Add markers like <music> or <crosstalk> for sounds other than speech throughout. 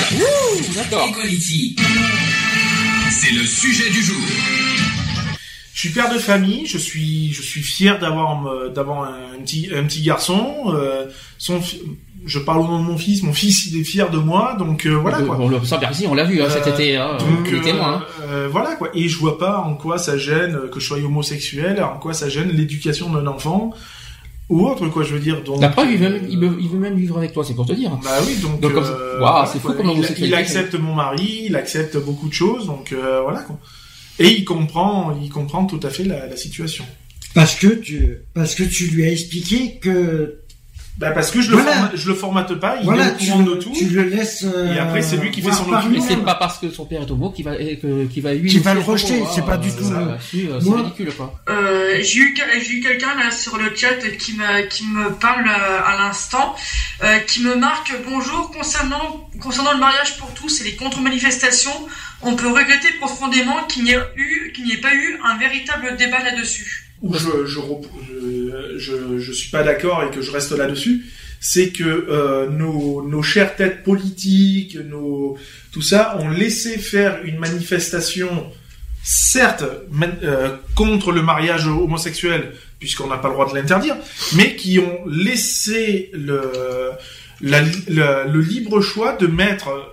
voilà. D'accord. Equality. C'est le sujet du jour. Je suis père de famille, je suis je suis fier d'avoir euh, d'avoir un petit un petit garçon. euh, son je parle au nom de mon fils, mon fils il est fier de moi, donc euh, voilà quoi. On le sent bien ici, on l'a vu hein, cet Euh, été. Hein, Donc on est témoin, hein. euh, voilà quoi. Et je vois pas en quoi ça gêne que je sois homosexuel, en quoi ça gêne l'éducation d'un enfant ou autre quoi. Je veux dire. Donc La preuve, il veut, même, il, veut, il veut même vivre avec toi, c'est pour te dire. Bah oui, donc, Donc, comme ça- euh, Waouh, voilà, c'est fou quoi. comme il, il accepte mon mari, il accepte beaucoup de choses, donc euh, voilà quoi. Et il comprend, il comprend tout à fait la, la situation. Parce que tu, parce que tu lui as expliqué que Bah parce que je le, Voilà. formate, je le formate pas, il voilà, est au tu, courant de tout. tu le laisses. euh, Et après, c'est lui qui fait son opinion. Et c'est pas parce que son père est homo qu'il va, et que- qu'il va lui. Qui va le rejeter, c'est pas du euh, tout le- là-dessus, euh, C'est Moi- ridicule, quoi. Euh, j'ai eu j'ai eu quelqu'un là sur le chat qui me qui me parle euh, à l'instant euh, qui me marque bonjour concernant concernant le mariage pour tous et les contre-manifestations on peut regretter profondément qu'il n'y ait eu qu'il n'y ait pas eu un véritable débat là-dessus où je je, suis pas d'accord et que je reste là-dessus, c'est que euh, nos, chères têtes politiques, tout ça, ont laissé faire une manifestation, certes euh, contre le mariage homosexuel, puisqu'on n'a pas le droit de l'interdire, mais qui ont laissé le libre choix de mettre,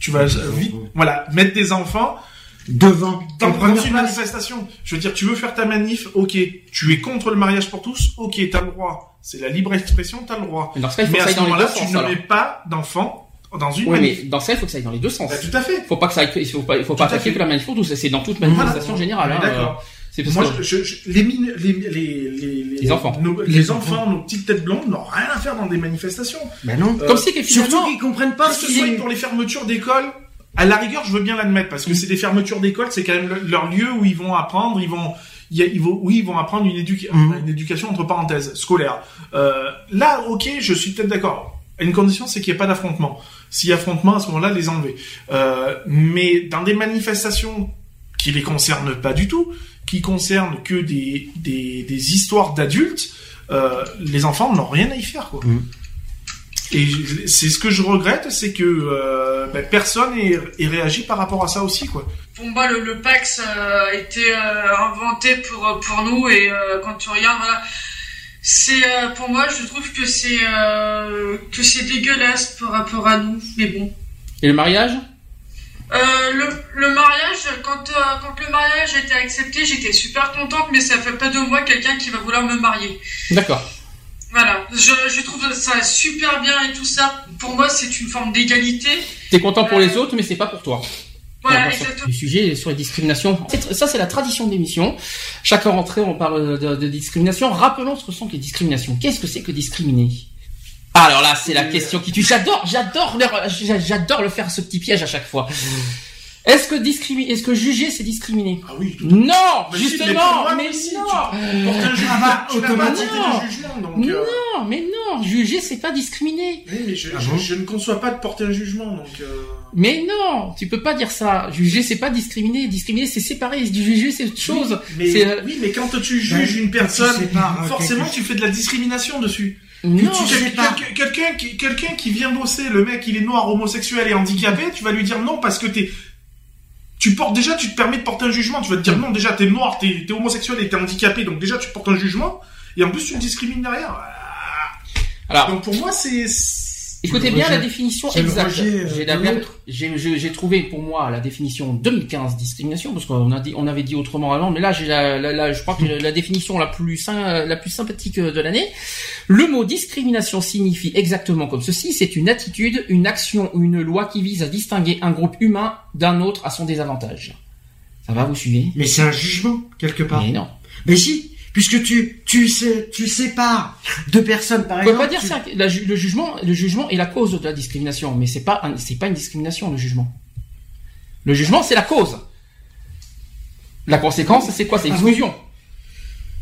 tu vas vite, voilà, mettre des enfants devant dans, en dans première une place. manifestation. Je veux dire, tu veux faire ta manif, ok. Tu es contre le mariage pour tous, ok, t'as le droit. C'est la libre expression, t'as le droit. Mais dans ce cas, il faut Mais que à ça ce aille dans les moment-là, deux tu sens. ne mets pas d'enfants dans une Oui, manif. mais dans ça, il faut que ça aille dans les deux sens. Bah, tout à fait. Faut pas que ça aille, il faut pas, il faut pas Tout attaquer que la manif pour tous. C'est dans toute manifestation Voilà. générale. Hein, D'accord. euh, Moi, que je, je- les, mine- les, les, les, Les enfants. nos- les, Les enfants, nos petites têtes blondes n'ont rien à faire dans des manifestations. Ben non. Euh, comme c'est que Surtout finalement, qu'ils comprennent pas que ce soit pour les fermetures d'écoles, à la rigueur, je veux bien l'admettre parce que c'est des fermetures d'écoles, c'est quand même le- leur lieu où ils vont apprendre, ils vont, ils vont, oui, ils vont apprendre une, éduca- Mhm. une éducation entre parenthèses scolaire. Euh, là, ok, je suis peut-être d'accord. Une condition, c'est qu'il n'y ait pas d'affrontement. S'il y a affrontement, à ce moment-là, les enlever. Euh, mais dans des manifestations qui les concernent pas du tout, qui concernent que des, des, des histoires d'adultes, euh, les enfants n'ont rien à y faire, quoi. Mhm. Et c'est ce que je regrette, c'est que euh, ben, personne ait, ait réagi par rapport à ça aussi, quoi. pour moi le, le Pax euh, a été euh, inventé pour pour nous et euh, quand tu regardes voilà c'est euh, pour moi je trouve que c'est euh, que c'est dégueulasse par rapport à nous mais bon et le mariage? Euh, le, le mariage, quand, euh, quand le mariage a été accepté, j'étais super contente, mais ça fait pas de moi quelqu'un qui va vouloir me marier. D'accord. Voilà, je, je trouve ça super bien et tout ça. Pour moi, c'est une forme d'égalité. T'es content pour les autres, mais c'est pas pour toi. Voilà, exactement. Le sujet sur les discriminations. C'est- Ça, c'est la tradition de l'émission. Chaque rentrée, on parle de, de discrimination. Rappelons ce que sont les discriminations. Qu'est-ce que c'est que discriminer? Alors là, c'est la question qui tue. J'adore, j'adore, j'adore le faire ce petit piège à chaque fois. Est-ce que discriminer, est-ce que juger, c'est discriminer Ah oui, tout Non, Mais si, mais justement, mais si, non. Porte un jugement, Ah bah, tu jugement, donc... euh, Non, mais non, juger, c'est pas discriminer. Oui, mais je, Ah je- bon je ne conçois pas de porter un jugement, donc... euh, Mais non, tu peux pas dire ça. Juger, c'est pas discriminer. Discriminer, c'est séparer. Juger, c'est autre chose. Mais, euh, oui, mais quand tu juges une tu personne, sépares, forcément quelque- tu fais de la discrimination dessus. Non, Tu- Quelqu'un qui, quelqu'un qui vient bosser, le mec il est noir, homosexuel et handicapé, tu vas lui dire non parce que t'es... Tu portes déjà, tu te permets de porter un jugement. Tu vas te dire non, déjà t'es noir, t'es es homosexuel et t'es handicapé, donc déjà tu portes un jugement. Et en plus tu me discrimines derrière. Alors, Donc pour moi c'est... Écoutez bien rejet- la définition exacte. euh, J'ai trouvé pour moi la définition 2015 discrimination parce qu'on a dit, on avait dit autrement avant, mais là j'ai la, la- la- je crois que la définition la plus la plus sympathique de l'année. Le mot discrimination signifie exactement comme ceci c'est une attitude, une action ou une loi qui vise à distinguer un groupe humain d'un autre à son désavantage. Ça va, vous suivez? Mais c'est un jugement quelque part. Mais non. Mais si, puisque tu tu sais tu sépares deux personnes par On peut exemple. pas dire tu- ça. La le jugement, le jugement est la cause de la discrimination, mais c'est pas, c'est pas une discrimination le jugement. Le jugement, c'est la cause. La conséquence, c'est quoi? C'est Ah l'exclusion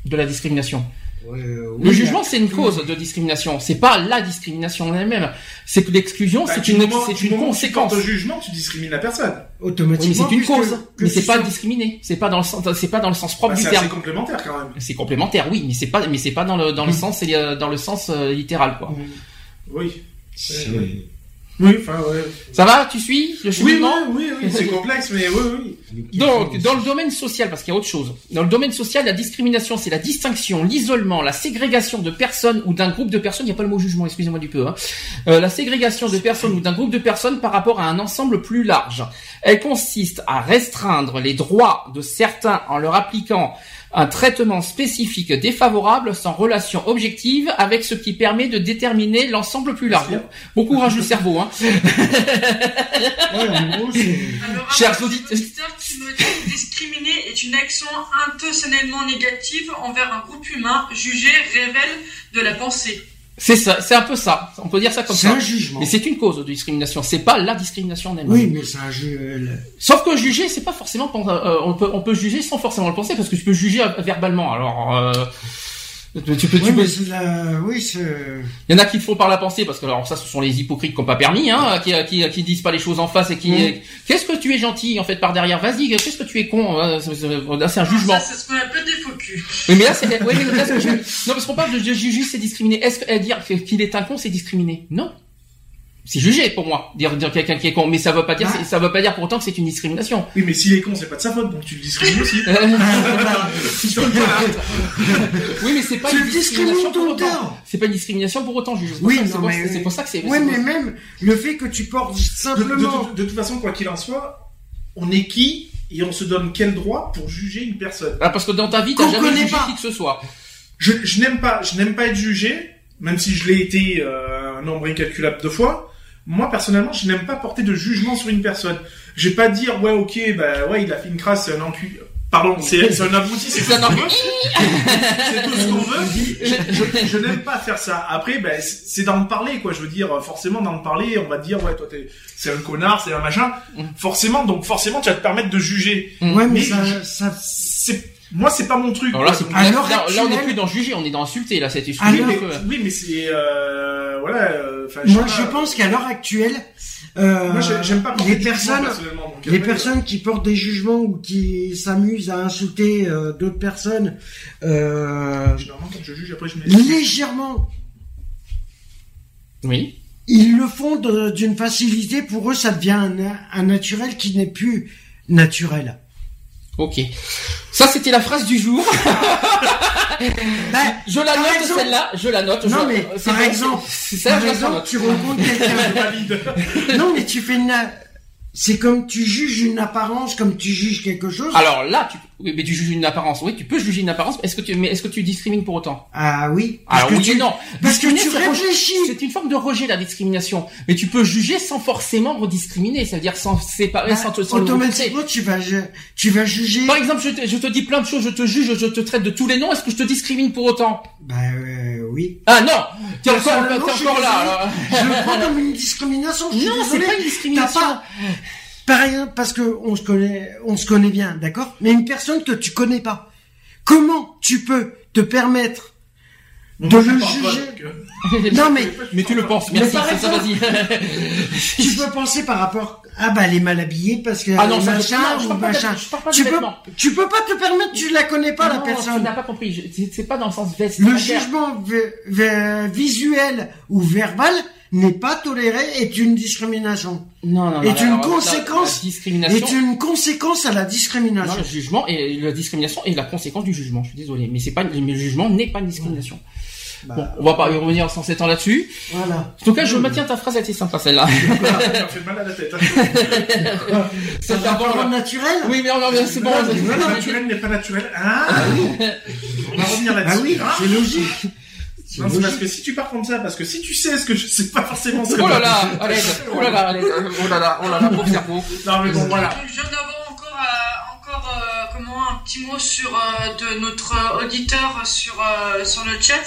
de la discrimination. Euh, oui, Le jugement, c'est une cause de discrimination. C'est pas la discrimination en elle-même. C'est que l'exclusion, Bah, c'est une, moment- c'est une moment tu conséquence. portes jugement, tu discrimines la personne. Oui, automatiquement. mais c'est une cause. que Mais c'est tu pas discriminé. C'est pas dans le sens, c'est pas dans le sens propre Bah, du c'est terme. assez complémentaire quand même. C'est complémentaire, oui, mais c'est pas, mais c'est pas dans le dans le sens, euh, dans le sens euh, littéral, quoi. Oui. Oui, enfin, ouais. Ça va Tu suis le Oui, oui, oui, oui, c'est complexe, mais oui, oui. Donc, dans le domaine social, parce qu'il y a autre chose. Dans le domaine social, la discrimination, c'est la distinction, l'isolement, la ségrégation de personnes ou d'un groupe de personnes. Il n'y a pas le mot jugement, excusez-moi du peu. Hein. Euh, la ségrégation de personnes ou d'un groupe de personnes par rapport à un ensemble plus large. Elle consiste à restreindre les droits de certains en leur appliquant un traitement spécifique défavorable sans relation objective avec ce qui permet de déterminer l'ensemble plus large. Bon, bon courage le cerveau. Hein. Ouais, en gros, c'est- Alors, Chers auditeurs- qui me que discriminer est une action intentionnellement négative envers un groupe humain jugé révèle de la pensée. C'est ça, c'est un peu ça. On peut dire ça comme c'est ça. un jugement. Mais c'est une cause de discrimination, c'est pas la discrimination en elle-même. Oui, mais c'est un jeu. Sauf que juger, c'est pas forcément euh, on peut on peut juger sans forcément le penser parce que tu peux juger euh, verbalement. Alors euh, tu peux tu Oui, peux mais la... oui, c'est. il y en a qui le font par la pensée parce que alors ça ce sont les hypocrites qui ont pas permis hein, qui qui qui disent pas les choses en face et qui Mm. qu'est-ce que tu es gentil en fait par derrière, vas-y, qu'est-ce que tu es con hein, Là c'est un jugement. Ça, c'est ce qu'on appelle des faux culs. Oui, mais là, c'est, oui, mais là, ce que je- non, parce qu'on parle de juger, c'est discriminer. Est-ce que euh, dire qu'il est un con, c'est discriminer? Non. C'est juger pour moi. Dire, dire quelqu'un qui est con, mais ça veut pas dire, Ah. ça veut pas dire pour autant que c'est une discrimination. Oui, mais s'il est con, c'est pas de sa faute, donc tu le discrimines aussi. <laughs> <laughs> Oui, mais c'est pas une discrimination pour autant. C'est pas une discrimination pour autant, juge. Oui, c'est pour, mais- c'est pour ça que c'est. Ouais, c'est mais même le fait que tu portes De, de- simplement. de- de toute façon, quoi qu'il en soit, on est qui et on se donne quel droit pour juger une personne? Ah, parce que dans ta vie, t'as jamais jugé pas. qui que ce soit. Je, je n'aime pas, je n'aime pas être jugé, même si je l'ai été euh, un nombre incalculable de fois. Moi, personnellement, je n'aime pas porter de jugement sur une personne. Je vais pas dire, ouais, ok, bah, ouais, il a fait une crasse, c'est un enculé. Pardon, c'est un abruti, c'est tout ce qu'on veut. C'est tout ce qu'on veut. Je, je- je n'aime pas faire ça. Après, ben, c'est d'en parler, quoi. Je veux dire, forcément, d'en parler, on va te dire, ouais, toi, t'es, c'est un connard, c'est un machin. Mm. Forcément, donc, forcément, tu vas te permettre de juger. Ouais, mais Mais ça, je- ça. C'est, moi, c'est pas mon truc. Alors là, c'est plus, on est plus dans juger, on est dans insulter, là, c'est À excusez l'heure- un mais, oui, c'est, euh, voilà, euh, Moi, je pense qu'à l'heure actuelle, euh, Moi, j'aime pas les personnes, donc, les personnes qui portent des jugements ou qui s'amusent à insulter euh, d'autres personnes euh, Généralement, quand je juge, après, je légèrement, Oui. ils le font d'une facilité. Pour eux, ça devient un, un naturel qui n'est plus naturel. Ok. Ça, c'était la phrase du jour. <laughs> Bah, Je la note exemple- celle-là, je la note. Non, je- mais, par bon, exemple, ça, par exemple, tu rencontres quelqu'un. <laughs> valide. <laughs> non, mais tu fais une. C'est comme tu juges une apparence, comme tu juges quelque chose. Alors là, tu, oui, mais tu juges une apparence. Oui, tu peux juger une apparence. Est-ce que tu, mais est-ce que tu discrimines pour autant? Ah oui. Parce Alors que oui tu, et non. Parce que tu réfléchis. C'est une forme de rejet la discrimination. Mais tu peux juger sans forcément rediscriminer. Ça veut dire sans séparer, Bah, sans te sans automatiquement, tu vas, tu vas juger. Par exemple, je te, je te dis plein de choses, je te juge, je te traite de tous les noms. Est-ce que je te discrimine pour autant? Bah euh, oui. Ah non T'es encore, je suis encore là. Je le prends comme une discrimination. Je Non, c'est pas une discrimination. Pas- exemple, parce que on se connaît, on se connaît bien, d'accord? Mais une personne que tu connais pas, comment tu peux te permettre de le juger? Non mais <laughs> Mais tu le penses. Mais Merci. ça, vas-y. <laughs> tu peux penser par rapport ah bah elle est mal habillée parce que Ah non, ça, je, machin non, je ou pas de- machin. je parle pas de Tu peux tu peux pas te permettre, tu la connais pas la Non, Tu personne. n'as pas compris. C'est- pas dans le sens veste. Le jugement vi- vi- visuel ou verbal n'est pas toléré est une discrimination. non, non, non, est une la- conséquence- la discrimination. Est une conséquence à la Non, discrimination. le jugement et la discrimination est la conséquence du jugement. Je suis désolé, mais c'est pas mais le jugement n'est pas une discrimination. Bah, Bon, on va pas y revenir sans s'étendre là-dessus. Voilà. En tout cas, je maintiens ta phrase, elle était sympa celle-là. Ça fait mal à la tête. hein. <laughs> Fait un bon- naturelle Oui, mais on en c'est bon. C'est- voilà. naturel n'est pas naturel. Ah, On va revenir là-dessus. Ah oui, hein. c'est logique. Non, c'est parce que si tu pars comme ça, parce que si tu sais ce que je sais pas forcément ce que Oh là là, allez, oh là là, allez, oh là là, oh là là, pauvre cerveau. Non mais bon voilà. Je viens d'avoir encore, euh, encore euh, comment, un petit mot sur euh, de notre auditeur sur euh, sur le chat.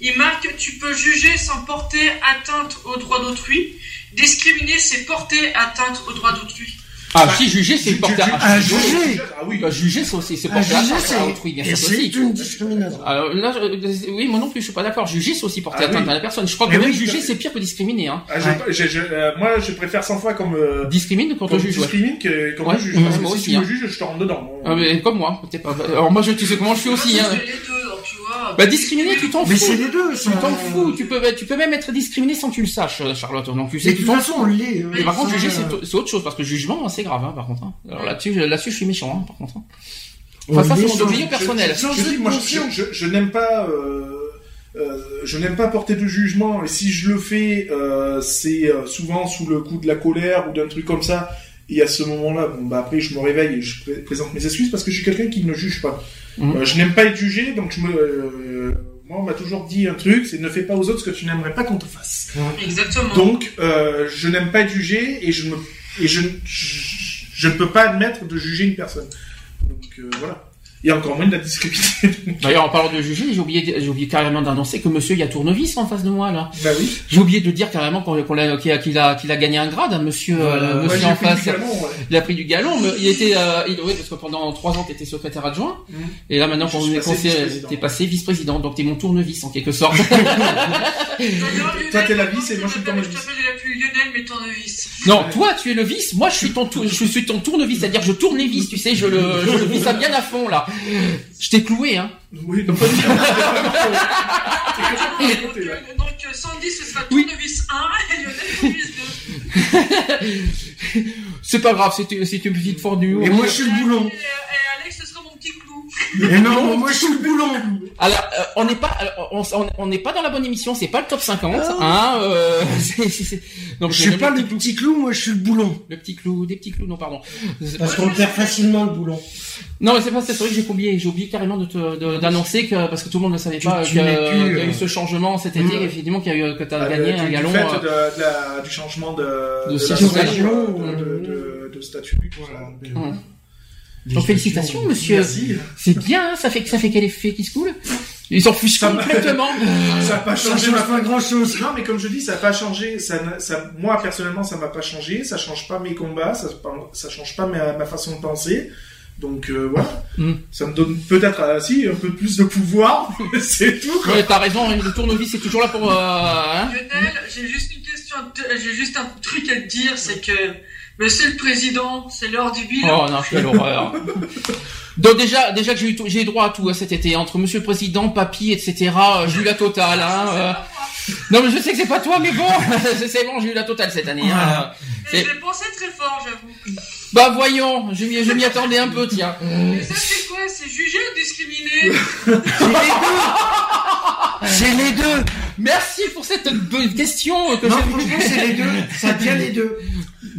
Il marque tu peux juger sans porter atteinte aux droits d'autrui. Discriminer, c'est porter atteinte aux droits d'autrui. Ah, si juger, c'est porter Ah, tu- juger. Ah oui. Bah, juger, c'est aussi, c'est À porter juger, atteinte à autrui, c'est, bien sûr c'est aussi. une discrimination. Alors là, je- oui, moi non plus, je suis pas d'accord. Juger, c'est aussi porter Ah atteinte oui. à la personne. Je crois que Eh même oui, juger, à c'est pire que discriminer. Hein. Ah, euh, moi, je préfère 100 fois qu'on me, Discrimine quand on me juge. discrimine que Ouais, me juge. ouais, Parce que moi si aussi, tu hein. me juges, je te rentre dedans. Ah, mais comme moi. Alors moi, je, tu sais comment je suis aussi. Bah discriminer, tu t'en Mais fous. c'est les deux, ça. Tu t'en fous. Tu peux, tu peux même être discriminé sans que tu le saches, euh, Charlotte. Donc tu sais, Mais de toute façon, on l'est. euh, Mais par contre, juger, euh, c'est autre chose, parce que jugement, c'est grave, hein, par contre. hein. Alors là-dessus, je- là-dessus, je suis méchant, hein, par contre. on Enfin, ça, c'est mon opinion personnelle. Je, moi, je, n'aime pas, euh, euh, je n'aime pas porter de jugement. Et si je le fais, euh, c'est euh, souvent sous le coup de la colère ou d'un truc comme ça. Et à ce moment-là, bon, bah après, je me réveille et je pré- présente mes excuses parce que je suis quelqu'un qui ne juge pas. Mhm. Euh, je n'aime pas être jugé, donc je me, euh, moi, on m'a toujours dit un truc, c'est ne fais pas aux autres ce que tu n'aimerais pas qu'on te fasse. Exactement. Donc, euh, je n'aime pas être jugé et je me et je, je, je ne peux pas admettre de juger une personne. Donc euh, voilà. Et encore moins de la discriminer. D'ailleurs, en parlant de juger, j'ai oublié, j'ai oublié carrément d'annoncer que monsieur, il y a Tournevis en face de moi, là. bah oui. J'ai oublié de dire carrément qu'on, qu'on l'a- qu'il a, qu'il a, qu'il a gagné un grade, hein, monsieur, euh, monsieur en pris du face. galon, ouais. Il a pris du galon, mais il était, euh, il, oui, parce que pendant trois ans, t'étais secrétaire adjoint. Mhm. Et là, maintenant, qu'on est passé conseiller, vice-président. t'es passé vice-président, donc t'es mon tournevis, en quelque sorte. Toi, t'es la vis et moi, je suis le tournevis. Lionel, mais tournevis. non, toi, tu es le vice, moi, je suis ton, tour- je suis ton tournevis, c'est-à-dire, je tourne les vis, tu sais, je le, je le vis ça bien à fond, là. Je t'ai cloué, hein. Oui, non, pas du tout. Donc, donc, euh, Sandy, ce sera Oui. tournevis 1 et Lionel, tournevis 2. C'est pas grave, c'est, c'est une petite fordue. Et moi, je suis le boulon. Et, euh, et Alex, ce sera mon Et non, moi, je suis le boulon. Alors, euh, on n'est pas, alors, on, on- on n'est pas dans la bonne émission, c'est pas le top 50, hein, euh, <laughs> c'est, c'est- c'est- donc, Je suis pas le petit clou. petit clou, moi, je suis le boulon. Le petit clou, des petits clous, non, pardon. Parce qu'on perd facilement le boulon. Non, mais c'est pas ça, c'est vrai que j'ai oublié, j'ai oublié carrément de d'annoncer que, parce que tout le monde ne savait Tu- pas qu'il y a eu euh, ce changement cet été, Mm. effectivement, qu'il y a eu, que t'as Ah, gagné du- un du galon. fait euh, de, de la- du changement de, De de, de, euh, de, de, de statut. Voilà. Hum. Donc félicitations, monsieur. Merci. C'est bien, hein, ça fait, ça fait quel effet qui se coule Ils s'en fichent <laughs> Ça complètement. Ça n'a pas Ça changé ma pas grand chose. Non, mais comme je dis, ça n'a pas changé. Ça, n'a- ça, moi, personnellement, ça m'a pas changé. Ça change pas mes combats. Ça, ça change pas ma, ma façon de penser. Donc euh, voilà. Mm. Ça me donne peut-être euh, si un peu plus de pouvoir. <laughs> c'est tout. Quoi. Ouais, t'as raison, le tournevis c'est toujours là pour, euh, hein Lionel, j'ai juste une question, j'ai juste un truc à te dire, c'est que Monsieur le Président, c'est l'heure du bilan. Oh non, quelle horreur. <laughs> Donc déjà, déjà que j'ai eu, j'ai droit à tout hein, cet été, entre Monsieur le Président, Papy, etc. euh, J'ai eu la totale. Hein, euh. Non mais je sais que c'est pas toi, mais bon, <laughs> c'est bon, j'ai eu la totale cette année. Hein. C'est- je l'ai pensé très fort, j'avoue. Bah voyons, je m'y je m'y attendais un peu, tiens. Et ça, c'est quoi? C'est juger ou discriminer <laughs> C'est les deux. Merci pour cette bonne question que Non, j'ai- franchement, c'est les deux. Ça tient les deux.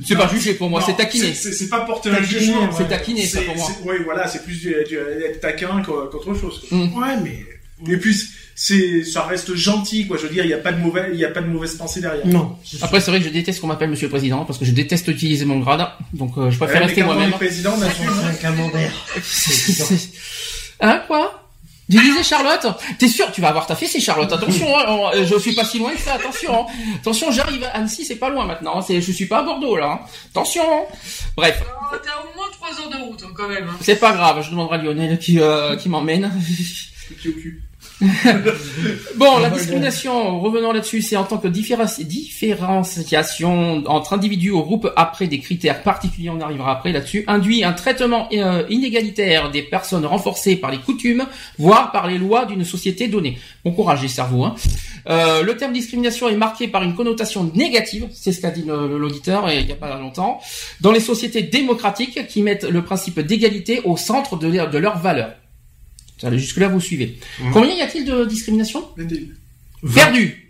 C'est pas jugé pour moi, c'est taquiné. C'est pas porter un Taquiner, jugement. c'est taquiner, ça, C'est- pour moi. Oui, voilà, c'est plus du, du, être taquin qu'au- qu'autre chose. Ouais, mais Et puis c'est, ça reste gentil, quoi. Je veux dire, il y a pas de mauvais, il y a pas de mauvaise pensée derrière. non. Après c'est vrai que je déteste qu'on m'appelle Monsieur le Président parce que je déteste utiliser mon grade, donc euh, je préfère rester moi-même. président, on a un camembert. <laughs> Hein quoi? Tu disais Charlotte T'es sûr Tu vas avoir ta fessée Charlotte. Attention, hein, on- je suis pas si loin que ça. Attention, hein. attention, j'arrive à Annecy, c'est pas loin maintenant. hein. C'est, je suis pas à Bordeaux là. hein. Attention. hein. Bref, T'as au moins 3 heures de route, quand même. hein. c'est pas grave. Je demanderai à Lionel qui euh, qui m'emmène. Qui au cul. <laughs> Bon, la discrimination, revenons là-dessus, c'est en tant que différen- différenciation entre individus ou groupes après des critères particuliers, on arrivera après là-dessus, induit un traitement euh, inégalitaire des personnes renforcé par les coutumes, voire par les lois d'une société donnée. Bon courage les cerveaux. Hein. Euh, le terme discrimination est marqué par une connotation négative, c'est ce qu'a dit l'auditeur il n'y a pas longtemps, dans les sociétés démocratiques qui mettent le principe d'égalité au centre de leurs valeurs. Jusque-là, vous suivez. Combien y a-t-il de discrimination Perdu.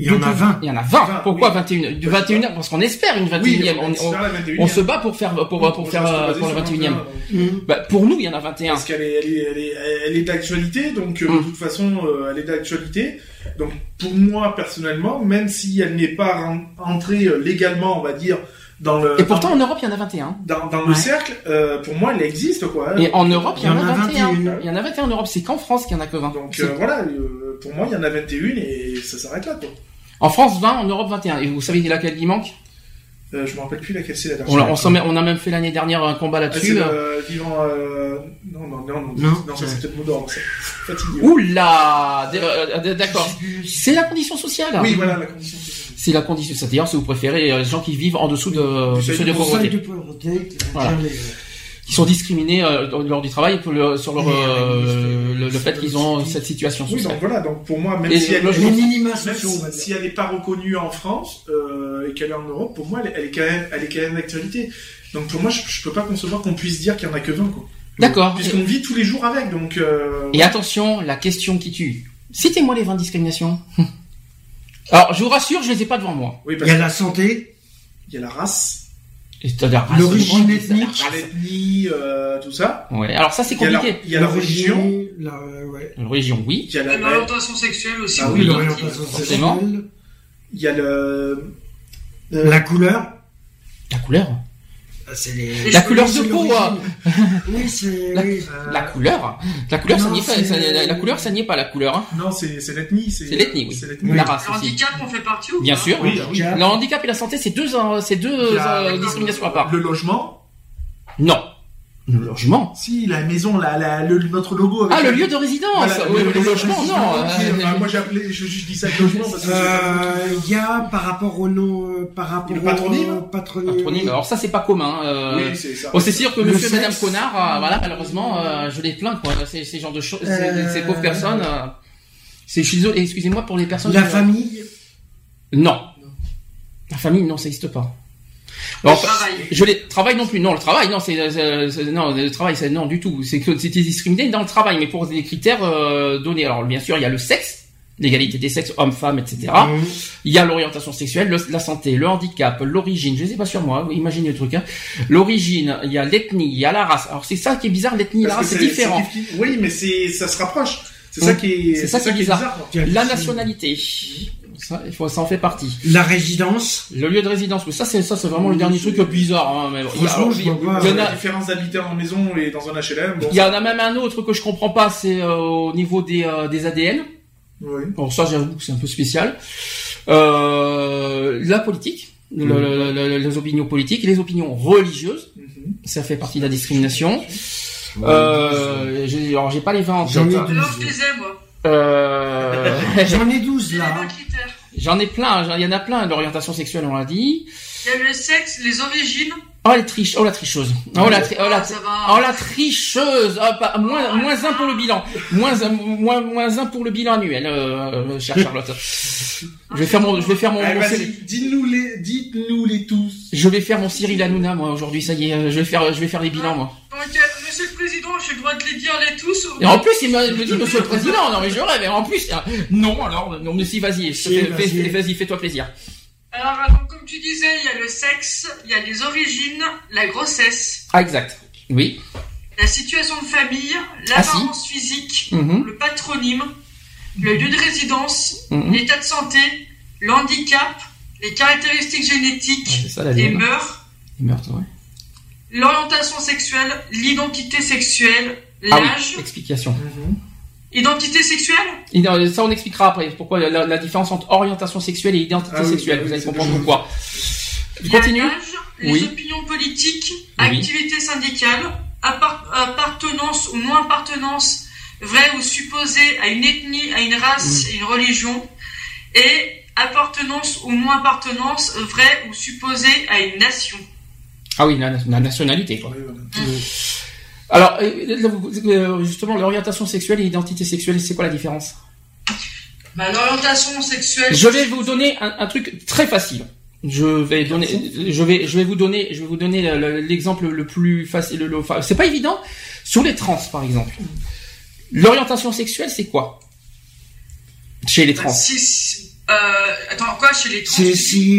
Il y en a 20. Il y en a 20. 20, Pourquoi oui. 21 Du 21 Parce qu'on espère une 21e. Oui, on, on, on- la 21e. on se bat pour faire pour, pour, faire euh, pour la 21e. Bah, pour nous, il y en a 21. Parce qu'elle est, elle est, elle est, elle est d'actualité, donc euh, Mm. de toute façon, euh, elle est d'actualité. Donc pour moi personnellement, même si elle n'est pas entrée euh, légalement, on va dire, dans le Et pourtant, dans, en Europe, il y en a 21. dans, dans le Ouais. cercle, euh, pour moi, elle existe quoi. Et en Europe, il y, en a 21. 21. Il y en a 21 en Europe. C'est qu'en France qu'il y en a que 20. Donc euh, voilà, euh, pour moi, il y en a 21 et ça s'arrête là quoi. En France, 20, en Europe, 21. Et vous savez laquelle il manque? Euh, je me rappelle plus laquelle c'est la on, dernière. on, s'en met- on a même fait l'année dernière un combat Ah, c'est là-dessus. le vivant. Euh... Non, non, non, non, Non. non, ça c'est peut-être Modor, non, c'est fatigué. Oula euh, d- D'accord. C'est la condition sociale. Oui, voilà la condition. sociale. C'est la condition. C'est-à-dire, si vous préférez, euh, les gens qui vivent en dessous de, Du de de Pour ça, pauvreté, de pauvreté, Voilà. Qui sont discriminés euh, lors du travail pour le- sur leur, Et, euh, le, le fait euh, qu'ils ont cette situation Oui, sociale. donc voilà, donc pour moi, même Et si elle, les minima sociaux, si, si n'est pas reconnue en France euh, et qu'elle est en Europe, pour moi, elle, elle est quand même, elle est quand même d'actualité. Donc pour moi, je, je peux pas concevoir qu'on puisse dire qu'il y en a que 20 quoi. D'accord. Puisqu'on vit tous les jours avec, donc. Euh... Et attention, la question qui tue. Citez-moi les 20 discriminations. <laughs> Alors, je vous rassure, je les ai pas devant moi. Oui, Il y a la santé, y a la race, C'est-à-dire L'origine ethnique. l'ethnie, euh, tout ça. Ouais. Alors ça, c'est compliqué. il y a la religion, la, ouais. La religion, oui. il y a l'orientation sexuelle aussi. Ah Oui, l'orientation sexuelle, il y a le. la couleur. La couleur. C'est les... La couleur de peau. hein. Oui, c'est, <laughs> La- oui. euh, La couleur. La couleur, ça n'y est pas. ça- La, la couleur, ça n'y est pas la couleur. hein. Non, c'est c'est l'ethnie. C'est C'est l'ethnie, oui. La race Le aussi. handicap, on fait partie ou Bien sûr. Oui, oui. Le handicap et la santé, c'est deux, euh, c'est deux euh, discriminations à part. Le logement? Non. Le logement. Si, la maison, la, la, le, notre logo. avec Ah, le lieu de résidence. Voilà, Oui, le- le, logement, non. Euh, bah, moi j'ai appelé, je, je dis ça le logement parce que Euh, il y a par rapport au nom, euh, par rapport Le patronyme au patronyme. patronyme. Alors ça, c'est pas commun. euh, oui, c'est ça. Bon, c'est sûr que Le monsieur et madame. Connard, euh, voilà, malheureusement, euh, je les plains, quoi. Ces, ces genres de choses, ces, Euh, ces pauvres personnes. euh, c'est, je suis désolé, excusez-moi pour les personnes. La qui- famille? Non. La famille, non, ça n'existe pas. Le travail. je les travail non plus. Non, le travail, non, c'est, non, le travail, c'est non du tout. C'est que c'était discriminé dans le travail, mais pour des critères euh, donnés. Alors, bien sûr, il y a le sexe, l'égalité des sexes, hommes-femmes, etc. Mhm. Il y a l'orientation sexuelle, le- la santé, le handicap, l'origine. Je ne sais pas sur moi. Imaginez le truc. Hein. L'origine, il y a l'ethnie, il y a la race. Alors c'est ça qui est bizarre. L'ethnie, et la race, c'est différent. Oui, mais c'est, ça se rapproche. C'est Mm. ça qui est, C'est ça qui est bizarre. La nationalité, ça, il faut, ça en fait partie. La résidence. Le lieu de résidence, oui, ça c'est ça c'est vraiment le dernier truc bizarre. Hein, mais bon, il y a- je vois pas. il y en la a- différence d'habiter en maison et dans un HLM. Bon, Il y en a même un autre que je comprends pas, c'est euh, au niveau des, euh, des ADN. oui. Bon, ça, j'avoue que c'est un peu spécial. Euh, la politique, le- le- le- les opinions politiques, les opinions religieuses, Mhm. ça fait partie de la discrimination. Euh, j'ai- alors, j'ai pas les 20 en J'en ai tête. ai. Euh, <laughs> J'en ai 12 C'est les là. J'en ai plein, il y en a plein. L'orientation sexuelle, on l'a dit. Il y a le sexe, les origines. Oh, les triches, oh la tricheuse. Oh la, tri- oh, la, Ah, oh, la tricheuse. Oh, pas- moins, moins un pour le bilan. Moins, un- moins, moins un pour le bilan annuel, euh, euh, chère Charlotte. Je vais faire mon, je vais faire mon, dites-nous les, dites-nous les tous. je vais faire mon Cyril Hanouna, moi, aujourd'hui, ça y est, euh, je vais faire, je vais faire les bilans, moi. Donc, monsieur le président, j'ai le droit de les dire les tous. ou- Et en plus, il me, dit, monsieur le président, non, mais je rêve, et en plus, euh, non, alors, non, mais si, vas-y, vas-y, fais-toi plaisir. Alors, comme tu disais, il y a le sexe, il y a les origines, la grossesse, Ah, exact. Oui. la situation de famille, Ah, si. l'apparence physique, Mhm. le patronyme, le lieu de résidence, Mhm. l'état de santé, le handicap, les caractéristiques Ouais, génétiques, c'est ça, les mœurs, ouais. l'orientation sexuelle, l'identité sexuelle, Ah oui, l'âge. explication. Identité sexuelle? Ça, on expliquera après pourquoi la, la différence entre orientation sexuelle et identité Ah sexuelle. oui, Vous allez comprendre pourquoi. A Continue. les Oui. opinions politiques, Oui. activités syndicales, appart- appartenance ou non appartenance, vraie ou supposée à une ethnie, à une race, et une religion, et appartenance ou non appartenance, vraie ou supposée à une nation. Ah oui, la, la nationalité, quoi. Oui, voilà. Alors, euh, vous- euh, justement, l'orientation sexuelle et l'identité sexuelle, c'est quoi la différence? Bah, l'orientation sexuelle. Je vais vous donner un, un truc très facile. Je vais donner, je vais, je vais vous donner, je vais vous donner le- le- l'exemple le plus facile. le- le- enfin, c'est pas évident. Sur les trans, par exemple. L'orientation sexuelle, c'est quoi? Chez les Bah, trans. si- si- Euh, attends, quoi, chez les trans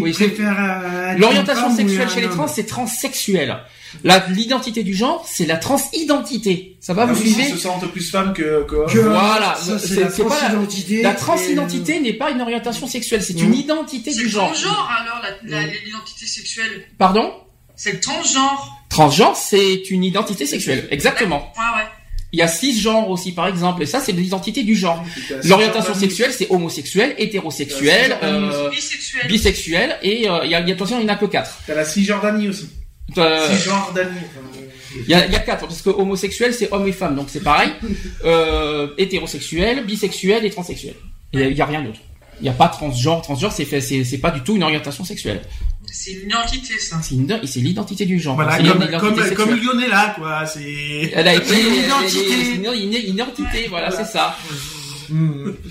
Oui, euh, L'orientation sexuelle chez les trans, c'est transsexuel. La- L'identité du genre, c'est la transidentité. Ça va, Ah vous oui, suivez ils se sentent plus femmes que, que Voilà, c'est c'est- la c'est transidentité. La et, transidentité n'est pas une orientation sexuelle, c'est une identité C'est du le genre. transgenre alors, la- l'identité sexuelle. Pardon C'est le transgenre. Transgenre, c'est une identité sexuelle. Exactement. Ouais, ouais. Il y a six genres aussi, par exemple, et ça, c'est l'identité du genre. L'orientation sexuelle, c'est homosexuel, hétérosexuel, Euh, Bisexuel. bisexuel, et euh, il y a, il y a- attention, il n'y en a que quatre. T'as la Cisjordanie aussi. Euh, Cisjordanie. enfin, Il y, a, il y a quatre, parce que homosexuel, c'est homme et femme, donc c'est pareil. <laughs> Euh, hétérosexuel, bisexuel et transsexuel. Et il n'y a rien d'autre. Il n'y a pas transgenre. Transgenre, c'est c'est c'est pas du tout une orientation sexuelle. C'est une identité, ça. C'est une- c'est l'identité du genre. Voilà, C'est comme, l'identité comme, comme Lionella, quoi. C'est. Elle a <laughs> été Une elle- elle- identité. elle- une, une identité, voilà, c'est ça.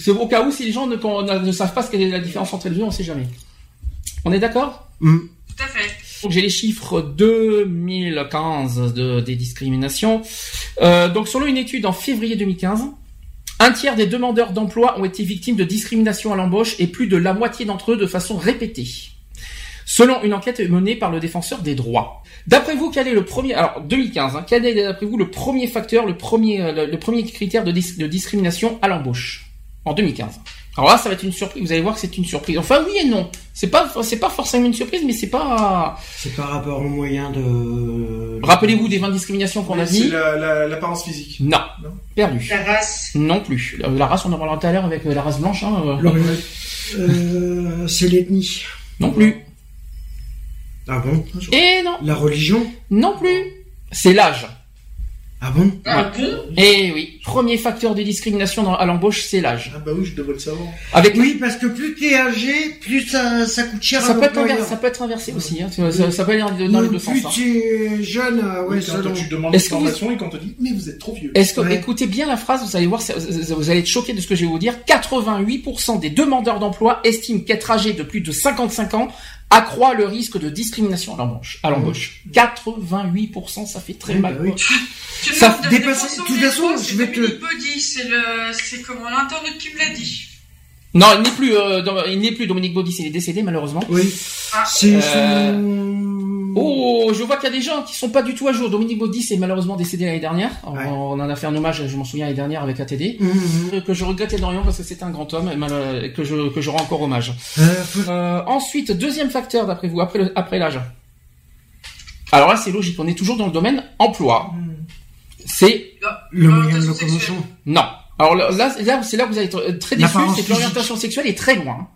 C'est au cas où si les gens ne, ne savent pas ce qu'est la différence entre les deux, on sait jamais. On est d'accord? Hmm. Tout à fait. Donc j'ai les chiffres 2015 de, des discriminations. Euh, donc selon une étude en février 2015, un tiers des demandeurs d'emploi ont été victimes de discrimination à l'embauche et plus de la moitié d'entre eux de façon répétée. Selon une enquête menée par le défenseur des droits. D'après vous, quel est le premier alors 2015 hein, quel est d'après vous le premier facteur, le premier le, premier critère de discrimination à l'embauche en 2015 Alors là, ça va être une surprise. Vous allez voir que c'est une surprise. Enfin oui et non. C'est pas c'est pas forcément une surprise, mais c'est pas C'est par rapport aux moyens de. Rappelez-vous des 20 discriminations qu'on a C'est dit la- la- l'apparence physique. Non. Non. Perdu. La race. Non plus. La, la race, on en parlera tout à l'heure avec euh, la race blanche. Hein, euh. Euh, c'est l'ethnie. Non plus. Ah bon? Et non. La religion? Non plus. C'est l'âge. Ah bon? Ah Et oui. Premier facteur de discrimination dans- à l'embauche, c'est l'âge. Ah bah oui, je devrais le savoir. Avec Oui, parce que plus t'es âgé, plus ça, ça coûte cher ça à peut, être l'employeur. inversé, ça peut être inversé aussi. Hein. Ça, ça- ça peut aller dans dans les deux sens. plus hein. tu es jeune, euh, ouais, Oui, quand selon. tu demandes Est-ce une que vous- formation et qu'on te dit, mais vous êtes trop vieux. Est-ce que Ouais. écoutez bien la phrase, vous allez voir, ça- ça- vous allez être choqué de ce que je vais vous dire. 88% des demandeurs d'emploi estiment qu'être âgé de plus de 55 ans accroît le risque de discrimination à l'embauche. À l'embauche. 88%, ça fait très Ouais, mal. bah oui. quoi. <laughs> Tu Ça dépasse- de toute façon, je vais te- c'est le, c'est comment l'internaute qui me l'a dit. Non, il n'est plus, euh, dans- il n'est plus Dominique Baudis, il est décédé malheureusement. Oui. Ah. C'est Euh, son. Oh, je vois qu'il y a des gens qui sont pas du tout à jour. Dominique Baudis est malheureusement décédé l'année dernière. On- Ouais. On en a fait un hommage, je m'en souviens l'année dernière avec ATD. Mhm. Euh, Que je regrette énormément parce que c'est un grand homme et euh, que je que je rends encore hommage. Euh, faut- Euh, ensuite, deuxième facteur d'après vous, après le- après l'âge. Alors là, c'est logique. On est toujours dans le domaine emploi. C'est Le moyen de locomotion. non. Alors là, là, là, c'est là que vous allez être très déçu, c'est que l'orientation sexuelle est très loin.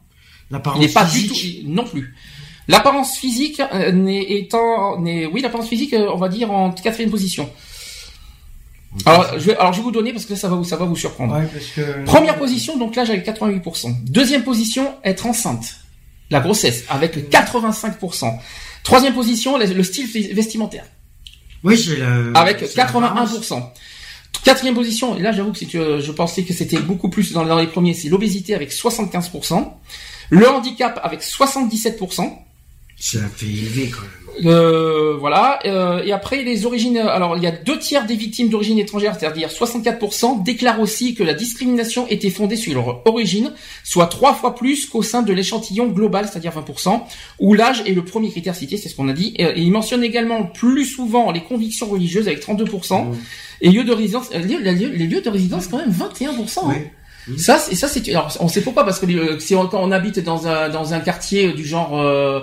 Il L'apparence n'est pas physique. du tout non plus. L'apparence physique euh, n'est étant, n'est, oui, l'apparence physique, euh, on va dire en quatrième position. Alors je vais, alors je vais vous donner parce que ça va vous, ça va vous surprendre. Ouais, parce que. Première position, donc l'âge avec 88%. Deuxième position, être enceinte. La grossesse, avec 85%. Troisième position, le le style vestimentaire, Oui, c'est la. avec c'est l'apparence. 81%. Quatrième position, et là j'avoue que c'est que je pensais que c'était beaucoup plus dans, dans les premiers, c'est l'obésité avec 75%. Le handicap avec 77%. C'est un fait élevé quand même. Euh, voilà. Euh, et après les origines. Alors il y a deux tiers des victimes d'origine étrangère, c'est-à-dire 64%, déclarent aussi que la discrimination était fondée sur leur origine, soit trois fois plus qu'au sein de l'échantillon global, c'est-à-dire 20%, où l'âge est le premier critère cité, c'est ce qu'on a dit. Et, ils mentionnent également plus souvent les convictions religieuses avec 32%, Mmh. et lieux de résidence. euh, les lieux, les lieux de résidence quand même 21%. hein. Ça, c'est ça, c'est. Alors, on sait pourquoi parce que euh, si on, quand on habite dans un dans un quartier du genre euh,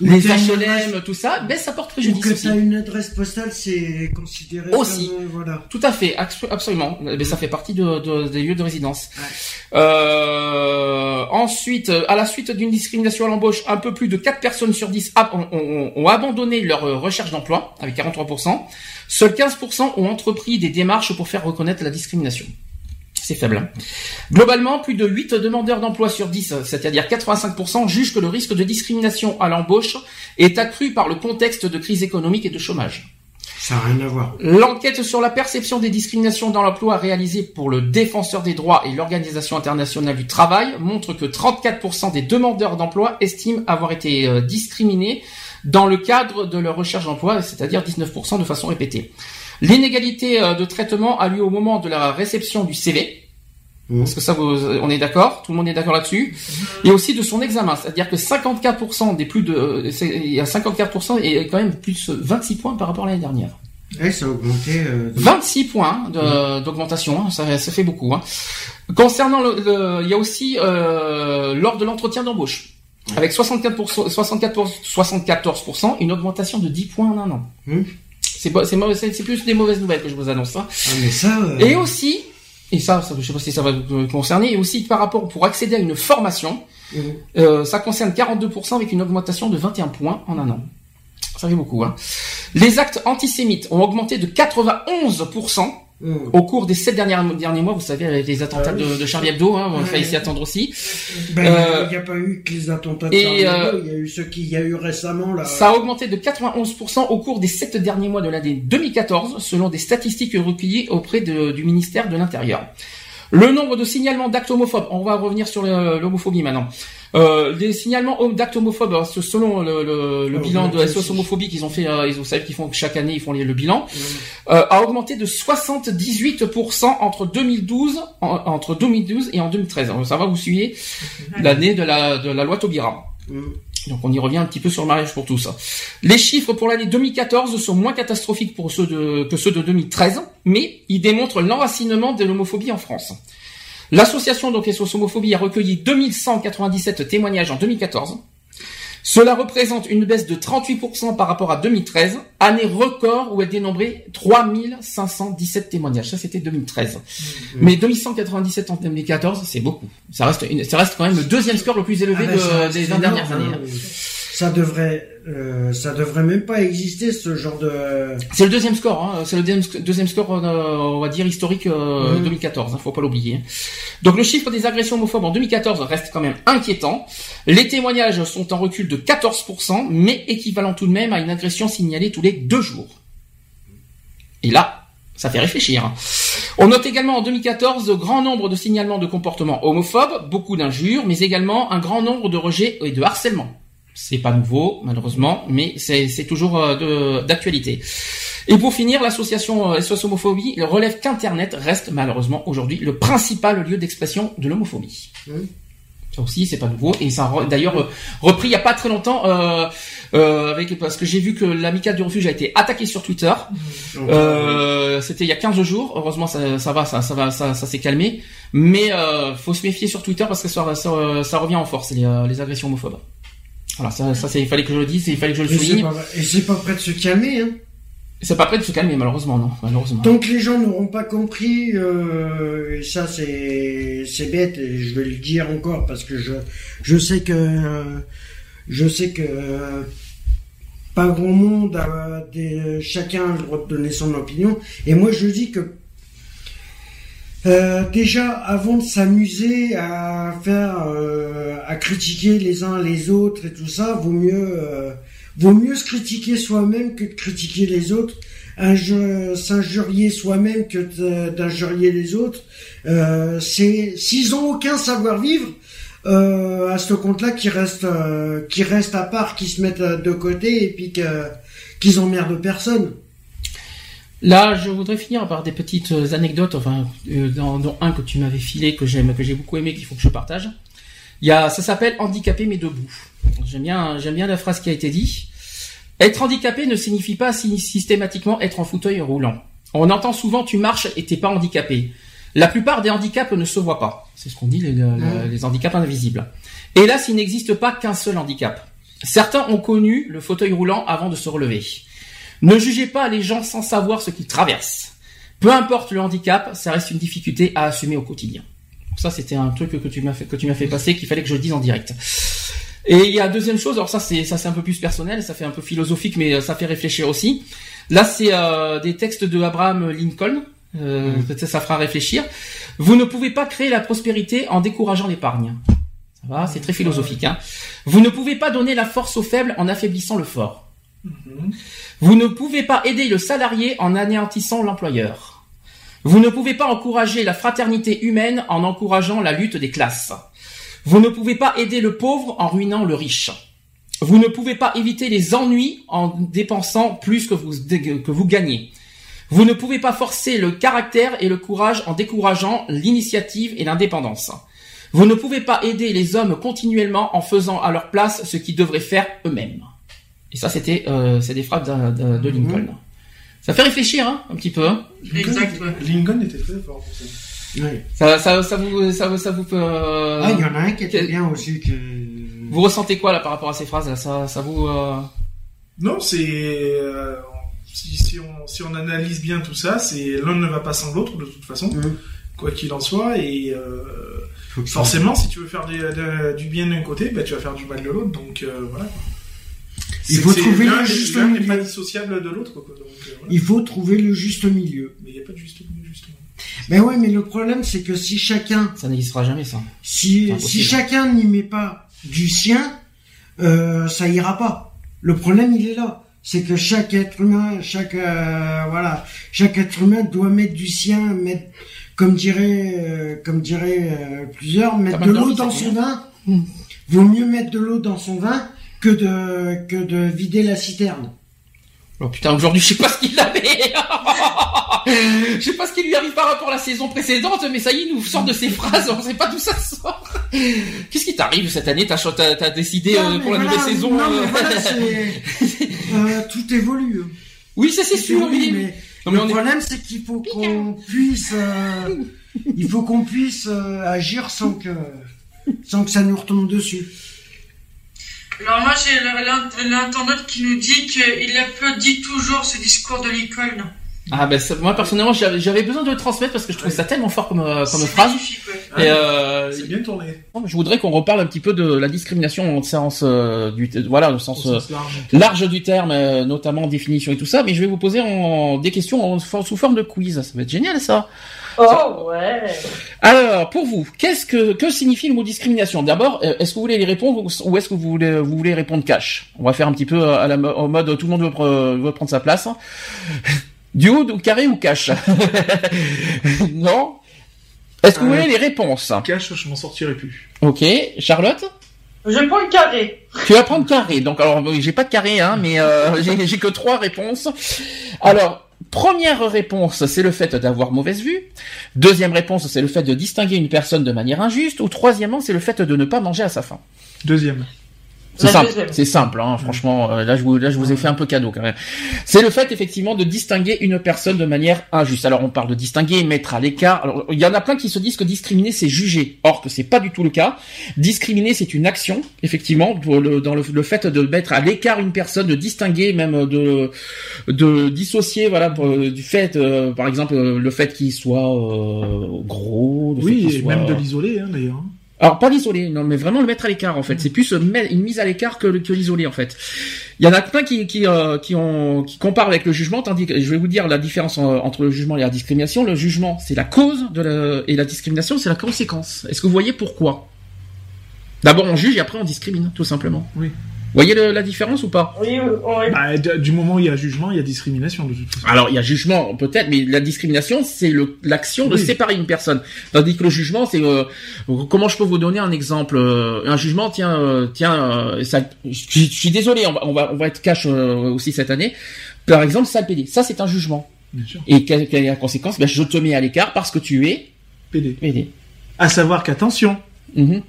les HLM, tout ça, ben ça porte Ou préjudice que aussi. t'as une adresse postale, c'est considéré Aussi. comme, euh, voilà. Tout à fait, abso- absolument. Mais ça fait partie de, de- des lieux de résidence. Ouais. Euh, ensuite, euh, à la suite d'une discrimination à l'embauche, un peu plus de 4 personnes sur 10 ab- ont, ont- ont abandonné leur euh, recherche d'emploi, avec 43%. Seuls 15% ont entrepris des démarches pour faire reconnaître la discrimination. C'est faible. Globalement, plus de 8 demandeurs d'emploi sur 10, c'est-à-dire 85%, jugent que le risque de discrimination à l'embauche est accru par le contexte de crise économique et de chômage. Ça n'a rien à voir. L'enquête sur la perception des discriminations dans l'emploi réalisée pour le défenseur des droits et l'Organisation internationale du travail montre que 34% des demandeurs d'emploi estiment avoir été euh, discriminés dans le cadre de leur recherche d'emploi, c'est-à-dire 19% de façon répétée. L'inégalité euh, de traitement a lieu au moment de la réception du CV. Mhm. Parce que ça, vous- on est d'accord, tout le monde est d'accord là-dessus. Et aussi de son examen, c'est-à-dire que 54% des plus de, euh, il y a 54% et quand même plus 26 points par rapport à l'année dernière. Ouais, ça a augmenté. euh, de- 26 points de- d'augmentation, hein, ça, ça fait beaucoup. Hein. Concernant le, le- il y a aussi euh, lors de l'entretien d'embauche, avec 64%, 64%, 74%, une augmentation de 10 points en un an. C'est pas- c'est mauvais- c'est c'est plus des mauvaises nouvelles que je vous annonce. Hein. Ah, mais ça. euh, Et aussi, et ça, ça, je sais pas si ça va vous concerner, et aussi par rapport pour accéder à une formation, Mhm. euh, ça concerne 42% avec une augmentation de 21 points en un an. Ça fait beaucoup. Hein. Les actes antisémites ont augmenté de 91% Au cours des sept derniers, derniers mois. Vous savez, avec les attentats Ah oui. de, de Charlie Hebdo, hein, on Ouais. fallait s'y attendre aussi. Ben, Euh, il n'y a pas eu que les attentats de et, Charlie euh, Hebdo, il y a eu ceux qu'il y a eu récemment là. Ça a augmenté de 91% au cours des sept derniers mois de l'année 2014, selon des statistiques recueillies auprès de- du ministère de l'Intérieur. Le nombre de signalements d'actes homophobes, on va revenir sur l'homophobie maintenant. Euh, les signalements d'actes homophobes, ce- selon le, le- le Oh, bilan de SOS homophobie qu'ils ont fait, euh, ils vous savez qu'ils font chaque année, ils font les- le bilan, euh, a augmenté de 78% entre 2012, en- entre 2012 et en 2013. Alors, ça va, vous suivez <laughs> l'année de la, de la loi Taubira. Donc on y revient un petit peu sur le mariage pour tous. Les chiffres pour l'année 2014 sont moins catastrophiques pour ceux de, que ceux de 2013, mais ils démontrent l'enracinement de l'homophobie en France. L'association donc SOS Homophobie a recueilli 2197 témoignages en 2014. Cela représente une baisse de 38% par rapport à 2013, année record où elle dénombrait 3517 témoignages. Ça c'était 2013. Mais 2197 en 2014, c'est beaucoup. Ça reste, une- ça reste quand même le deuxième score le plus élevé Ah ben, de- des c'est 20 dernières années. hein. Ça devrait, euh, ça devrait même pas exister ce genre de. C'est le deuxième score, hein. c'est le deuxième, deuxième score, euh, on va dire historique euh. 2014, hein, faut pas l'oublier. Donc le chiffre des agressions homophobes en 2014 reste quand même inquiétant. Les témoignages sont en recul de 14%, mais équivalent tout de même à une agression signalée tous les deux jours. Et là, ça fait réfléchir. hein. On note également en 2014 grand nombre de signalements de comportements homophobes, beaucoup d'injures, mais également un grand nombre de rejets et de harcèlement. C'est pas nouveau, malheureusement, mais c'est toujours euh, d'actualité. Et pour finir, l'association euh, SOS Homophobie relève qu'Internet reste malheureusement aujourd'hui le principal lieu d'expression de l'homophobie. Ça aussi, c'est pas nouveau. Et ça a d'ailleurs euh, repris il y a pas très longtemps, euh, euh, avec parce que j'ai vu que l'amicale du refuge a été attaquée sur Twitter. Donc, Euh, C'était il y a 15 jours. Heureusement, ça, ça va, ça, ça va, ça, ça s'est calmé. Mais euh, faut se méfier sur Twitter parce que ça, ça, ça revient en force les, euh, les agressions homophobes. Voilà, ça, ça c'est, il fallait que je le dise, il fallait que je le souligne. et c'est pas prêt de se calmer. Hein. C'est pas prêt de se calmer, malheureusement, non, malheureusement. Tant que les gens n'auront pas compris, euh, et ça c'est c'est bête et je vais le dire encore parce que je je sais que je sais que euh, pas grand monde a des, chacun a le droit de donner son opinion et moi je dis que euh, déjà avant de s'amuser à faire euh, à critiquer les uns les autres et tout ça vaut mieux euh, vaut mieux se critiquer soi-même que de critiquer les autres inju- s'injurier soi-même que d'injurier les autres. Euh, c'est s'ils ont aucun savoir-vivre à ce compte-là, qui restent euh, qui restent à part, qui se mettent de côté et puis qu'ils emmerdent personne. Là, je voudrais finir par des petites euh, anecdotes, enfin, euh, dans, dans un que tu m'avais filé, que j'aime, que j'ai beaucoup aimé, qu'il faut que je partage. Il y a, ça s'appelle handicapé mais debout. J'aime bien, j'aime bien la phrase qui a été dit. Être handicapé ne signifie pas systématiquement être en fauteuil roulant. On entend souvent tu marches et t'es pas handicapé. La plupart des handicaps ne se voient pas. C'est ce qu'on dit les, les- les handicaps invisibles. Hélas, il n'existe pas qu'un seul handicap. Certains ont connu le fauteuil roulant avant de se relever. Ne jugez pas les gens sans savoir ce qu'ils traversent. Peu importe le handicap, ça reste une difficulté à assumer au quotidien. Ça, c'était un truc que tu m'as fait, que tu m'as fait passer, qu'il fallait que je le dise en direct. Et il y a deuxième chose, alors ça c'est ça c'est un peu plus personnel, ça fait un peu philosophique, mais euh, ça fait réfléchir aussi. Là, c'est euh, des textes de Abraham Lincoln. Euh, Peut-être ça fera réfléchir. Vous ne pouvez pas créer la prospérité en décourageant l'épargne. Ça va, c'est très philosophique. Hein. Vous ne pouvez pas donner la force aux faibles en affaiblissant le fort. Vous ne pouvez pas aider le salarié en anéantissant l'employeur. Vous ne pouvez pas encourager la fraternité humaine en encourageant la lutte des classes. Vous ne pouvez pas aider le pauvre en ruinant le riche. Vous ne pouvez pas éviter les ennuis en dépensant plus que vous, gagnez. Vous ne pouvez pas forcer le caractère et le courage en décourageant l'initiative et l'indépendance. Vous ne pouvez pas aider les hommes continuellement en faisant à leur place ce qu'ils devraient faire eux-mêmes. Et ça, c'était euh, c'est des phrases de, de- de Lincoln. Ça fait réfléchir hein, un petit peu. hein. Exact, ouais. Lincoln était très fort pour ça. Ouais. Ça, ça, ça vous, ça, vous- ça vous peut. euh, Ah, il y en a un qui était bien aussi. Que... Vous ressentez quoi là par rapport à ces phrases là? Ça, ça vous. euh, Non, c'est euh, si, si on si on analyse bien tout ça, c'est l'un ne va pas sans l'autre de toute façon, Mhm. quoi qu'il en soit, et euh, forcément, si tu veux faire des- de- du bien d'un côté, bah, tu vas faire du mal de l'autre, donc euh, voilà. Il faut trouver le juste n'est milieu. pas dissociable de l'autre, euh, voilà. Il faut trouver le juste milieu. Mais il n'y a pas de juste milieu, justement. Mais ouais, mais le problème, c'est que si chacun, Ça n'existera jamais ça. si, si chacun n'y met pas du sien, euh, ça ira pas. Le problème, il est là. C'est que chaque être humain, chaque, euh, voilà, chaque être humain doit mettre du sien, mettre, comme dirait, euh, comme dirait euh, plusieurs, mettre de l'eau dans son vin. Vaut mieux mettre de l'eau dans son vin que de, que de vider la citerne. Oh putain, aujourd'hui, je sais pas ce qu'il avait. <laughs> je sais pas ce qui lui arrive par rapport à la saison précédente, mais ça y est, il nous sort de ces phrases, on sait pas d'où ça sort. Qu'est-ce qui t'arrive cette année? T'as t'as décidé Non, euh, pour la voilà, nouvelle saison non, mais euh, voilà, c'est- <laughs> euh, tout évolue. Oui, ça c'est sûr, Oui, oui. mais Non, mais le est- problème, c'est qu'il faut qu'on puisse, euh, il faut qu'on puisse euh, agir sans que, sans que ça nous retombe dessus. Alors moi j'ai l'in- l'internaute qui nous dit qu'il applaudit toujours ce discours de Lincoln. Ah ben ça- moi personnellement j'avais besoin de le transmettre parce que je trouve ça tellement fort comme euh, comme phrase. magnifique, ouais. Et euh, C'est bien tourné. je voudrais qu'on reparle un petit peu de la discrimination en sens euh, du voilà au sens sens large. large du terme, euh, notamment définition et tout ça. Mais je vais vous poser en, des questions en, sous forme de quiz. Ça va être génial ça. Oh ouais. Alors, pour vous, qu'est-ce que que signifie le mot discrimination? D'abord, euh, est-ce que vous voulez y répondre ou- est-ce que vous voulez vous voulez répondre cash? On va faire un petit peu à la en mode tout le monde veut, pre- veut prendre sa place. <laughs> Du haut, ou carré ou cash? <laughs> Non? Est-ce que vous Euh, voulez les réponses? Cash, je m'en sortirai plus. Ok, Charlotte? Je prends le carré. tu vas prendre carré. Donc alors j'ai pas de carré hein, mais euh, <laughs> j'ai j'ai que trois réponses. Alors première réponse, c'est le fait d'avoir mauvaise vue. Deuxième réponse, c'est le fait de distinguer une personne de manière injuste. Ou troisièmement, c'est le fait de ne pas manger à sa faim. Deuxième. C'est simple, c'est simple. Hein, franchement, euh, là je vous là je vous ai fait un peu cadeau quand même. C'est le fait effectivement de distinguer une personne de manière injuste. Alors on parle de distinguer, mettre à l'écart. Alors il y en a plein qui se disent que discriminer c'est juger. Or que c'est pas du tout le cas. Discriminer c'est une action effectivement pour le, dans le, le fait de mettre à l'écart une personne, de distinguer même de de dissocier voilà pour- du fait euh, par exemple euh, le fait qu'il soit euh, gros, le fait Oui, qu'il soit- même de l'isoler, hein, d'ailleurs. Alors pas l'isoler, non, mais vraiment le mettre à l'écart en fait. C'est plus euh, une mise à l'écart que, que l'isoler en fait. Il y en a plein qui qui euh, qui, ont, qui comparent avec le jugement, tandis que je vais vous dire la différence euh, entre le jugement et la discrimination. Le jugement c'est la cause de la, et la discrimination c'est la conséquence. Est-ce que vous voyez pourquoi? D'abord on juge et après on discrimine, tout simplement. Oui. Vous voyez le- la différence ou pas Oui, oui, oui. Bah, du moment où il y a jugement, il y a discrimination, de toute façon. Alors il y a jugement peut-être, mais la discrimination c'est le l'action de Oui. séparer une personne. Tandis que le jugement c'est euh, comment je peux vous donner un exemple Euh, Un jugement tiens euh, tiens ça, je, je suis désolé on va on va on va être cash aussi cette année. Par exemple sale PD, ça c'est un jugement. Bien sûr. Et quelle, quelle est la conséquence? Ben, je te mets à l'écart parce que tu es PD. PD. À savoir qu'attention, Mhm.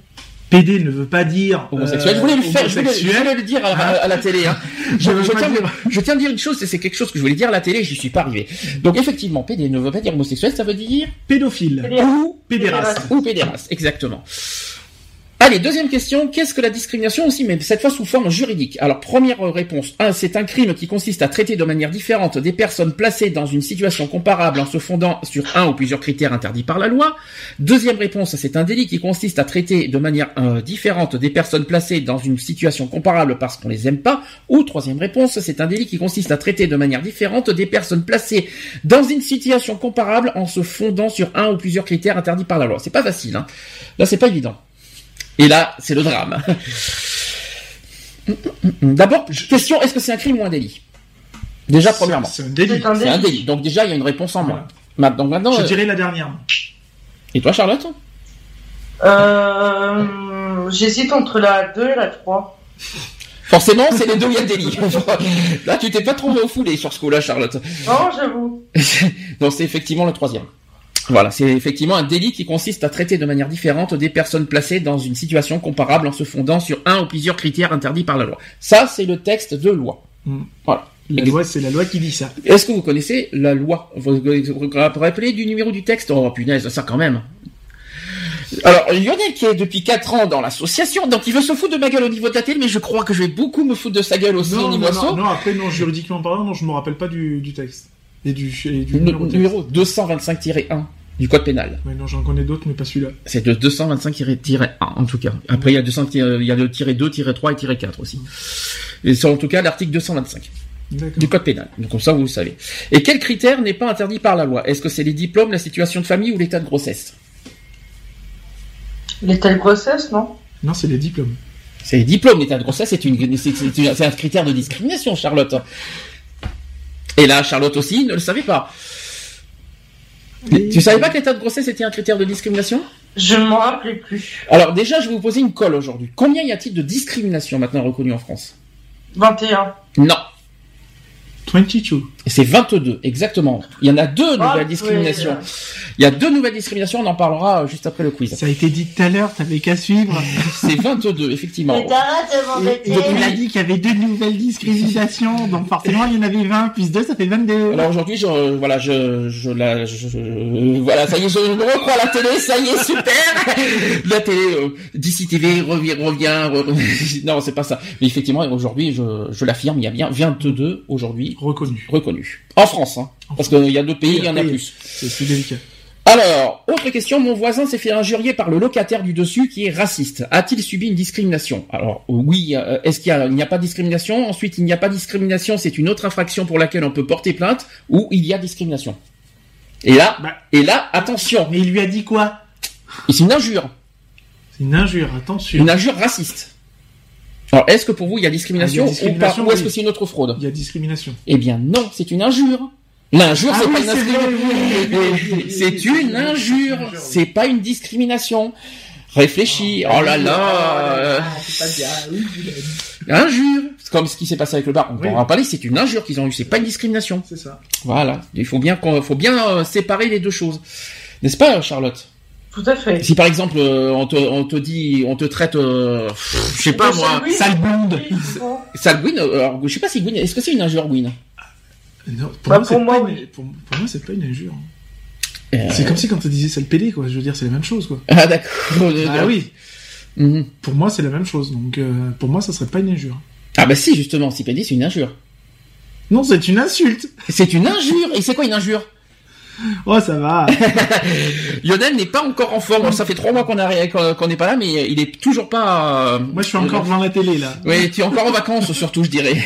PD ne veut pas dire Homosexuel. euh, je voulais le faire, je voulais, je homosexuel. voulais le dire à, à- à la télé. Hein. <laughs> Je, tiens, dire- je tiens à dire une chose, c'est- c'est quelque chose que je voulais dire à la télé, j'y suis pas arrivé. Donc effectivement, PD ne veut pas dire homosexuel, ça veut dire Pédophile. ou Pédéraste. ou pédéraste, exactement. Allez, deuxième question, qu'est-ce que la discrimination aussi, mais cette fois sous forme juridique? Alors, première réponse, un, c'est un crime qui consiste à traiter de manière différente des personnes placées dans une situation comparable en se fondant sur un ou plusieurs critères interdits par la loi. Deuxième réponse, c'est un délit qui consiste à traiter de manière euh, différente des personnes placées dans une situation comparable parce qu'on les aime pas. Ou troisième réponse, c'est un délit qui consiste à traiter de manière différente des personnes placées dans une situation comparable en se fondant sur un ou plusieurs critères interdits par la loi. C'est pas facile, hein. Là, c'est pas évident. Et là, c'est le drame. D'abord, question, est-ce que c'est un crime ou un délit? Déjà, premièrement. C'est un délit. C'est un C'est un délit. délit. Donc déjà, il y a une réponse en moins. Voilà. Donc maintenant, Je euh, dirais la dernière. et toi, Charlotte? Euh, J'hésite entre la 2 et la 3. Forcément, c'est les deux il y a le délit. <laughs> là, tu t'es pas trop foulé sur ce coup-là, Charlotte. Non, j'avoue. <laughs> non, c'est effectivement le troisième. Voilà, c'est effectivement un délit qui consiste à traiter de manière différente des personnes placées dans une situation comparable en se fondant sur un ou plusieurs critères interdits par la loi. Ça, c'est le texte de loi. Mm. Voilà. La loi, c'est la loi qui dit ça. Est-ce que vous connaissez la loi? Vous vous rappelez du numéro du texte? Oh punaise, ça quand même. Alors, Lionel qui est depuis 4 ans dans l'association, donc il veut se foutre de ma gueule au niveau de la télé, mais je crois que je vais beaucoup me foutre de sa gueule aussi au niveau non, non, non, après, non, juridiquement parlant, non, je me rappelle pas du, du texte. Et du, et du numéro numéro 225-1 du code pénal. Ouais, non, j'en connais d'autres, mais pas celui-là. C'est de 225-1 en tout cas. Après il y a 200, il y a le tiré 2, tiré 3 et tiré 4 aussi. Et c'est en tout cas l'article 225 D'accord. du code pénal. Donc comme ça vous le savez. Et quel critère n'est pas interdit par la loi? Est-ce que c'est les diplômes, la situation de famille ou l'état de grossesse? L'état de grossesse, non? Non, c'est les diplômes. C'est les diplômes, l'état de grossesse, c'est une, c'est, c'est une- c'est un critère de discrimination, Charlotte. Et là, Charlotte aussi ne le savait pas. Tu savais pas que l'état de grossesse était un critère de discrimination? Je ne m'en rappelais plus. Alors déjà, je vais vous poser une colle aujourd'hui. Combien y a-t-il de discrimination maintenant reconnues en France? 21. Non. 22. C'est 22, exactement. Il y en a deux Ah, nouvelles discriminations. Il y a deux nouvelles discriminations, on en parlera euh, juste après le quiz. Ça a été dit tout à l'heure, t'avais qu'à suivre. <laughs> C'est 22, effectivement. Mais t'arrêtes de m'embêter. Donc, il a dit qu'il y avait deux nouvelles discriminations, donc forcément, il y en avait 20, plus 2, ça fait 22. Alors aujourd'hui, je, voilà, je, je, la, je, je- voilà, ça y est, je me recrois à la télé, ça y est, super. <laughs> La télé, euh, DC TV revient, revient. re- <laughs> non, c'est pas ça. Mais effectivement, aujourd'hui, je, je l'affirme, il y a bien 22 aujourd'hui Reconnu. En France, hein, parce qu'il y a d'autres pays, il y en a plus. C'est délicat. Alors, autre question, mon voisin s'est fait injurier par le locataire du dessus qui est raciste. A-t-il subi une discrimination? Alors, oui, euh, est-ce qu'il y a, il n'y a pas de discrimination? Ensuite, il n'y a pas de discrimination, c'est une autre infraction pour laquelle on peut porter plainte, ou il y a discrimination. Et là, Bah. et là, attention, Mais il lui a dit quoi? C'est une injure, C'est une injure, attention. une injure raciste. Alors, est-ce que pour vous, il y a discrimination, Ah, il y a discrimination, ou pas Ou est-ce que c'est une autre fraude Il y a discrimination. Eh bien, non, c'est une injure. L'injure, Ah c'est oui, pas une oui, C'est une injure, c'est pas une discrimination. Réfléchis. Oh là là. Injure. C'est comme ce qui s'est passé avec le bar. On Oui. pourra en parler. C'est une injure qu'ils ont eu. C'est pas une discrimination. C'est ça. Voilà. Il faut bien qu'on, faut bien euh, séparer les deux choses. N'est-ce pas, Charlotte? Tout à fait. Si par exemple euh, on te, on te dit, on te traite, euh, pff, je sais pas moi, Sale blonde. sale Gwyn, alors, je sais pas si Gwyn, est-ce que c'est une injure Gwyn Non, pour Bah, moi, pour c'est moi, pas oui. une... pour, pour moi, c'est pas une injure. Euh, C'est comme si quand tu disais sale pédé, quoi. Je veux dire, c'est la même chose, quoi. Ah d'accord. Ah oui. Mhm. Pour moi, c'est la même chose. Donc, euh, pour moi, ça serait pas une injure. Ah bah si justement, si pédé c'est une injure. Non, c'est une insulte. C'est une injure. Et c'est quoi une injure? <laughs> Oh, ça va. <laughs> Lionel n'est pas encore en forme. Ça fait trois mois qu'on n'est pas là, mais il est toujours pas. euh, Moi, je suis encore devant la télé, là. Oui, tu es encore en vacances surtout, je dirais.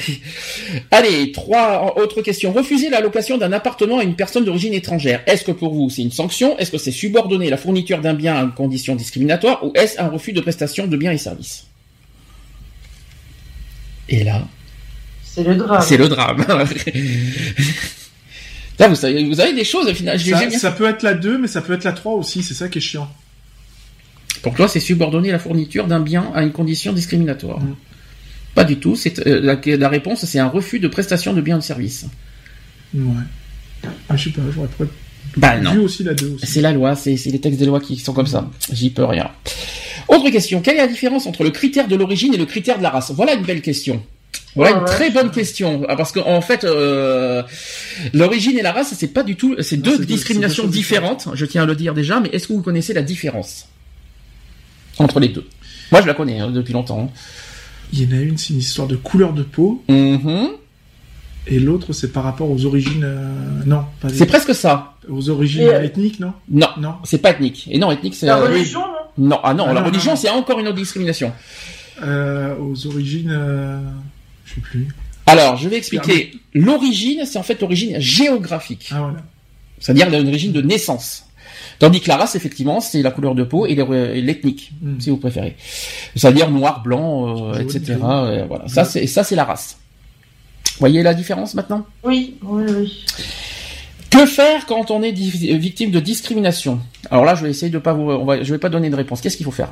<laughs> Allez, trois autres questions. Refuser la location d'un appartement à une personne d'origine étrangère. Est-ce que pour vous c'est une sanction? Est-ce que c'est subordonner la fourniture d'un bien à une condition discriminatoire? Ou est-ce un refus de prestation de biens et services? Et là, C'est le drame. c'est le drame. Là, vous avez des choses au final. Ça, ça peut être la 2, mais ça peut être la 3 aussi. C'est ça qui est chiant. Pour toi, c'est subordonner la fourniture d'un bien à une condition discriminatoire. Mm. Pas du tout. C'est euh, la, la réponse, c'est un refus de prestation de biens et de services. Ouais. Ah, je sais pas, j'aurais peut-être Bah non. aussi la 2 aussi. C'est la loi, c'est c'est les textes des lois qui sont comme ça. J'y peux rien. Autre question. Quelle est la différence entre le critère de l'origine et le critère de la race? Voilà une belle question. Voilà Oh, une ouais. très bonne question. Ah, Parce qu'en fait, euh, l'origine et la race, c'est pas du tout, c'est deux discriminations deux différentes. Je tiens à le dire déjà, mais est-ce que vous connaissez la différence entre les deux? Moi, je la connais hein, depuis longtemps. Il y en a une, c'est une histoire de couleur de peau, Mhm. et l'autre, c'est par rapport aux origines. euh, Non, pas C'est presque ça. aux origines Et, euh, ethniques, non? Non, Non. c'est pas ethnique. Et non, ethnique, c'est La euh, religion, non? Non, ah non, Ah la non, religion, non. c'est encore une autre discrimination. Euh, aux origines. Je sais plus. Alors, je vais expliquer. L'origine, c'est en fait l'origine géographique, Ah voilà. c'est-à-dire l'origine de naissance. Tandis que la race, effectivement, c'est la couleur de peau et le- et l'ethnique, Mm. si vous préférez. C'est-à-dire noir, blanc, euh, etc. euh, voilà. Ça, c'est ça, c'est la race. Voyez la différence maintenant? Oui, oui, oui. Que faire quand on est victime de discrimination? Alors là, je vais essayer de pas vous, on va, je vais pas donner de réponse. Qu'est-ce qu'il faut faire?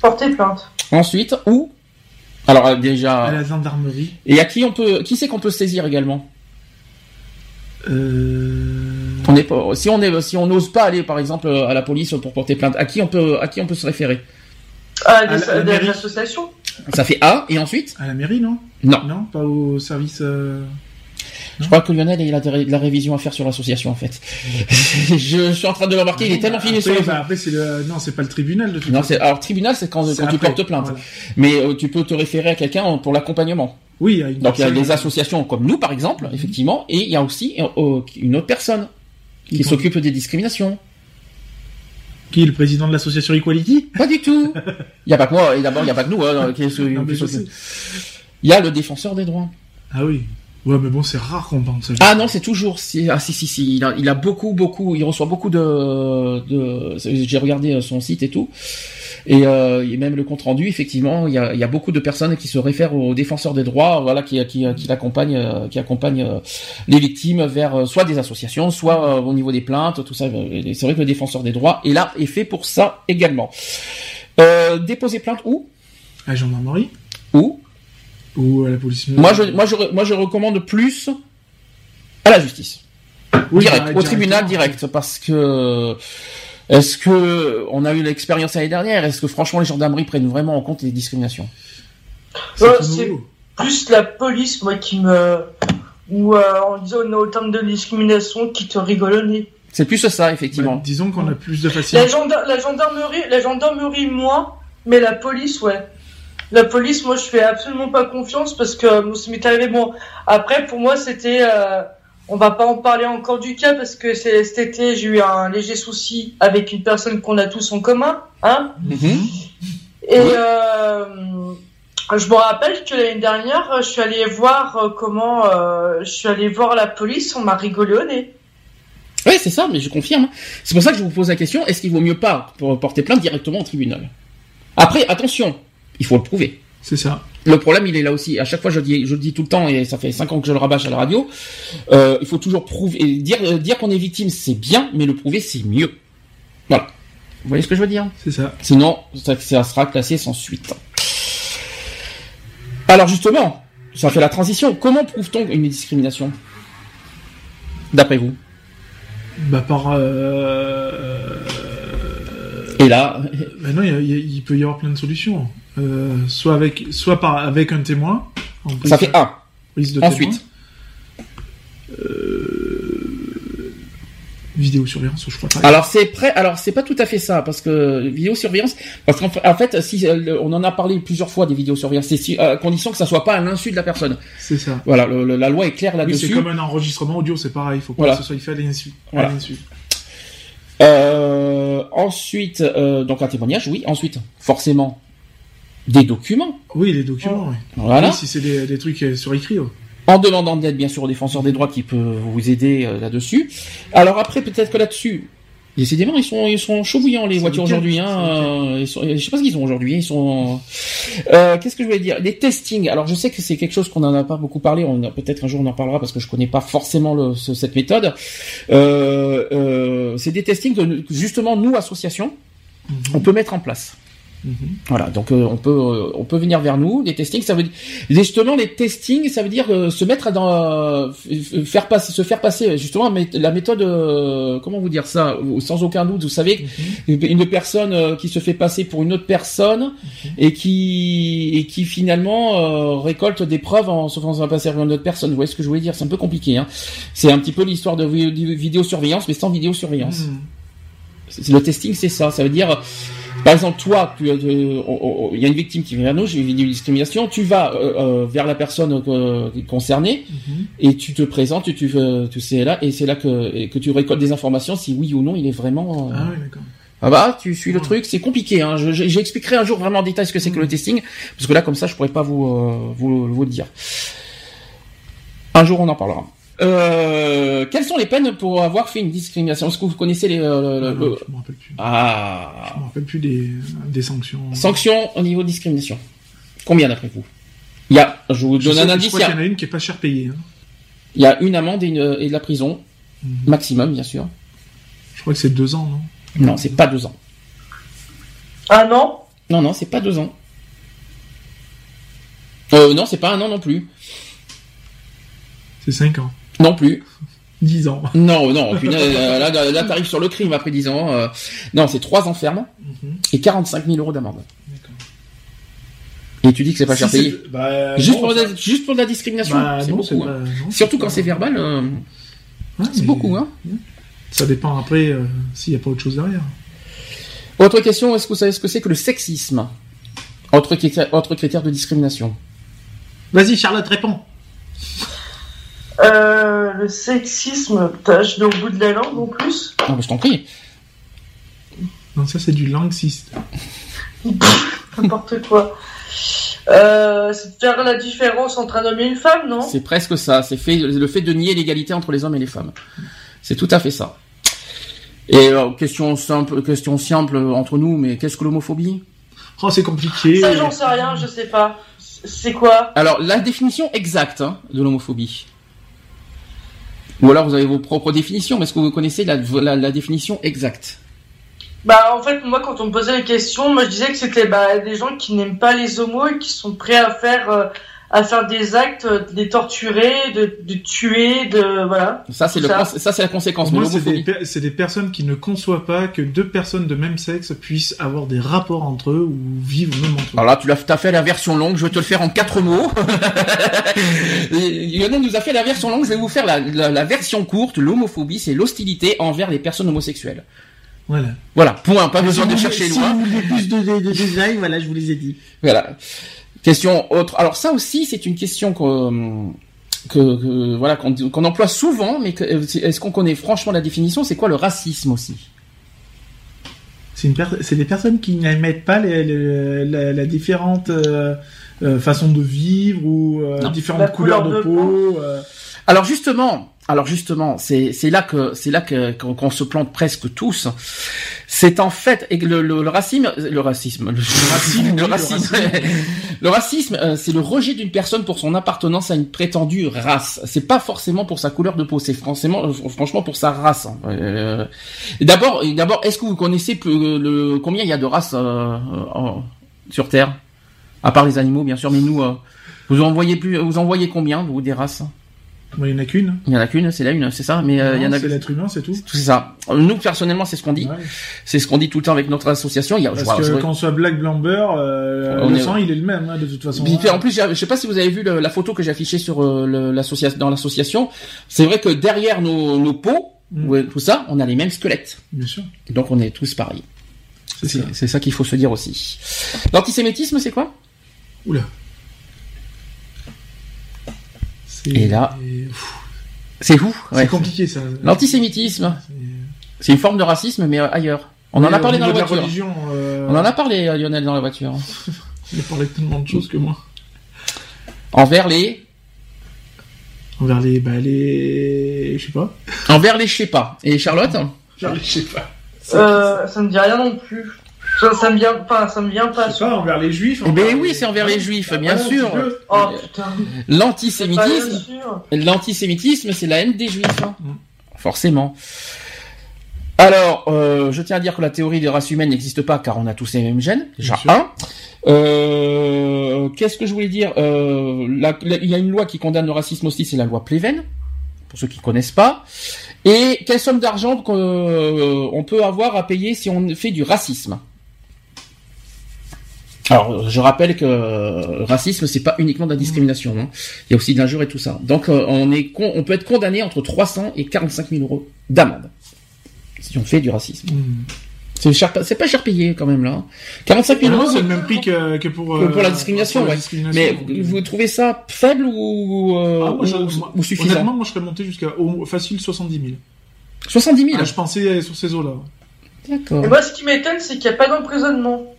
Porter plainte. Ensuite, ou Alors euh, déjà. à la gendarmerie. Et à qui on peut, qui c'est qu'on peut saisir également? Euh... On est pas, si on est, si on n'ose pas aller par exemple à la police pour porter plainte, à qui on peut, à qui on peut se référer? Ah, À des, la- associations Ça fait A et ensuite? À la mairie, non? Non. Non, pas au service. euh, Je crois que Lionel il a de la révision à faire sur l'association en fait. <laughs> je, suis en train de le remarquer, il est tellement fini sur. Le- bah, après, c'est le. Non, c'est pas le tribunal de Non, alors tribunal, c'est quand, tu portes plainte. voilà. Mais euh, tu peux te référer à quelqu'un pour l'accompagnement. Oui, une Donc il y a des associations comme nous par exemple, effectivement, et il y a aussi euh, une autre personne qui s'occupe des discriminations. Qui est le président de l'association Equality? Pas du tout. <laughs> Il y a pas que moi, et d'abord il y a pas que nous. Hein, qui, Non, qui. Il y a le défenseur des droits. Ah oui. Ouais, mais bon, c'est rare qu'on pense. Ah non, c'est toujours. si- Ah si si si. Il a, il a beaucoup beaucoup. Il reçoit beaucoup de. de J'ai regardé son site et tout. Et, euh, et même le compte rendu, effectivement, il y, a, il y a beaucoup de personnes qui se réfèrent aux défenseurs des droits, voilà, qui qui, euh, qui accompagnent euh, les victimes vers euh, soit des associations, soit euh, au niveau des plaintes, tout ça. C'est vrai que le défenseur des droits est là et fait pour ça également. Euh, déposer plainte où? À gendarmerie Où? Ou à la police Moi, je, moi, je, moi, je recommande plus à la justice. Oui, direct, bah, au tribunal direct, parce que est-ce que on a eu l'expérience l'année dernière? Est-ce que franchement les gendarmeries prennent vraiment en compte les discriminations? C'est Ouais, nouveau. Plus la police, moi, qui me. Ou euh, en disant au terme de discrimination, qui te rigole au nez. C'est plus ça Bah, effectivement. disons qu'on a plus de La, facilité. genda- la gendarmerie, la gendarmerie, moins, mais la police, ouais. La police, moi, je fais absolument pas confiance parce que ça m'est arrivé. Bon, après, pour moi, c'était. euh, on va pas en parler encore du cas parce que c'est cet été, j'ai eu un léger souci avec une personne qu'on a tous en commun, hein. Mhm. Et euh, je me rappelle que l'année dernière, je suis allé voir euh, comment. euh, je suis allé voir la police, on m'a rigolé au nez. Oui, c'est ça, mais je confirme. C'est pour ça que je vous pose la question est-ce qu'il vaut mieux pas pour porter plainte directement au tribunal? Après, attention, il faut le prouver. C'est ça. Le problème, il est là aussi. À chaque fois, je dis, je le dis tout le temps, et ça fait cinq ans que je le rabâche à la radio. euh, il faut toujours prouver. Dire, euh, dire qu'on est victime, c'est bien, mais le prouver, c'est mieux. Voilà. Vous voyez ce que je veux dire? C'est ça. Sinon, ça, ça sera classé sans suite. Alors justement, ça fait la transition. Comment prouve-t-on une discrimination? D'après vous? Bah, par. Euh... Et là, Bah non, il peut y avoir plein de solutions. Euh, soit avec, soit par avec un témoin. En prise- ça fait un. de Ensuite. Euh, vidéosurveillance, je crois pas. alors c'est prêt. Alors c'est pas tout à fait ça parce que vidéosurveillance. Parce qu'en fa- en fait, si euh, on en a parlé plusieurs fois des vidéosurveillances, c'est si, à condition que ça soit pas à l'insu de la personne. C'est ça. Voilà, le- le- la loi est claire Oui, là-dessus. c'est comme un enregistrement audio, c'est pareil. Il faut pas Voilà. que ce soit fait à l'insu. Voilà. Euh, ensuite, euh, donc un témoignage, oui. Ensuite, forcément, des documents. Oui, les documents. oui. Voilà. Oui, si c'est des, des trucs euh, sur écrit. En demandant d'aide, bien sûr, au défenseur des droits qui peut vous aider euh, là-dessus. Alors après, peut-être que là-dessus, décidément, ils sont, ils sont chauds bouillants les voitures aujourd'hui. Hein, euh, je sais pas ce qu'ils ont aujourd'hui. Ils sont. Euh, Qu'est-ce que je voulais dire? Les testings. Alors je sais que c'est quelque chose qu'on n'en a pas beaucoup parlé. On a peut-être un jour on en parlera parce que je connais pas forcément le, ce- cette méthode. Euh, euh, c'est des testings que justement nous associations Mhm. on peut mettre en place. Mhm. Voilà, donc euh, on peut euh, on peut venir vers nous. Les testings, ça veut dire justement les testings, ça veut dire euh, se mettre dans euh, faire passer se faire passer justement la méthode euh, comment vous dire ça sans aucun doute. Vous savez Mhm. une personne euh, qui se fait passer pour une autre personne et qui et qui finalement euh, récolte des preuves en se faisant passer pour une autre personne. Vous voyez ce que je voulais dire? C'est un peu compliqué. Hein c'est un petit peu l'histoire de vi- de vidéosurveillance mais sans vidéosurveillance. Mhm. Le testing, c'est ça. Ça veut dire, par exemple, toi, il y a une victime qui vient vers nous, j'ai une discrimination, tu vas euh, euh, vers la personne euh, concernée Mhm. et tu te présentes, tu, tu, tu sais là, et c'est là que, que tu récoltes des informations si oui ou non il est vraiment. euh, Ah oui, d'accord. Ah bah, tu suis le Ouais. truc, c'est compliqué. Hein. Je- je- J'expliquerai un jour vraiment en détail ce que c'est que le testing, parce que là, comme ça, je pourrais pas vous euh, vous, vous le dire. Un jour, on en parlera. Euh, quelles sont les peines pour avoir fait une discrimination? Est-ce que vous connaissez les euh, Ah, le- non, le- je me rappelle plus. ah Je me rappelle plus des, des sanctions. sanctions au niveau de discrimination Combien d'après vous? Il y a, je vous Je donne sais un que je indice, crois il y, qu'il y a, en a une qui est pas cher payée. hein. il y a une amende et, une, et de la prison, Mhm. maximum bien sûr. Je crois que c'est deux ans, non? Non, c'est pas deux ans. Ah non? Non, non, c'est pas deux ans. Euh, non, c'est pas un an non plus. C'est 5 ans. Non plus. 10 ans. Non, non, euh, là, là, là, t'arrives sur le crime après 10 ans. euh, non, c'est 3 ans ferme et 45 000 euros d'amende. Et tu dis que c'est pas Si cher payé bah, juste, pour ça- la, juste pour de la discrimination Bah, C'est beaucoup. hein. Surtout quand c'est verbal, euh, Ouais, c'est mais beaucoup. Hein. Ça dépend après euh, s'il n'y a pas autre chose derrière. Autre question, est-ce que vous savez ce que c'est que le sexisme? Autre critère, autre critère de discrimination. Vas-y, Charlotte, réponds. Euh, le sexisme, putain, je l'ai au bout de la langue en plus. Non, mais je t'en prie. Non, ça, c'est du languiste. N'importe quoi. Euh, c'est de faire la différence entre un homme et une femme, non? C'est presque ça. C'est fait, le fait de nier l'égalité entre les hommes et les femmes. C'est tout à fait ça. Et euh, question simple, question simple entre nous, mais qu'est-ce que l'homophobie? Oh, c'est compliqué. Ça, j'en sais rien, je sais pas. C'est quoi? Alors, la définition exacte hein, de l'homophobie. Ou alors vous avez vos propres définitions, mais est-ce que vous connaissez la, définition exacte? Bah, en fait, moi, quand on me posait les questions, moi, je disais que c'était bah, des gens qui n'aiment pas les homos et qui sont prêts à faire, euh, à faire des actes, euh, de les torturer, de, de tuer, de voilà. Ça, c'est le, Ça. cons- ça, c'est la conséquence. Moi, c'est des, c'est des personnes qui ne conçoivent pas que deux personnes de même sexe puissent avoir des rapports entre eux ou vivre même entre eux. Alors là, tu l'as, t'as fait la version longue. Je vais te le faire en quatre mots. <laughs> Lionel nous a fait la version longue. Je vais vous faire la, la, la version courte. L'homophobie, c'est l'hostilité envers les personnes homosexuelles. Voilà. Voilà. Point. Pas besoin Si de vous chercher loin. Si vous voulez plus de, de, de détails, voilà, je vous les ai dit. Voilà. Question autre. Alors ça aussi, c'est une question que, que, que- voilà qu'on qu'on emploie souvent, mais que- est-ce qu'on connaît franchement la définition? C'est quoi le racisme aussi? C'est une per- c'est des personnes qui n'émettent pas les, les- la, la différente euh, euh, façon de vivre ou euh, différentes La couleurs couleur de, de peau. euh. Alors justement, alors justement, c'est là que c'est là que qu'on se plante presque tous. C'est en fait et le, le, le racisme, le racisme, le, racisme, le <laughs> racisme, le racisme, euh, c'est le rejet d'une personne pour son appartenance à une prétendue race. C'est pas forcément pour sa couleur de peau, c'est franchement, euh, franchement pour sa race. hein. Euh, d'abord, d'abord, est-ce que vous connaissez le combien il y a de races euh, en- sur Terre, à part les animaux bien sûr, mais nous, euh, vous en voyez plus, vous en voyez combien vous des races? Il n'y en a qu'une. il y en a qu'une, c'est la une, c'est ça. Mais euh, il y en a. C'est l'être humain, c'est tout. C'est ça. Nous personnellement, c'est ce qu'on dit. Ouais. C'est ce qu'on dit tout le temps avec notre association. Il y a. Parce que je- quand on soit black, blanc, beurre, euh, On le est- sang, il est le même, hein, de toute façon. Puis, en plus, je sais pas si vous avez vu le- la photo que j'ai affichée sur euh, l'association dans l'association. C'est vrai que derrière nos, nos peaux, Mm. tout ça, on a les mêmes squelettes. Bien sûr. Donc on est tous pareils. C'est ça. Ça qu'il faut se dire aussi. L'antisémitisme, c'est quoi? Oula. C'est- Et là- C'est où C'est compliqué, ça. L'antisémitisme, C'est- une forme de racisme, mais ailleurs. On en a parlé dans la voiture. religion, euh, On en a parlé, euh, Lionel, dans la voiture. <laughs> Il a parlé de tellement de choses que moi. Envers les, Envers les, bah, les, je sais pas. envers les je sais pas. Et Charlotte Envers les, je sais pas. euh, Ça me dit rien non plus. Ça, ça me vient pas, ça me vient pas. Sais pas, envers les juifs. Eh ben oui, c'est envers les juifs, bien sûr. un petit peu. Oh putain. Pas bien L'antisémitisme, sûr. l'antisémitisme, c'est la haine des juifs, hein. Mm. forcément. Alors, euh, je tiens à dire que la théorie des races humaines n'existe pas car on a tous les mêmes gènes. Déjà Bien sûr. un. Euh, Qu'est-ce que je voulais dire Euh, la- la- Il y a une loi qui condamne le racisme aussi, c'est la loi Pleven, pour ceux qui connaissent pas. Et quelle somme d'argent qu'on euh, on peut avoir à payer si on fait du racisme? Alors, je rappelle que euh, racisme, c'est pas uniquement de la discrimination. hein. Il y a aussi de l'injure et tout ça. Donc, euh, on est con- on peut être condamné entre 300 et 45 000 euros d'amende si on fait du racisme. Hmm. C'est cher, c'est pas cher payé quand même là. 45 000 Non, euros. c'est le même prix que, que pour, Que euh, pour la discrimination, pour la ouais. discrimination. Mais vous trouvez ça faible ou, euh, ah, moi, je- ou- moi, ou suffisant? Honnêtement, moi, je serais monté jusqu'à au- facile 70 000. 70 000. Ah, je pensais sur ces eaux-là. D'accord. Et moi, ce qui m'étonne, c'est qu'il n'y a pas d'emprisonnement.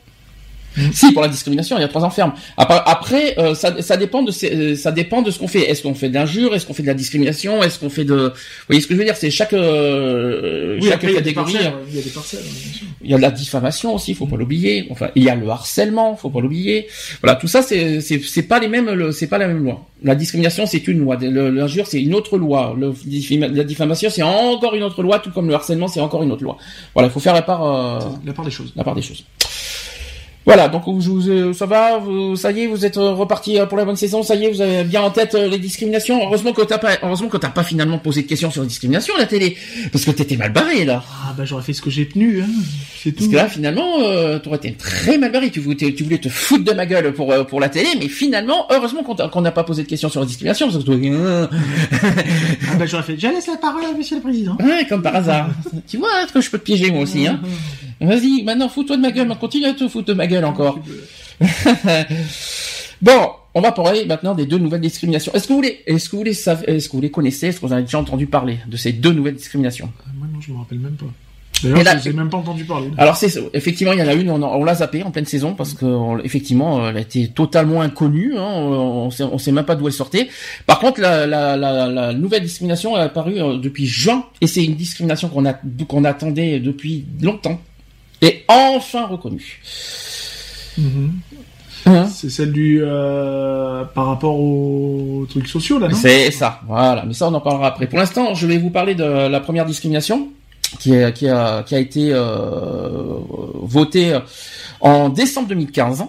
Si pour la discrimination, il y a trois ans ferme. Après, euh, ça, ça dépend de ces- euh, ça dépend de ce qu'on fait. Est-ce qu'on fait de l'injure? Est-ce qu'on fait de la discrimination? Est-ce qu'on fait de Vous voyez ce que je veux dire? C'est chaque euh, Oui, chaque après, il y a des catégorie. parcelles, Il y a des parcelles, hein. Il y a de la diffamation aussi, faut pas l'oublier. Enfin, il y a le harcèlement, faut pas l'oublier. Voilà, tout ça, c'est c'est c'est pas les mêmes, le- c'est pas la même loi. La discrimination, c'est une loi. L'injure, c'est une autre loi. Le, la diffamation, c'est encore une autre loi, tout comme le harcèlement, c'est encore une autre loi. Voilà, il faut faire la part, euh, La part des choses. la part des choses. Voilà, donc vous, vous, euh, ça va, vous, ça y est, vous êtes euh, reparti euh, pour la bonne saison, ça y est, vous avez bien en tête les discriminations. Heureusement que t'as pas, heureusement que t'as pas finalement posé de questions sur les discriminations à la télé, parce que t'étais mal barré là. Ah bah j'aurais fait ce que j'ai tenu, hein. c'est tout. Parce que là, finalement, euh, t'aurais été très mal barré. Tu voulais, tu voulais te foutre de ma gueule pour euh, pour la télé, mais finalement, heureusement qu'on n'a pas posé de questions sur la discrimination, parce que toi, Ah bah j'aurais fait, je laisse la parole à monsieur le président. ouais, comme par hasard. <laughs> tu vois que je peux te piéger moi aussi, hein. Vas-y, maintenant fous-toi de ma gueule, continue à te foutre de ma gueule encore. <laughs> bon, on va parler maintenant des deux nouvelles discriminations. Est-ce que vous les, est-ce que vous savez, est-ce que vous les connaissez, est-ce que vous en avez déjà entendu parler de ces deux nouvelles discriminations? Ah, Moi non, je me rappelle même pas. D'ailleurs, là- je n'ai même pas entendu parler. Alors c'est effectivement il y en a une on, on l'a zappée en pleine saison parce que on- effectivement elle a été totalement inconnue hein, on, on sait même pas d'où elle sortait. Par contre la, la, la, la nouvelle discrimination est apparue euh, depuis juin et c'est une discrimination qu'on a qu'on attendait depuis longtemps et enfin reconnue. Mhm. Hein C'est celle du euh, par rapport aux trucs sociaux là, C'est ça, voilà. Mais ça, on en parlera après. Pour l'instant, je vais vous parler de la première discrimination qui, est, qui, a, qui a été euh, votée en décembre 2015.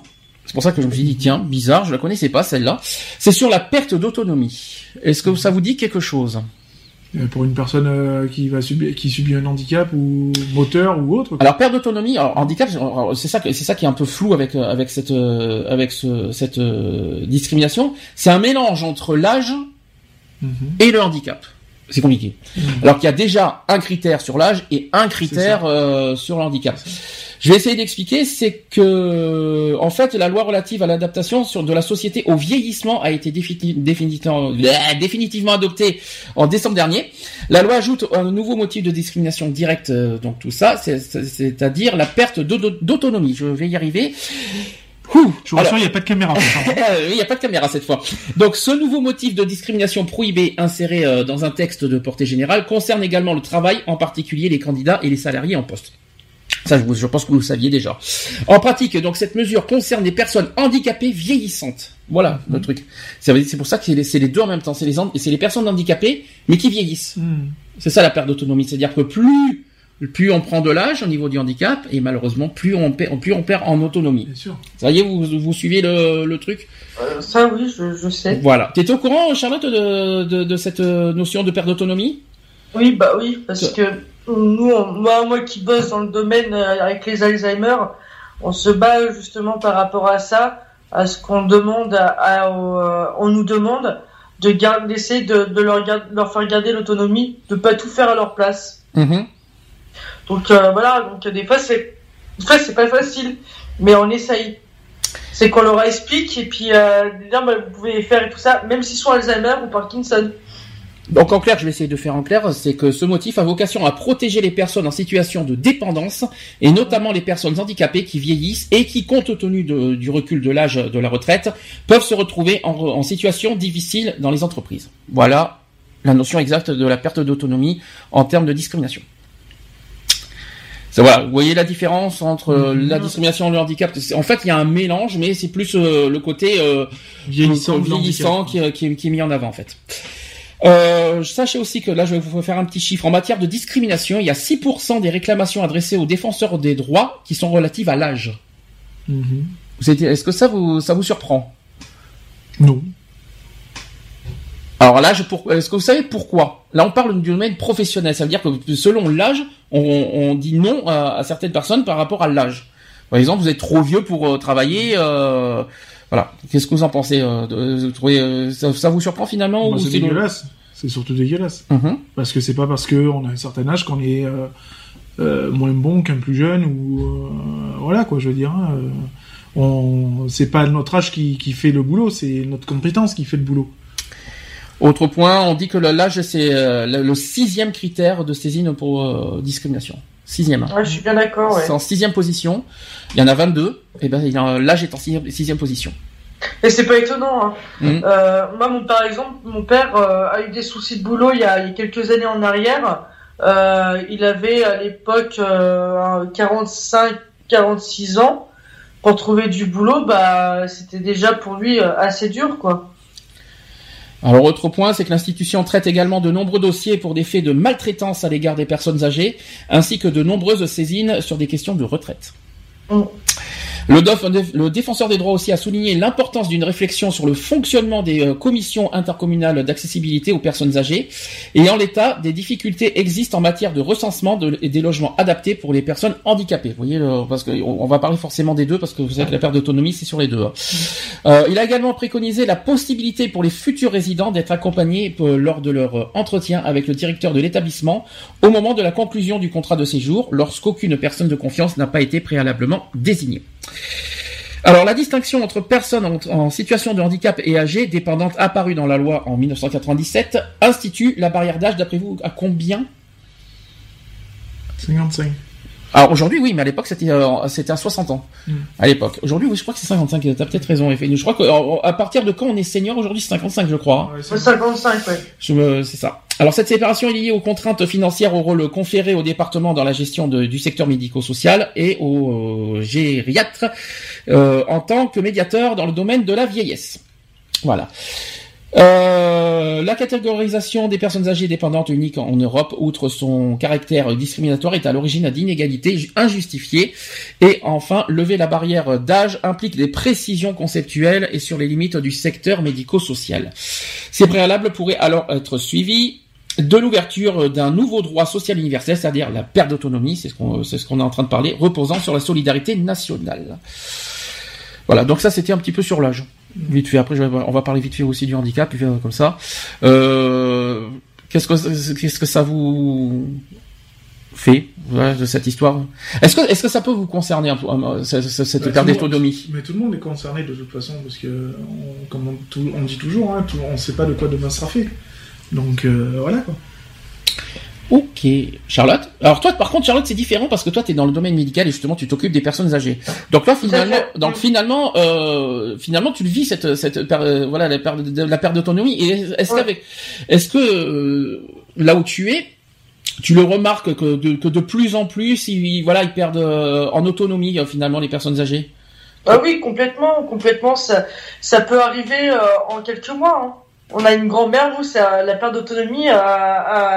C'est pour ça que je me suis dit, tiens, bizarre, je la connaissais pas celle-là. C'est sur la perte d'autonomie. Est-ce que ça vous dit quelque chose? Euh, Pour une personne euh, qui va subir, qui subit un handicap ou moteur ou autre. Alors perte d'autonomie, alors, handicap, c'est ça, que- c'est ça qui est un peu flou avec euh, avec cette euh, avec ce, cette euh, discrimination. C'est un mélange entre l'âge Mhm. et le handicap. C'est compliqué. Alors qu'il y a déjà un critère sur l'âge et un critère euh, sur le handicap. Je vais essayer d'expliquer, c'est que en fait la loi relative à l'adaptation de la société au vieillissement a été défini- définitivement, euh, définitivement adoptée en décembre dernier. La loi ajoute un nouveau motif de discrimination directe, euh, donc tout ça, c'est- c'est- c'est-à-dire la perte d'au- d'autonomie. Je vais y arriver. Ouh, Je vous rassure, il n'y a pas de caméra. <laughs> oui, il n'y a pas de caméra cette fois. Donc, ce nouveau motif de discrimination prohibé inséré euh, dans un texte de portée générale concerne également le travail, en particulier les candidats et les salariés en poste. Ça, je, pense que vous le saviez déjà. En pratique, donc, cette mesure concerne les personnes handicapées vieillissantes. Voilà le truc. Veut dire- C'est pour ça que c'est les, les deux en même temps. C'est les, hand- c'est les personnes handicapées, mais qui vieillissent. Hmm. C'est ça la perte d'autonomie. C'est-à-dire que plus, plus on prend de l'âge au niveau du handicap, et malheureusement, plus on perd, plus on perd en autonomie. Bien sûr. Ça y est, vous, vous suivez le, le truc? Euh, ça, oui, je, je sais. voilà. T'étais au courant, Charlotte, de, de, de cette euh, notion de perte d'autonomie? Oui, bah oui, parce que nous, on- moi, moi qui bosse dans le domaine euh, avec les Alzheimer, on se bat justement par rapport à ça, à ce qu'on demande, à, euh, on nous demande de garder, d'essayer de, de leur, gar- de leur faire garder l'autonomie, de pas tout faire à leur place. Donc euh, voilà, donc des fois c'est, des fois c'est pas facile, mais on essaye. C'est qu'on leur explique et puis euh, dire bah, vous pouvez faire et tout ça, même s'ils sont Alzheimer ou Parkinson. Donc en clair, je vais essayer de faire en clair, c'est que ce motif a vocation à protéger les personnes en situation de dépendance, et notamment les personnes handicapées qui vieillissent et qui, compte tenu de- du recul de l'âge de la retraite, peuvent se retrouver en, situation difficile dans les entreprises. Voilà la notion exacte de la perte d'autonomie en termes de discrimination. Ça, voilà, vous voyez la différence entre euh, la discrimination et le handicap? En fait, il y a un mélange, mais c'est plus euh, le côté euh, Vieillissant qui est mis en avant en fait. Euh, sachez aussi que là, je vais vous faire un petit chiffre. En matière de discrimination, il y a 6% des réclamations adressées aux défenseurs des droits qui sont relatives à l'âge. Mhm. Est-ce que ça vous, ça vous surprend? Non. Alors l'âge, pour... est-ce que vous savez pourquoi? Là, on parle du domaine professionnel. Ça veut dire que selon l'âge, on, on dit non à, à certaines personnes par rapport à l'âge. Par exemple, vous êtes trop vieux pour euh, travailler. euh, Voilà. Qu'est-ce que vous en pensez euh, de- trouvez, euh, ça, ça vous surprend finalement Bah, ou c'est le- dégueulasse. C'est surtout dégueulasse. Mhm. Parce que c'est pas parce qu'on a un certain âge qu'on est euh, euh, moins bon qu'un plus jeune ou euh, voilà quoi je veux dire. hein, euh, on c'est pas notre âge qui, qui fait le boulot, c'est notre compétence qui fait le boulot. Autre point, on dit que l'âge c'est euh, le, le sixième critère de saisine pour euh, discrimination. Sixième. Ouais, je suis bien d'accord. Ouais. C'est en sixième position. Il y en a 22. Et ben il y a- l'âge est en sixième, sixième position. Et c'est pas étonnant. Hein. Mhm. Euh, moi, mon, par exemple, mon père euh, a eu des soucis de boulot il y a, il y a quelques années en arrière. Euh, il avait à l'époque euh, 45, 46 ans. Pour trouver du boulot, bah, c'était déjà pour lui assez dur, quoi. Alors autre point, c'est que l'institution traite également de nombreux dossiers pour des faits de maltraitance à l'égard des personnes âgées, ainsi que de nombreuses saisines sur des questions de retraite. Le, défenseur des droits aussi a souligné l'importance d'une réflexion sur le fonctionnement des euh, commissions intercommunales d'accessibilité aux personnes âgées. Et en l'état, des difficultés existent en matière de recensement et des logements adaptés pour les personnes handicapées. Vous voyez, parce qu'on on va parler forcément des deux, parce que vous savez que la perte d'autonomie, c'est sur les deux. hein. Euh, il a également préconisé la possibilité pour les futurs résidents d'être accompagnés euh, lors de leur entretien avec le directeur de l'établissement au moment de la conclusion du contrat de séjour, lorsqu'aucune personne de confiance n'a pas été préalablement désignée. Alors la distinction entre personnes en, en situation de handicap et âgées dépendantes apparue dans la loi en 1997 institue la barrière d'âge d'après vous à combien? 55. Alors aujourd'hui oui, mais à l'époque c'était euh, c'était à 60 ans. Mm. À l'époque. Aujourd'hui oui, je crois que c'est 55, t'as peut-être raison. Je crois qu'à partir de quand on est senior aujourd'hui c'est 55 je crois. hein. Ouais, c'est- 55, ouais. Je me- c'est ça. Alors cette séparation est liée aux contraintes financières au rôle conféré au département dans la gestion du secteur médico-social et au euh, gériatre euh, en tant que médiateur dans le domaine de la vieillesse. Voilà. Euh, la catégorisation des personnes âgées dépendantes unique en Europe, outre son caractère discriminatoire, est à l'origine d'inégalités ju- injustifiées. Et enfin, lever la barrière d'âge implique des précisions conceptuelles et sur les limites du secteur médico-social. Ces préalables pourraient alors être suivis de l'ouverture d'un nouveau droit social universel, c'est-à-dire la perte d'autonomie, c'est ce qu'on est en train de parler, reposant sur la solidarité nationale. Voilà, donc ça c'était un petit peu sur l'âge. Vite fait, après on va parler vite fait aussi du handicap, puis, comme ça. Euh, qu'est-ce que qu'est-ce que ça vous fait ouais, de cette histoire? Est-ce que est-ce que ça peut vous concerner un peu cette, Bah, perte d'autonomie Mais tout le monde est concerné de toute façon, parce que, on, comme on, tout- on dit toujours, hein, tout- on ne sait pas de quoi demain sera fait. Donc euh, voilà quoi. Ok, Charlotte. Alors toi, par contre, Charlotte, c'est différent parce que toi, tu es dans le domaine médical et justement, tu t'occupes des personnes âgées. Donc là, finalement, donc finalement, euh, finalement, tu le vis cette cette per- euh, voilà la perte de- la perte d'autonomie. Et est-ce Ouais. est-ce que euh, là où tu es, tu le remarques que de, que de plus en plus, ils, voilà, ils perdent euh, en autonomie euh, finalement les personnes âgées? Ah oui, complètement, complètement. Ça, ça peut arriver euh, en quelques mois. hein. On a une grand-mère, vous, ça, la perte d'autonomie a,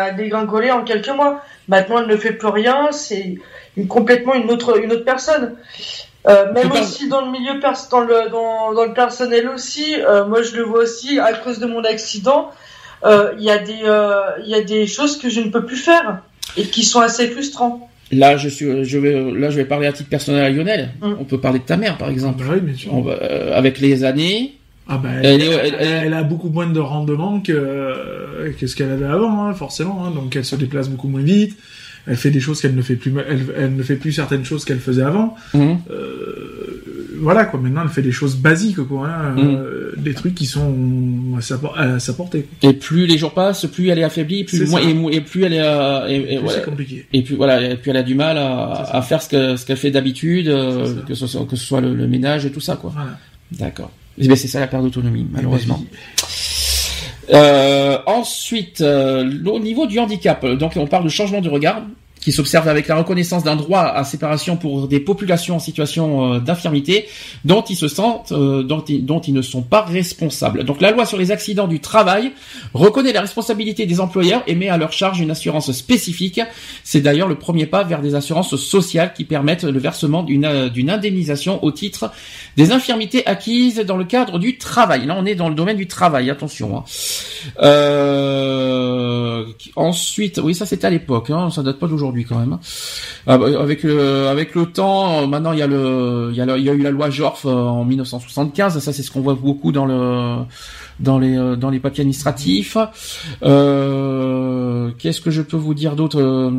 a dégringolé en quelques mois. Maintenant, elle ne fait plus rien. C'est une- complètement une autre, une autre personne. Euh, même aussi dans le milieu pers dans le dans, dans le personnel aussi. euh, moi, je le vois aussi à cause de mon accident. euh, Il y a des euh, il y a des choses que je ne peux plus faire et qui sont assez frustrants. Là, je suis, je vais, là, je vais parler à titre personnel à Lionel. Mm. On peut parler de ta mère, par exemple. Bah oui, bien sûr. On va- euh, avec les années, Ah bah, Elle elle, est- elle- elle- a beaucoup moins de rendement que, que ce qu'elle avait avant, hein, forcément. hein. donc elle se déplace beaucoup moins vite. Elle fait des choses qu'elle ne fait plus. Elle, ne fait plus certaines choses qu'elle faisait avant. Mhm. Euh, voilà quoi. Maintenant, elle fait des choses basiques quoi. hein, Mm. euh, des trucs qui sont à sa, por- à sa portée. quoi. Et plus les jours passent, plus elle est affaiblie, plus moins, ça. et, plus elle est, euh, et, et Plus voilà. C'est compliqué. Et puis voilà, et puis elle a du mal à, faire ce que ce qu'elle fait d'habitude, euh, C'est ça. que ce soit que ce soit le, le ménage et tout ça quoi. Voilà. D'accord. Eh ben, c'est ça la perte d'autonomie malheureusement. Et Euh, ensuite, euh, au niveau du handicap, donc on parle de changement de regard qui s'observe avec la reconnaissance d'un droit à séparation pour des populations en situation euh, d'infirmité dont ils se sentent, euh, dont, ils, dont ils ne sont pas responsables. Donc la loi sur les accidents du travail reconnaît la responsabilité des employeurs et met à leur charge une assurance spécifique. C'est d'ailleurs le premier pas vers des assurances sociales qui permettent le versement d'une euh, indemnisation au titre des infirmités acquises dans le cadre du travail. Là, on est dans le domaine du travail, attention. hein. Euh, ensuite, oui, ça c'était à l'époque, hein, ça date pas d'aujourd'hui quand même. Ah, bah, avec le, avec le temps, euh, maintenant il y a le, il y a, le- il y a eu la loi Jorf euh, en 1975. Ça c'est ce qu'on voit beaucoup dans le, dans les, euh, dans les papiers administratifs. Euh, Qu'est-ce que je peux vous dire d'autre Euh,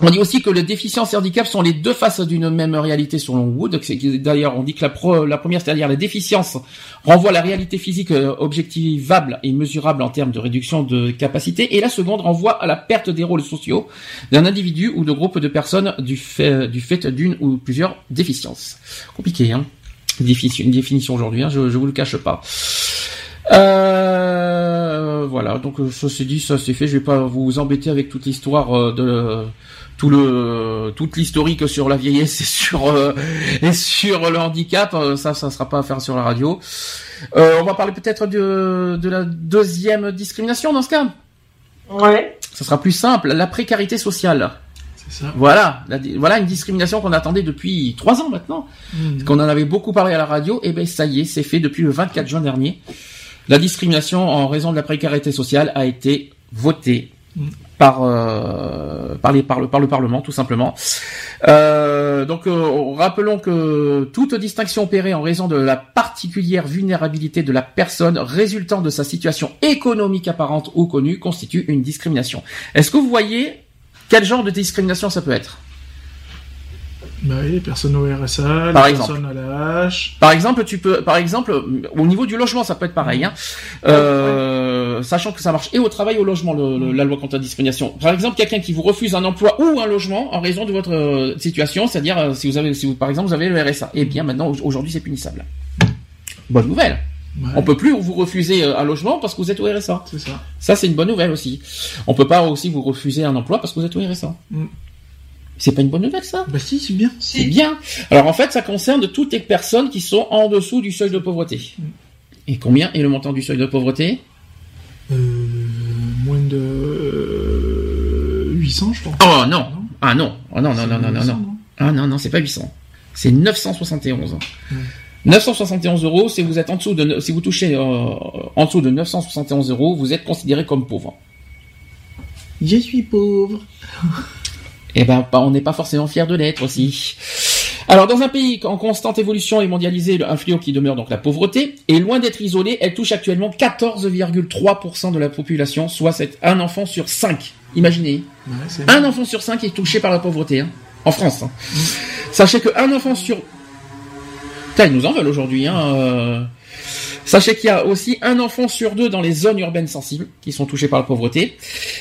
on dit aussi que les déficiences et handicaps sont les deux faces d'une même réalité selon Wood. D'ailleurs, on dit que la, première, c'est-à-dire la déficience, renvoie à la réalité physique euh, objectivable et mesurable en termes de réduction de capacité, et la seconde renvoie à la perte des rôles sociaux d'un individu ou de groupe de personnes du fait, fait d'une ou plusieurs déficiences. Compliqué, hein Une définition aujourd'hui, hein, je, je vous le cache pas. Euh, voilà, donc euh, ça c'est dit, ça c'est fait. Je vais pas vous embêter avec toute l'histoire euh, de tout le toute l'historique sur la vieillesse et sur euh, <laughs> et sur le handicap. Ça, ça sera pas à faire sur la radio. Euh, on va parler peut-être de de la deuxième discrimination dans ce cas. Ouais. Ça sera plus simple, la précarité sociale. C'est ça. Voilà, la voilà une discrimination qu'on attendait depuis trois ans maintenant, Mhm. qu'on en avait beaucoup parlé à la radio. Et ben ça y est, c'est fait depuis le 24 juin dernier. La discrimination en raison de la précarité sociale a été votée par euh, les, par, le, par le Parlement, tout simplement. Euh, donc, euh, rappelons que toute distinction opérée en raison de la particulière vulnérabilité de la personne résultant de sa situation économique apparente ou connue constitue une discrimination. Est-ce que vous voyez quel genre de discrimination ça peut être? Bah oui, les personnes au RSA, Par les exemple. à la hache. Par exemple, tu peux, par exemple, au niveau du logement, ça peut être pareil. Hein. Euh, sachant que ça marche et au travail, et au logement, le- le- la loi contre la discrimination. Par exemple, quelqu'un qui vous refuse un emploi ou un logement en raison de votre euh, situation, c'est-à-dire euh, si vous avez, si vous, par exemple, vous avez le RSA, eh bien maintenant, au- aujourd'hui, c'est punissable. Bonne nouvelle. Ouais, On peut plus vous refuser un logement parce que vous êtes au RSA. c'est ça. Ça, c'est une bonne nouvelle aussi. On peut pas aussi vous refuser un emploi parce que vous êtes au RSA. Mm. C'est pas une bonne nouvelle, ça Bah si, c'est bien. c'est bien. Alors en fait, ça concerne toutes les personnes qui sont en dessous du seuil de pauvreté. Et combien est le montant du seuil de pauvreté? Euh, moins de euh, 800, je pense. Oh non Ah non Oh non, non, non, non, non, 800, non? Ah non, non, c'est pas 800. C'est 971. Ouais. 971 euros, si vous êtes en dessous de, si vous touchez euh, en dessous de 971 euros, vous êtes considéré comme pauvre. Je suis pauvre. <laughs> Eh ben, on n'est pas forcément fier de l'être aussi. Alors, dans un pays en constante évolution et mondialisé, un fléau qui demeure donc la pauvreté, est loin d'être isolée, elle touche actuellement 14,3% de la population, soit c'est un enfant sur cinq. Imaginez, Ouais, un enfant sur cinq est touché par la pauvreté, hein, en France. hein. Sachez qu'un enfant sur... Putain, ils nous en veulent aujourd'hui, hein. euh. Sachez qu'il y a aussi un enfant sur deux dans les zones urbaines sensibles qui sont touchées par la pauvreté.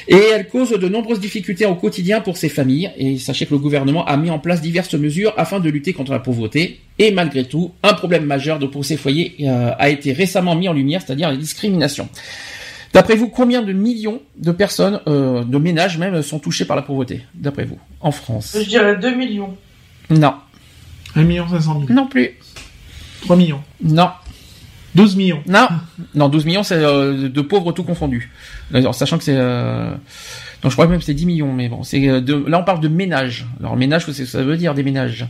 Et elle cause de nombreuses difficultés au quotidien pour ces familles. Et sachez que le gouvernement a mis en place diverses mesures afin de lutter contre la pauvreté. Et malgré tout, un problème majeur de pour ces foyers euh, a été récemment mis en lumière, c'est-à-dire la discrimination. D'après vous, combien de millions de personnes, euh, de ménages même, sont touchés par la pauvreté D'après vous, en France? Je dirais 2 millions. Non, 1 million 500 000. non plus. 3 millions. Non, 12 millions. non, non. 12 millions, c'est euh, de pauvres tout confondus. Alors, sachant que c'est, euh... donc je crois même que c'est 10 millions, mais bon, c'est euh, de... là on parle de ménages. Alors ménage, c'est- ça veut dire des ménages?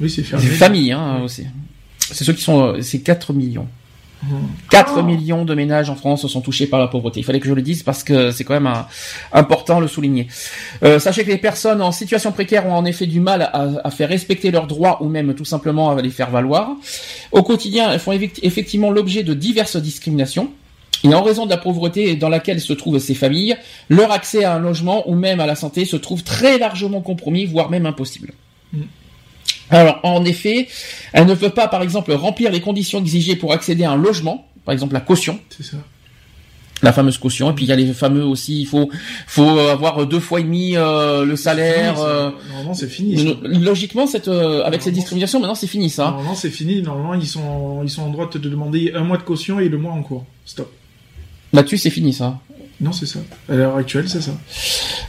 Oui, c'est Des fermé. familles, hein, aussi. C'est ceux qui sont, euh, c'est 4 millions. Mmh. 4 millions de ménages en France sont touchés par la pauvreté. Il fallait que je le dise parce que c'est quand même un- important de le souligner. Euh, sachez que les personnes en situation précaire ont en effet du mal à, à faire respecter leurs droits ou même tout simplement à les faire valoir. Au quotidien, elles font effect- effectivement l'objet de diverses discriminations. Et en raison de la pauvreté dans laquelle se trouvent ces familles, leur accès à un logement ou même à la santé se trouve très largement compromis, voire même impossible. Alors, en effet, elle ne peut pas, par exemple, remplir les conditions exigées pour accéder à un logement, par exemple la caution, C'est ça. la fameuse caution, et puis il y a les fameux aussi, il faut, faut avoir deux fois et demi euh, le salaire. Fini, euh, Normalement, c'est fini. ça. logiquement, cette, euh, avec ces Normalement, discriminations, maintenant c'est fini ça. Normalement, c'est fini. Normalement, ils sont, ils sont en droit de te demander un mois de caution et le mois en cours. Stop. Là-dessus, c'est fini ça. Non, c'est ça. À l'heure actuelle, c'est ça.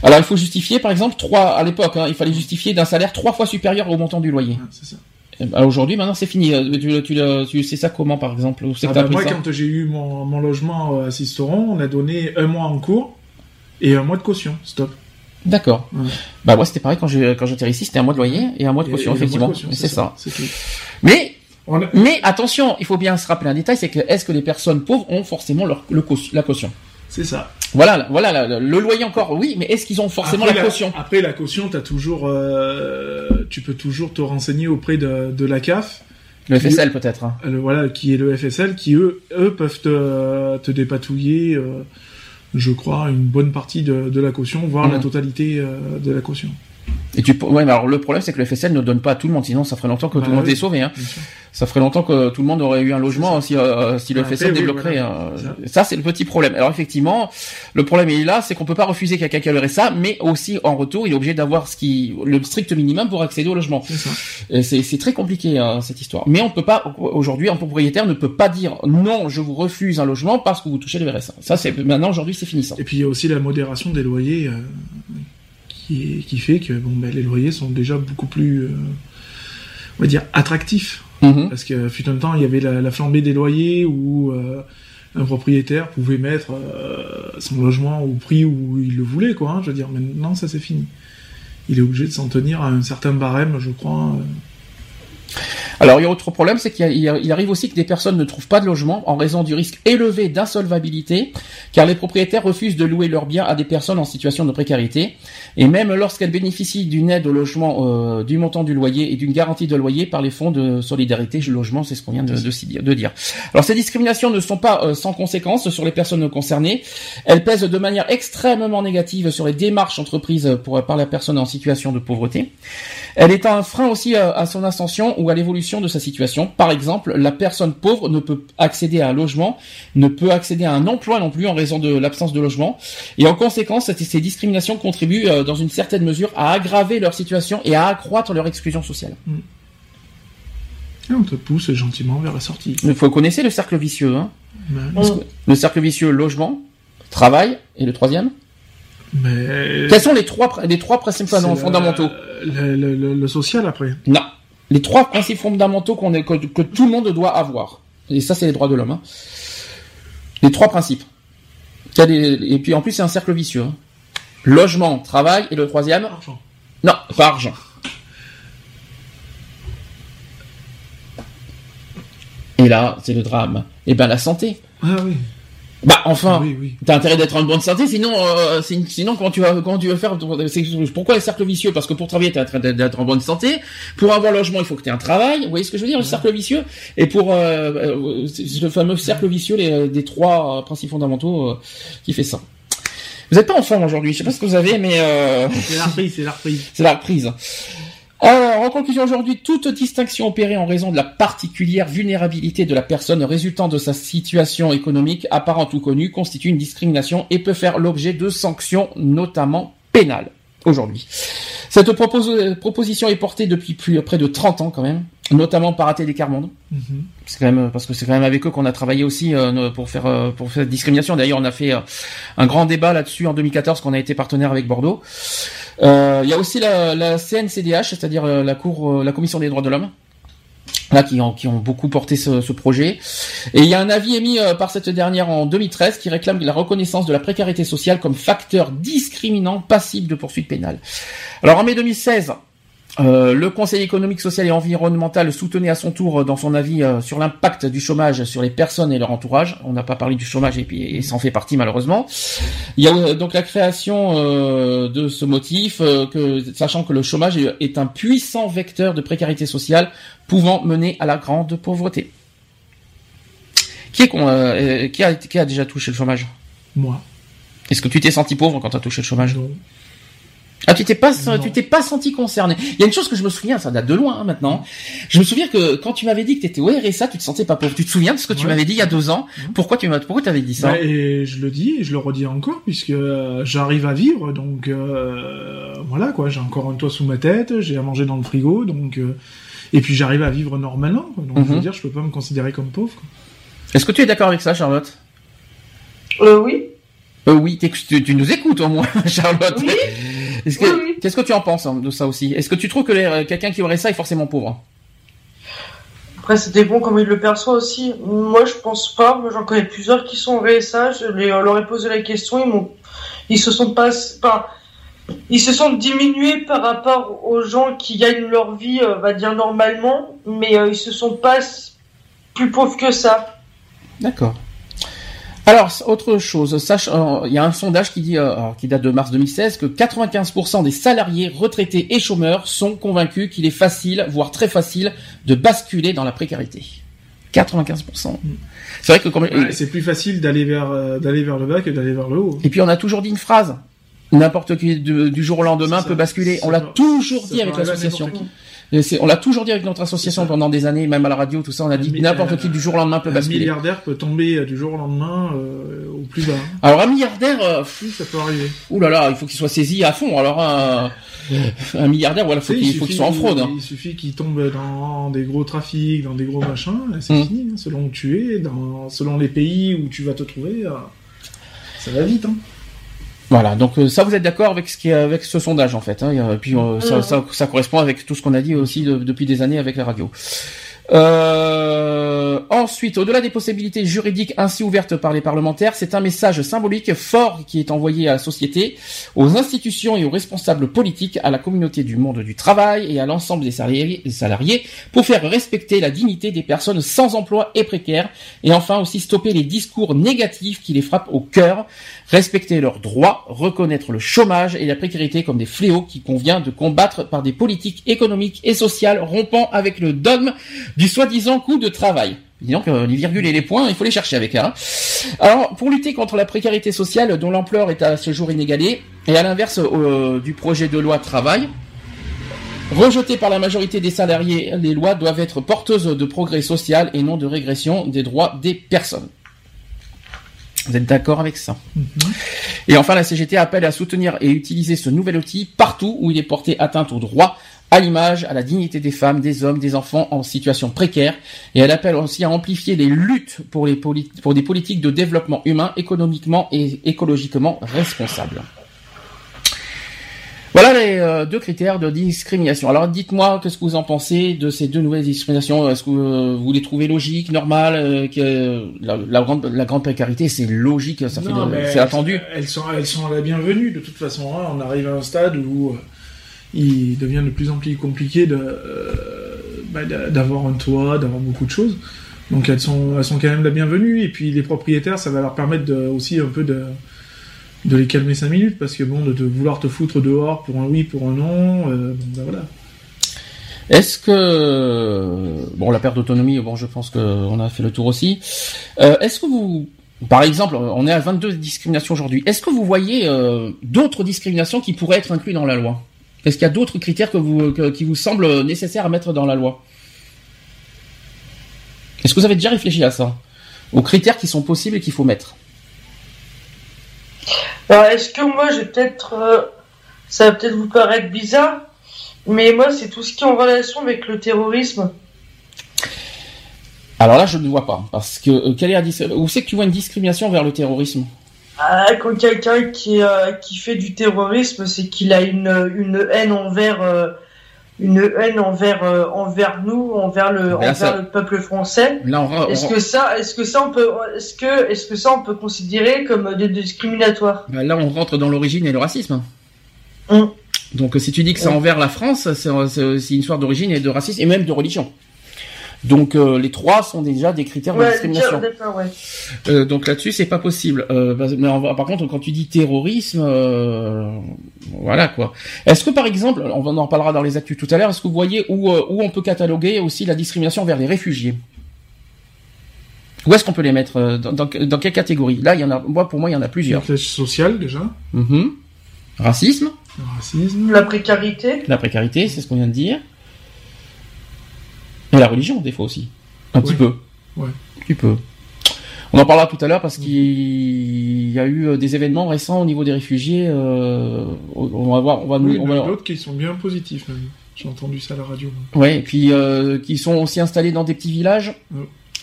Alors, il faut justifier, par exemple, trois à l'époque, hein, il fallait justifier d'un salaire trois fois supérieur au montant du loyer. Ouais, c'est ça. Eh ben, Aujourd'hui, maintenant, c'est fini. Euh, Tu, tu, tu, tu sais ça comment, par exemple Ah bah, moi, quand j'ai eu mon, mon logement à Sisteron, on a donné un mois en cours et un mois de caution. Stop. D'accord. Ouais. Bah moi, c'était pareil quand j'ai quand j'étais ici, c'était un mois de loyer et un mois de caution, et effectivement. c'est ça. Mais On a- mais attention, il faut bien se rappeler un détail, c'est que est-ce que les personnes pauvres ont forcément leur le la caution? C'est ça. Voilà, voilà le loyer encore, oui, mais est-ce qu'ils ont forcément Après, la caution? Après la caution, t'as toujours, euh, tu peux toujours te renseigner auprès de, de la CAF, Le FSL peut-être. hein. le- voilà, qui est le FSL, qui eux, eux peuvent te, te dépatouiller, euh, je crois, une bonne partie de, de la caution, voire la totalité euh, de la caution. Et tu, ouais, mais alors le problème c'est que le FSL ne donne pas à tout le monde, sinon ça ferait longtemps que Bah tout le monde oui. est sauvé. Hein. Ça ferait longtemps que tout le monde aurait eu un logement si, euh, si le Après, FSL oui, débloquerait. voilà. euh, ça, c'est le petit problème. Alors effectivement, le problème est là, c'est qu'on peut pas refuser quelqu'un qui a le RSA, mais aussi en retour, il est obligé d'avoir ce qui le strict minimum pour accéder au logement. C'est très compliqué hein, cette histoire. Mais on peut pas aujourd'hui, un propriétaire ne peut pas dire non, je vous refuse un logement parce que vous touchez le RSA. Ça c'est maintenant aujourd'hui c'est fini ça. Et puis il y a aussi la modération des loyers euh, qui, qui fait que bon, ben, les loyers sont déjà beaucoup plus, euh, on va dire, attractifs. Mhm. Parce que fut un temps, il y avait la, la flambée des loyers où euh, un propriétaire pouvait mettre euh, son logement au prix où il le voulait, quoi. hein, je veux dire, maintenant ça c'est fini. il est obligé de s'en tenir à un certain barème, je crois. Alors, il y a autre problème, c'est qu'il arrive aussi que des personnes ne trouvent pas de logement en raison du risque élevé d'insolvabilité, car les propriétaires refusent de louer leurs biens à des personnes en situation de précarité. Et même lorsqu'elles bénéficient d'une aide au logement euh, du montant du loyer et d'une garantie de loyer par les fonds de solidarité logement, c'est ce qu'on vient de, dire-. Alors, ces discriminations ne sont pas euh, sans conséquences sur les personnes concernées. Elles pèsent de manière extrêmement négative sur les démarches entreprises par la personne en situation de pauvreté. Elle est un frein aussi euh, à son ascension ou à l'évolution de sa situation. Par exemple, la personne pauvre ne peut accéder à un logement, ne peut accéder à un emploi non plus en raison de l'absence de logement. Et en conséquence, ces- discriminations contribuent euh, dans une certaine mesure à aggraver leur situation et à accroître leur exclusion sociale. Et on te pousse gentiment vers la sortie. Il faut connaître le cercle vicieux. Hein que le cercle vicieux, logement, travail, et le troisième mais- Quels sont les trois, les trois principes la- fondamentaux le, le- le- le social après. Non. Les trois principes fondamentaux qu'on est, que, que tout le monde doit avoir. Et ça, c'est les droits de l'homme. hein. Les trois principes. Et puis en plus, c'est un cercle vicieux. hein. Logement, travail, et le troisième Argent. Non, pas argent. Et là, c'est le drame. Et ben la santé. Ah oui. Bah enfin, Oui, oui. t'as intérêt d'être en bonne santé, sinon, euh, sinon comment tu vas, comment tu vas faire Pourquoi les cercles vicieux? Parce que pour travailler, t'as intérêt d'être en bonne santé. Pour avoir logement, il faut que tu aies un travail. Vous voyez ce que je veux dire, le cercle vicieux Et pour euh, euh, c'est le fameux cercle vicieux les, des trois euh, principes fondamentaux euh, qui fait ça. Vous n'êtes pas en forme aujourd'hui. Je sais pas ce que vous avez, mais euh, C'est la reprise, c'est la reprise. <laughs> c'est la reprise. Alors, en conclusion aujourd'hui, toute distinction opérée en raison de la particulière vulnérabilité de la personne résultant de sa situation économique apparente ou connue constitue une discrimination et peut faire l'objet de sanctions, notamment pénales, aujourd'hui. Cette propos- proposition est portée depuis plus, près de 30 ans quand même, notamment par ATD Carmonde. C'est quand même parce que c'est quand même avec eux qu'on a travaillé aussi euh, pour faire euh, pour faire cette discrimination. D'ailleurs, on a fait euh, un grand débat là-dessus en 2014 qu'on a été partenaire avec Bordeaux. Euh, Il y a aussi la, la CNCDH, c'est-à-dire euh, la cour, euh, la commission des droits de l'homme. Là, qui ont, qui ont beaucoup porté ce, ce projet. Et il y a un avis émis euh, par cette dernière en 2013 qui réclame la reconnaissance de la précarité sociale comme facteur discriminant passible de poursuite pénale. Alors en mai 2016, euh, le Conseil économique, social et environnemental soutenait à son tour euh, dans son avis euh, sur l'impact du chômage sur les personnes et leur entourage. On n'a pas parlé du chômage et puis et ça en fait partie malheureusement. Il y a euh, donc la création de ce motif, que, sachant que le chômage est, est un puissant vecteur de précarité sociale pouvant mener à la grande pauvreté. Qui, est, qu'on, qui, a, qui a déjà touché le chômage? Moi. Est-ce que tu t'es senti pauvre quand tu as touché le chômage? Non. Ah, tu t'es pas, Non. tu t'es pas senti concerné. Il y a une chose que je me souviens, ça date de loin hein, maintenant. Je me souviens que quand tu m'avais dit que t'étais au RSA, tu te sentais pas pauvre. Tu te souviens de ce que tu m'avais dit il y a deux ans? Pourquoi tu m'as, pourquoi t'avais dit ça? Bah, et je le dis et je le redis encore puisque euh, j'arrive à vivre donc euh, voilà quoi j'ai encore un toit sous ma tête j'ai à manger dans le frigo donc euh, et puis j'arrive à vivre normalement quoi. donc je Mhm. veux dire je peux pas me considérer comme pauvre quoi. Est-ce que tu es d'accord avec ça, Charlotte? Euh, oui. euh, Oui, tu, tu nous écoutes au moins, <laughs> Charlotte. Oui. Que, Oui, qu'est-ce que tu en penses hein, de ça aussi? Est-ce que tu trouves que euh, quelqu'un qui aurait ça est forcément pauvre? Après, ça dépend comment il le perçoit aussi. Moi, je pense pas. Moi, j'en connais plusieurs qui sont au RSA. Je leur ai posé la question. Ils m'ont, ils se sont pas, ils se sont diminués par rapport aux gens qui gagnent leur vie, euh, on va dire normalement, mais euh, ils se sont pas plus pauvres que ça. D'accord. Alors, autre chose, sache, euh, il y a un sondage qui dit, euh, qui date de mars 2016, que 95% des salariés, retraités et chômeurs sont convaincus qu'il est facile, voire très facile, de basculer dans la précarité. 95%. C'est vrai que Ouais, c'est plus facile d'aller vers euh, d'aller vers le bas que d'aller vers le haut et puis on a toujours dit une phrase. N'importe qui du, du jour au lendemain peut basculer. On l'a toujours dit avec l'association. Et On l'a toujours dit avec notre association pendant des années, même à la radio, tout ça. On a dit n'importe euh, qui du jour au lendemain peut un basculer. milliardaire peut tomber euh, du jour au lendemain euh, au plus bas Alors un milliardaire, euh, oui ça peut arriver Ouh là là, il faut qu'il soit saisi à fond. Alors un, <laughs> un milliardaire, voilà, faut qu'il faut qu'il soit en fraude. hein. Il suffit qu'il tombe dans des gros trafics, dans des gros machins, c'est Mm. fini. hein. Selon où tu es, dans, selon les pays où tu vas te trouver, ça va vite. Hein. Voilà, donc euh, ça, vous êtes d'accord avec ce qui est avec ce sondage en fait. Hein, et puis euh, ça, Mhm. ça, ça correspond avec tout ce qu'on a dit aussi de- depuis des années avec la radio. Euh, ensuite, au-delà des possibilités juridiques ainsi ouvertes par les parlementaires, c'est un message symbolique fort qui est envoyé à la société, aux institutions et aux responsables politiques, à la communauté du monde du travail et à l'ensemble des salariés, des salariés pour faire respecter la dignité des personnes sans emploi et précaires, et enfin aussi stopper les discours négatifs qui les frappent au cœur, respecter leurs droits, reconnaître le chômage et la précarité comme des fléaux qui convient de combattre par des politiques économiques et sociales rompant avec le dogme du soi-disant coût de travail. Disons que les virgules et les points, il faut les chercher avec hein. Alors, pour lutter contre la précarité sociale dont l'ampleur est à ce jour inégalée, et à l'inverse euh, du projet de loi travail, rejeté par la majorité des salariés, les lois doivent être porteuses de progrès social et non de régression des droits des personnes. Vous êtes d'accord avec ça Et enfin, la CGT appelle à soutenir et utiliser ce nouvel outil partout où il est porté atteinte aux droits, à l'image, à la dignité des femmes, des hommes, des enfants en situation précaire. Et elle appelle aussi à amplifier les luttes pour, les poli- pour des politiques de développement humain économiquement et écologiquement responsables. Voilà les euh, deux critères de discrimination. Alors dites-moi qu'est-ce que vous en pensez de ces deux nouvelles discriminations? Est-ce que euh, vous les trouvez logiques, normales euh, que la, la grande, la grande précarité, c'est logique, ça fait Non, c'est attendu. Elles sont, elles sont la bienvenue de toute façon. hein. On arrive à un stade où il devient de plus en plus compliqué de, bah, d'a- d'avoir un toit, d'avoir beaucoup de choses. Donc elles sont, elles sont quand même la bienvenue. Et puis les propriétaires, ça va leur permettre de, aussi un peu de, de les calmer 5 minutes parce que bon, de, vouloir te foutre dehors pour un oui, pour un non, euh, bah, voilà. Est-ce que bon la perte d'autonomie, bon je pense qu'on a fait le tour aussi. Euh, Est-ce que vous, par exemple, on est à 22 discriminations aujourd'hui. Est-ce que vous voyez euh, d'autres discriminations qui pourraient être incluses dans la loi? Est-ce qu'il y a d'autres critères qui vous semblent nécessaires à mettre dans la loi? Est-ce que vous avez déjà réfléchi à ça? Aux critères qui sont possibles et qu'il faut mettre? Alors, est-ce que moi, j'ai peut-être. euh, ça va peut-être vous paraître bizarre, mais moi, c'est tout ce qui est en relation avec le terrorisme. Alors là, je ne vois pas, parce que euh, quelle est la où c'est que tu vois une discrimination vers le terrorisme? Ah, quand quelqu'un qui, euh, qui fait du terrorisme, c'est qu'il a une, une haine envers. Une haine envers, euh, envers nous, envers le, Là, envers ça- le peuple français. On, Est-ce que ça, est-ce que ça on peut, est-ce que, est-ce que ça on peut considérer comme de, discriminatoire Bah, Là, on rentre dans l'origine et le racisme. Hum. Donc, si tu dis que c'est Hum. envers la France, c'est une histoire d'origine et de racisme et même de religion. Donc, euh, les trois sont déjà des critères de discrimination. ouais. Euh, donc là-dessus, c'est pas possible. Euh, bah, mais en- par contre, quand tu dis terrorisme, euh, voilà quoi. Est-ce que par exemple, on en reparlera dans les actus tout à l'heure, est-ce que vous voyez où, où on peut cataloguer aussi la discrimination vers les réfugiés? Où est-ce qu'on peut les mettre dans, dans, dans quelle catégorie? Là, il y en a. Moi, pour moi, il y en a plusieurs. Classe sociale déjà, Mhm. Racisme, le racisme. La précarité. la précarité, c'est ce qu'on vient de dire. Et la religion, des fois aussi. Un petit peu. Ouais. Un petit peu. On en parlera tout à l'heure parce qu'il y a eu euh, des événements récents au niveau des réfugiés. euh, on va voir, on va, Oui, on il y en va- a d'autres qui sont bien positifs même. J'ai entendu ça à la radio. ouais, et puis euh, qui sont aussi installés dans des petits villages.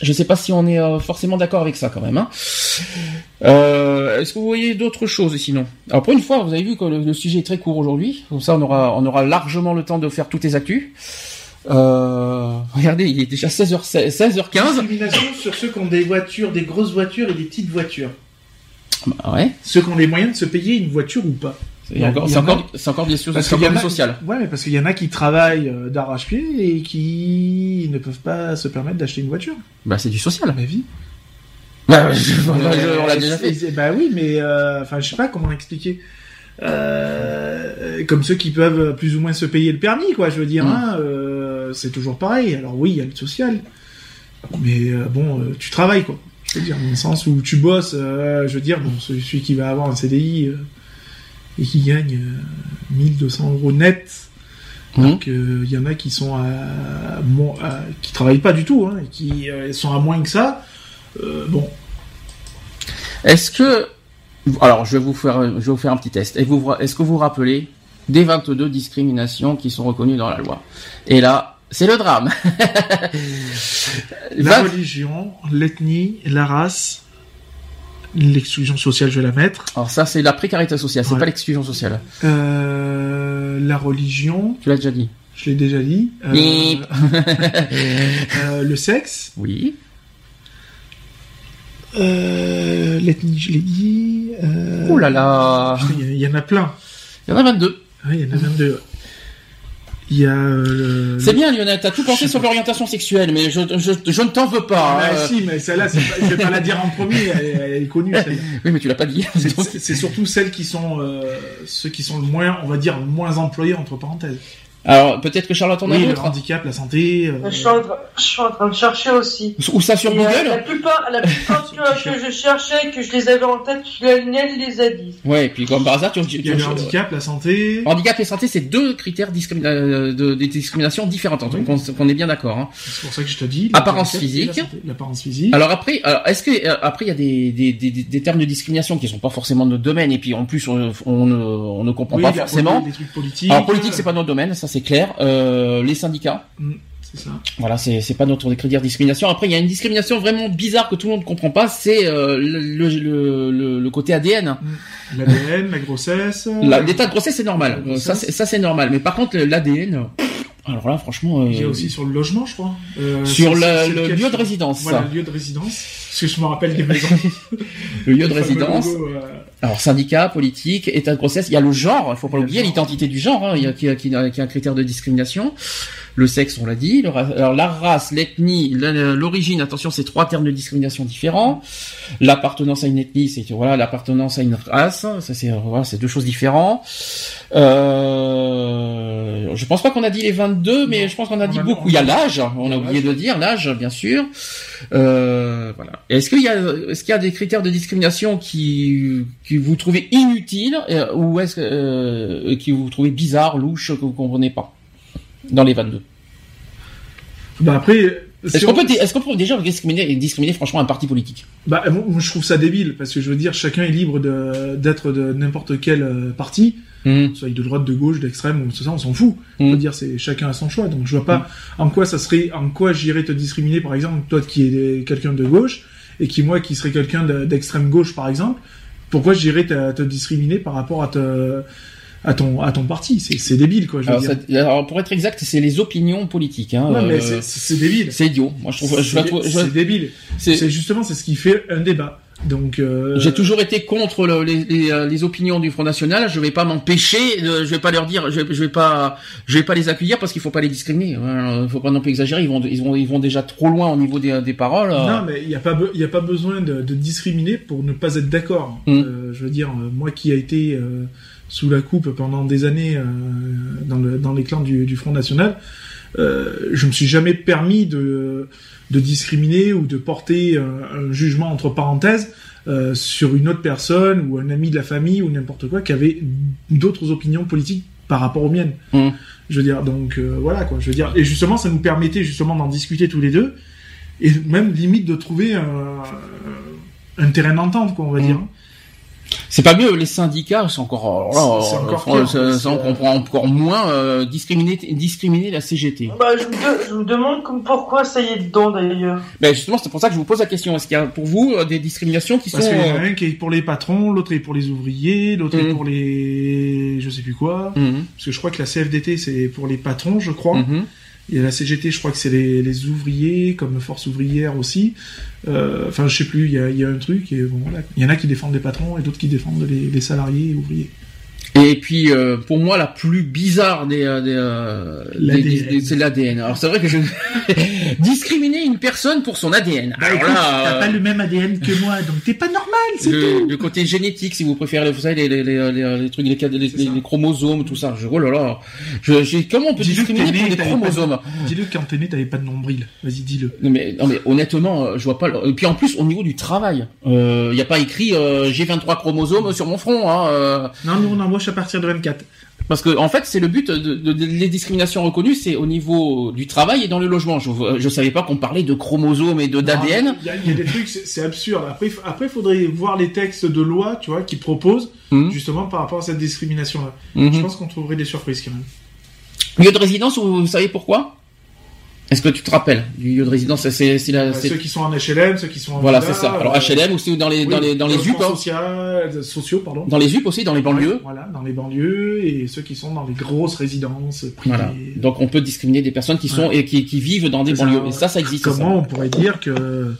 Je sais pas si on est euh, forcément d'accord avec ça quand même. Hein. Est-ce que vous voyez d'autres choses sinon? Alors pour une fois, vous avez vu que le, le sujet est très court aujourd'hui. Comme ça, on aura, on aura largement le temps de faire toutes les actus. Euh, regardez, il est déjà 16h, 16h15. Discrimination sur ceux qui ont des voitures, des grosses voitures et des petites voitures. Bah ouais. Ceux qui ont les moyens de se payer une voiture ou pas. C'est encore, c'est en a- encore, c'est encore bien sûr, Parce c'est qu'il y encore en du a- social. Ouais, mais parce qu'il y en a qui travaillent euh, d'arrache-pied et qui ne peuvent pas se permettre d'acheter une voiture. Bah c'est du social. Ma vie. Bah, je- on l'a déjà fait. Bah oui, mais euh, enfin, je sais pas comment l'expliquer. Euh, comme ceux qui peuvent plus ou moins se payer le permis, quoi. Je veux dire, Mm. hein, euh, c'est toujours pareil. Alors oui, il y a le social, mais euh, bon, euh, tu travailles, quoi. Je veux dire, dans le sens où tu bosses. je veux dire, bon, celui qui va avoir un CDI et qui gagne euh, 1200 euros net. Donc euh, il y en a qui sont à, qui travaillent pas du tout, hein, et qui sont à moins que ça. Bon, Est-ce que, alors je vais vous faire, je vais vous faire un petit test. Est-ce que vous vous rappelez des 22 discriminations qui sont reconnues dans la loi? Et là, c'est le drame. <laughs> La religion, l'ethnie, la race, l'exclusion sociale, je vais la mettre. Alors ça, c'est la précarité sociale, c'est pas l'exclusion sociale. Euh, la religion, Tu l'as déjà dit. Je l'ai déjà dit. Euh, Oui. <laughs> euh, le sexe. Oui. Euh, L'ethnie, je l'ai dit. Oh là là. Il y, en a plein. Il y en a 22. Ouais, il y en a 22. Il y a euh, le... C'est bien, Lionel, t'as tout pensé sur l'orientation sexuelle, mais je, je, je ne t'en veux pas. Ah, hein. si, mais celle-là, je vais pas la dire en premier, elle, elle est connue. <laughs> Oui, mais tu l'as pas dit. C'est- surtout celles qui sont, euh, ceux qui sont le moins, on va dire, moins employés entre parenthèses. Alors, peut-être que Charlotte en a Oui, le d'autres. handicap, la santé. euh, Je suis, en train, je suis en train de chercher aussi. Ou ça sur Et, euh, Google La plupart, la plupart <laughs> que, que je cherchais, que je les avais en tête, Lionel les a dit. Ouais, et puis comme par hasard, tu, tu, Il y a tu- le handicap, la santé. Handicap et santé, c'est deux critères discrimina- euh, de, de discrimination différentes. hein, Donc, on, qu'on est bien d'accord. Hein. C'est pour ça que je te dis. Apparence la physique. L'apparence physique. Alors après, est-ce que après il y a des, des, des, des- des termes de discrimination qui sont pas forcément de notre domaine et puis en plus on, on, ne, on ne comprend Oui, pas forcément. des trucs politiques. Alors politique c'est pas notre domaine, ça c'est clair. Euh, les syndicats, Mm, C'est ça. voilà c'est pas notre de discrimination. Après il y a une discrimination vraiment bizarre que tout le monde ne comprend pas, c'est euh, le, le, le, le- le côté ADN. L'ADN, la grossesse. <laughs> L'état de grossesse c'est normal, Euh, ça c'est ça c'est normal. Mais par contre l'ADN, alors là franchement. Il y a aussi sur le logement, je crois. Sur lieu de résidence, Voilà, le lieu de résidence. Parce que je me rappelle des maisons. <laughs> le lieu de résidence. logo, euh, Alors syndicat, politique, état de grossesse, il y a le genre, il faut pas l'oublier, l'identité du genre, hein, il y a, qui, qui- qui est un critère de discrimination. Le sexe, on l'a dit. Le alors la race, l'ethnie, l'origine, attention, c'est trois termes de discrimination différents. L'appartenance à une ethnie, c'est voilà, l'appartenance à une race, ça c'est voilà, c'est deux choses différentes. Euh, je pense pas qu'on a dit les 22, mais je pense qu'on a dit beaucoup. Il y a l'âge, on a oublié de dire l'âge, bien sûr. Euh, voilà. Est-ce qu'il y a, est-ce qu'il y a des critères de discrimination qui, qui vous trouvez inutiles euh, ou est-ce que euh, qui vous trouvez bizarres, louches, que vous comprenez pas? Dans les 22 Bah après. Est-ce si qu'on on- peut, dé- est-ce qu'on peut déjà discriminer, discriminer franchement un parti politique? Bah, moi, je trouve ça débile, parce que je veux dire, chacun est libre de, d'être de n'importe quel euh, parti, soit de droite, de gauche, d'extrême, ou tout ça, on s'en fout. Je veux dire, c'est chacun a son choix, donc je vois pas en quoi ça serait, en quoi j'irais te discriminer, par exemple, toi qui es quelqu'un de gauche, et qui, moi, qui serais quelqu'un de- d'extrême gauche, par exemple, pourquoi j'irais te, te discriminer par rapport à te, à ton, à ton parti? C'est, c'est débile, quoi, je veux alors, dire. ça- alors, pour être exact, c'est les opinions politiques. Hein, Ouais, mais euh, c'est- débile. C'est idiot. Moi, je trouve. C'est débile. c'est- justement, c'est ce qui fait un débat. Donc, euh, J'ai toujours été contre le- les, les, euh, les opinions du Front National. Je vais pas m'empêcher. Je vais pas leur dire. Je vais, je vais pas. Je vais pas les accueillir parce qu'il faut pas les discriminer. Il faut pas non plus exagérer. Ils vont. Ils vont. Ils vont déjà trop loin au niveau des, des paroles. euh. Non, mais il n'y a, pas be- il y a pas besoin de, de discriminer pour ne pas être d'accord. Mm. Euh, je veux dire, euh, moi qui a été euh, sous la coupe pendant des années euh, dans, le, dans les clans du, du Front National, euh, je me suis jamais permis de, de discriminer ou de porter un, un jugement entre parenthèses euh, sur une autre personne ou un ami de la famille ou n'importe quoi qui avait d'autres opinions politiques par rapport aux miennes. Mm. Je veux dire, donc euh, voilà quoi. Je veux dire, et justement, ça nous permettait justement d'en discuter tous les deux et même limite de trouver un, un terrain d'entente, quoi, on va dire. C'est pas mieux. Les syndicats, c'est encore. C'est- euh, encore pire, parce ça, on que- comprend encore moins euh, discriminer discriminer la CGT. Bah, je, me de- je me demande pourquoi ça y est dedans d'ailleurs. Ben justement, c'est pour ça que je vous pose la question. Est-ce qu'il y a pour vous euh, des discriminations qui Parce sont qu'il y en a euh, un qui est pour les patrons, l'autre est pour les ouvriers, l'autre est Mhm. pour les, je sais plus quoi. Mhm. Parce que je crois que la CFDT c'est pour les patrons, je crois. Mhm. Et la CGT, je crois que c'est les, les ouvriers, comme force ouvrière aussi. Euh, Enfin, je sais plus, il y a, un truc. Et bon, voilà. Il y en a qui défendent les patrons et d'autres qui défendent les, salariés ouvriers. Et puis euh, pour moi la plus bizarre des, euh, des, euh, L'ADN. des- des- c'est l'ADN. Alors c'est vrai que je <laughs> discriminer une personne pour son ADN. Bah, Alors écoute, là, t'as euh, pas le même ADN que <laughs> moi, donc t'es pas normal, c'est le, tout. le côté génétique, si vous préférez, vous savez les, les, les, les, les trucs, les, les, les- les chromosomes, tout ça. Je, oh là là, je, j'ai- comment on peut discriminer pour des de- chromosomes? Dis-le quand t'es né, t'avais pas de nombril. Vas-y, dis-le. Non mais, non mais honnêtement, euh, je vois pas. le- Et puis en plus au niveau du travail, il n'y a pas écrit euh, j'ai 23 chromosomes sur mon front. Hein, euh, Non, nous on embauche à partir de 24. Parce que en fait, c'est le but de, de- de- les discriminations reconnues, c'est au niveau du travail et dans le logement. Je je savais pas qu'on parlait de chromosomes et de d'ADN. Il y, a- il y a des trucs, c'est absurde. Après, après, faudrait voir les textes de loi, tu vois, qui proposent Mhm. justement par rapport à cette discrimination-là. Mhm. Je pense qu'on trouverait des surprises quand même. Lieu de résidence, vous, vous savez pourquoi? Est-ce que tu te rappelles du lieu de résidence? C'est. Euh, Ceux qui sont en HLM, ceux qui sont en Voilà, c'est ça. Alors euh, HLM ou c'est dans les dans les dans les UP, hein. social- sociaux, pardon. dans les UP aussi, dans les banlieues. Ouais, voilà, dans les banlieues et ceux qui sont dans les grosses résidences privées. Voilà. Donc on peut discriminer des personnes qui sont Ouais. et qui, qui vivent dans des C'est ça. banlieues. Et ça, ça existe. Comment ça. on pourrait dire que euh,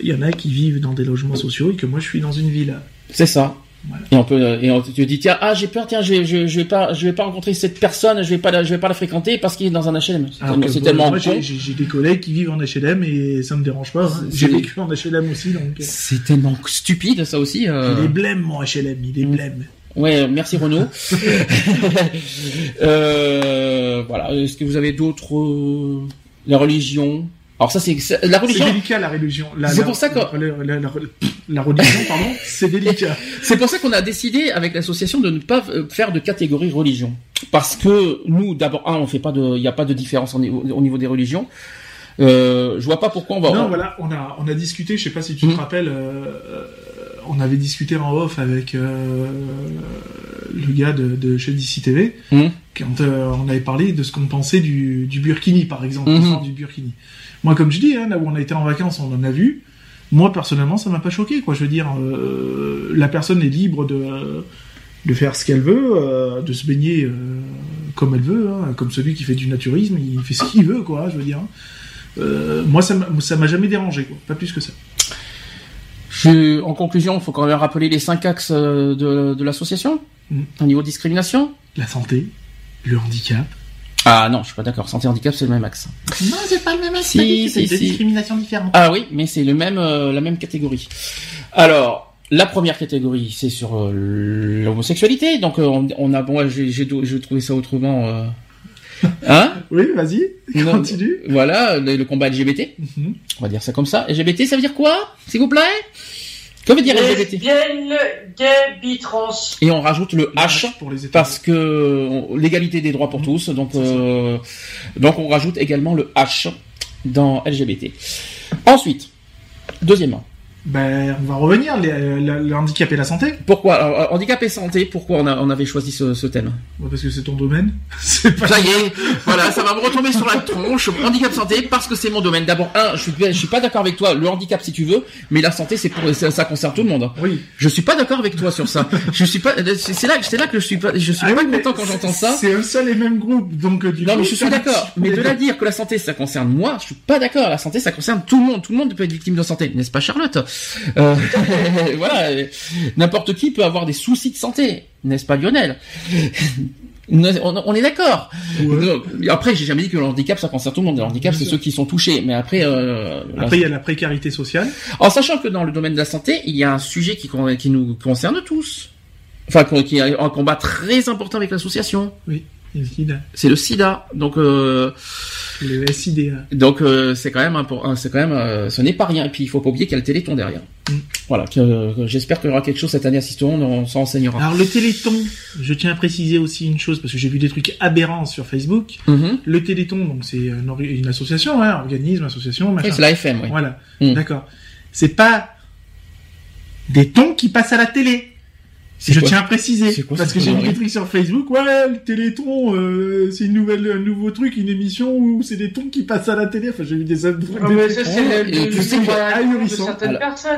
il y en a qui vivent dans des logements sociaux et que moi je suis dans une villa C'est ça. Et on peut et on te dit tiens ah j'ai peur tiens je vais je, je vais pas je vais pas rencontrer cette personne je vais pas la, je vais pas la fréquenter parce qu'il est dans un HLM. C'est tellement, bon, moi, j'ai- des collègues qui vivent en HLM et ça me dérange pas. hein. J'ai vécu en HLM aussi donc. euh, C'est tellement stupide ça aussi. euh. Il est blême mon HLM, il est blême. Ouais, merci Renaud. <laughs> euh, voilà. Est-ce que vous avez d'autres la religion? Alors ça c'est c'est- la C'est religion. délicat la religion. C'est pour ça que- la, la- la- la religion, pardon, c'est délicat. <laughs> C'est pour ça qu'on a décidé avec l'association de ne pas euh, faire de catégorie religion. Parce que nous, d'abord, un, on fait pas de, il n'y a pas de différence au niveau, au niveau des religions. Euh, je vois pas pourquoi on va. Non, voilà, on a, on a discuté, je sais pas si tu te rappelles, euh, euh, on avait discuté en off avec euh, le gars de, de chez DC TV, Mhm. quand euh, on avait parlé de ce qu'on pensait du, du Burkini, par exemple, l'histoire du Burkini. Moi, comme je dis, hein, là où on a été en vacances, on en a vu. Moi, personnellement, ça m'a pas choqué, quoi. Je veux dire, euh, la personne est libre de de faire ce qu'elle veut, euh, de se baigner euh, comme elle veut, hein, comme celui qui fait du naturisme, il fait ce qu'il veut, quoi. Je veux dire. Moi, ça m'a- jamais dérangé, quoi. Pas plus que ça. Je- en conclusion, il faut quand même rappeler les cinq axes de, de l'association Mhm. au niveau discrimination. La santé, le handicap. Ah non, je suis pas d'accord. Santé handicap, c'est le même axe. Non, c'est pas le même axe. Si, si, c'est deux si. discriminations différentes. Ah oui, mais c'est le même, euh, la même catégorie. Alors, la première catégorie, c'est sur euh, l'homosexualité. Donc, euh, on, on a, bon, j'ai, trouvé ça autrement. Euh... Hein <laughs> Oui, vas-y, continue. Voilà, le, le combat LGBT. Mhm. On va dire ça comme ça. LGBT, ça veut dire quoi, s'il vous plaît? Que veut dire LGBT Lesbienne, gay, bi, trans. Et on rajoute le H pour les parce que l'égalité des droits pour tous. Donc, euh, donc on rajoute également le H dans LGBT. Ensuite, deuxièmement. Ben, on va revenir, le handicap et la santé. Pourquoi alors, euh, handicap et santé Pourquoi on, a- on avait choisi ce, ce thème? Parce que c'est ton domaine. <laughs> C'est pas. Ça y est, voilà, ça va me retomber sur la tronche. Handicap santé parce que c'est mon domaine. D'abord, un, je suis, je suis pas d'accord avec toi. Le handicap, si tu veux, mais la santé, c'est pour, ça, ça concerne tout le monde. Oui. Je suis pas d'accord avec toi sur ça. Je suis pas. C'est là, c'est là que je suis pas. Je suis Ah pas oui, content quand j'entends ça. C'est un seul et même groupe, donc du Non, coup, mais je suis d'accord. Mais de là dire que la santé, ça concerne moi, je suis pas d'accord. La santé, ça concerne tout le monde. Tout le monde peut être victime de santé, n'est-ce pas, Charlotte? Euh, <laughs> Voilà. N'importe qui peut avoir des soucis de santé, n'est-ce pas, Lionel? <laughs> On, est d'accord. Après, j'ai jamais dit que le handicap, ça concerne tout le monde. Le handicap, c'est ceux qui sont touchés. Mais après, euh, Après, il y a la précarité sociale. en sachant que dans le domaine de la santé, il y a un sujet qui, qui nous concerne tous. Enfin, qui est un combat très important avec l'association. Oui. Le sida, C'est le SIDA. Donc, euh, le SIDA. donc euh, c'est quand même. C'est quand même, euh, ce n'est pas rien. Et puis, il faut pas oublier qu'il y a le Téléthon derrière. Mm. Voilà. J'espère qu'il y aura quelque chose cette année à Sisteron. On s'en renseignera. Alors le Téléthon, je tiens à préciser aussi une chose parce que j'ai vu des trucs aberrants sur Facebook. Mhm. Le Téléthon, donc c'est une, association, hein, organisme, association, machin. C'est la FM, oui. Voilà, Mm. d'accord. C'est pas des tons qui passent à la télé. Je quoi tiens à préciser quoi parce que j'ai vu des trucs sur Facebook. Ouais, le Téléthon, euh, c'est une nouvelle, un nouveau truc, une émission où c'est des tons qui passent à la télé. Enfin, j'ai vu des, des trucs. Ah, mais ça, c'est ahurissant.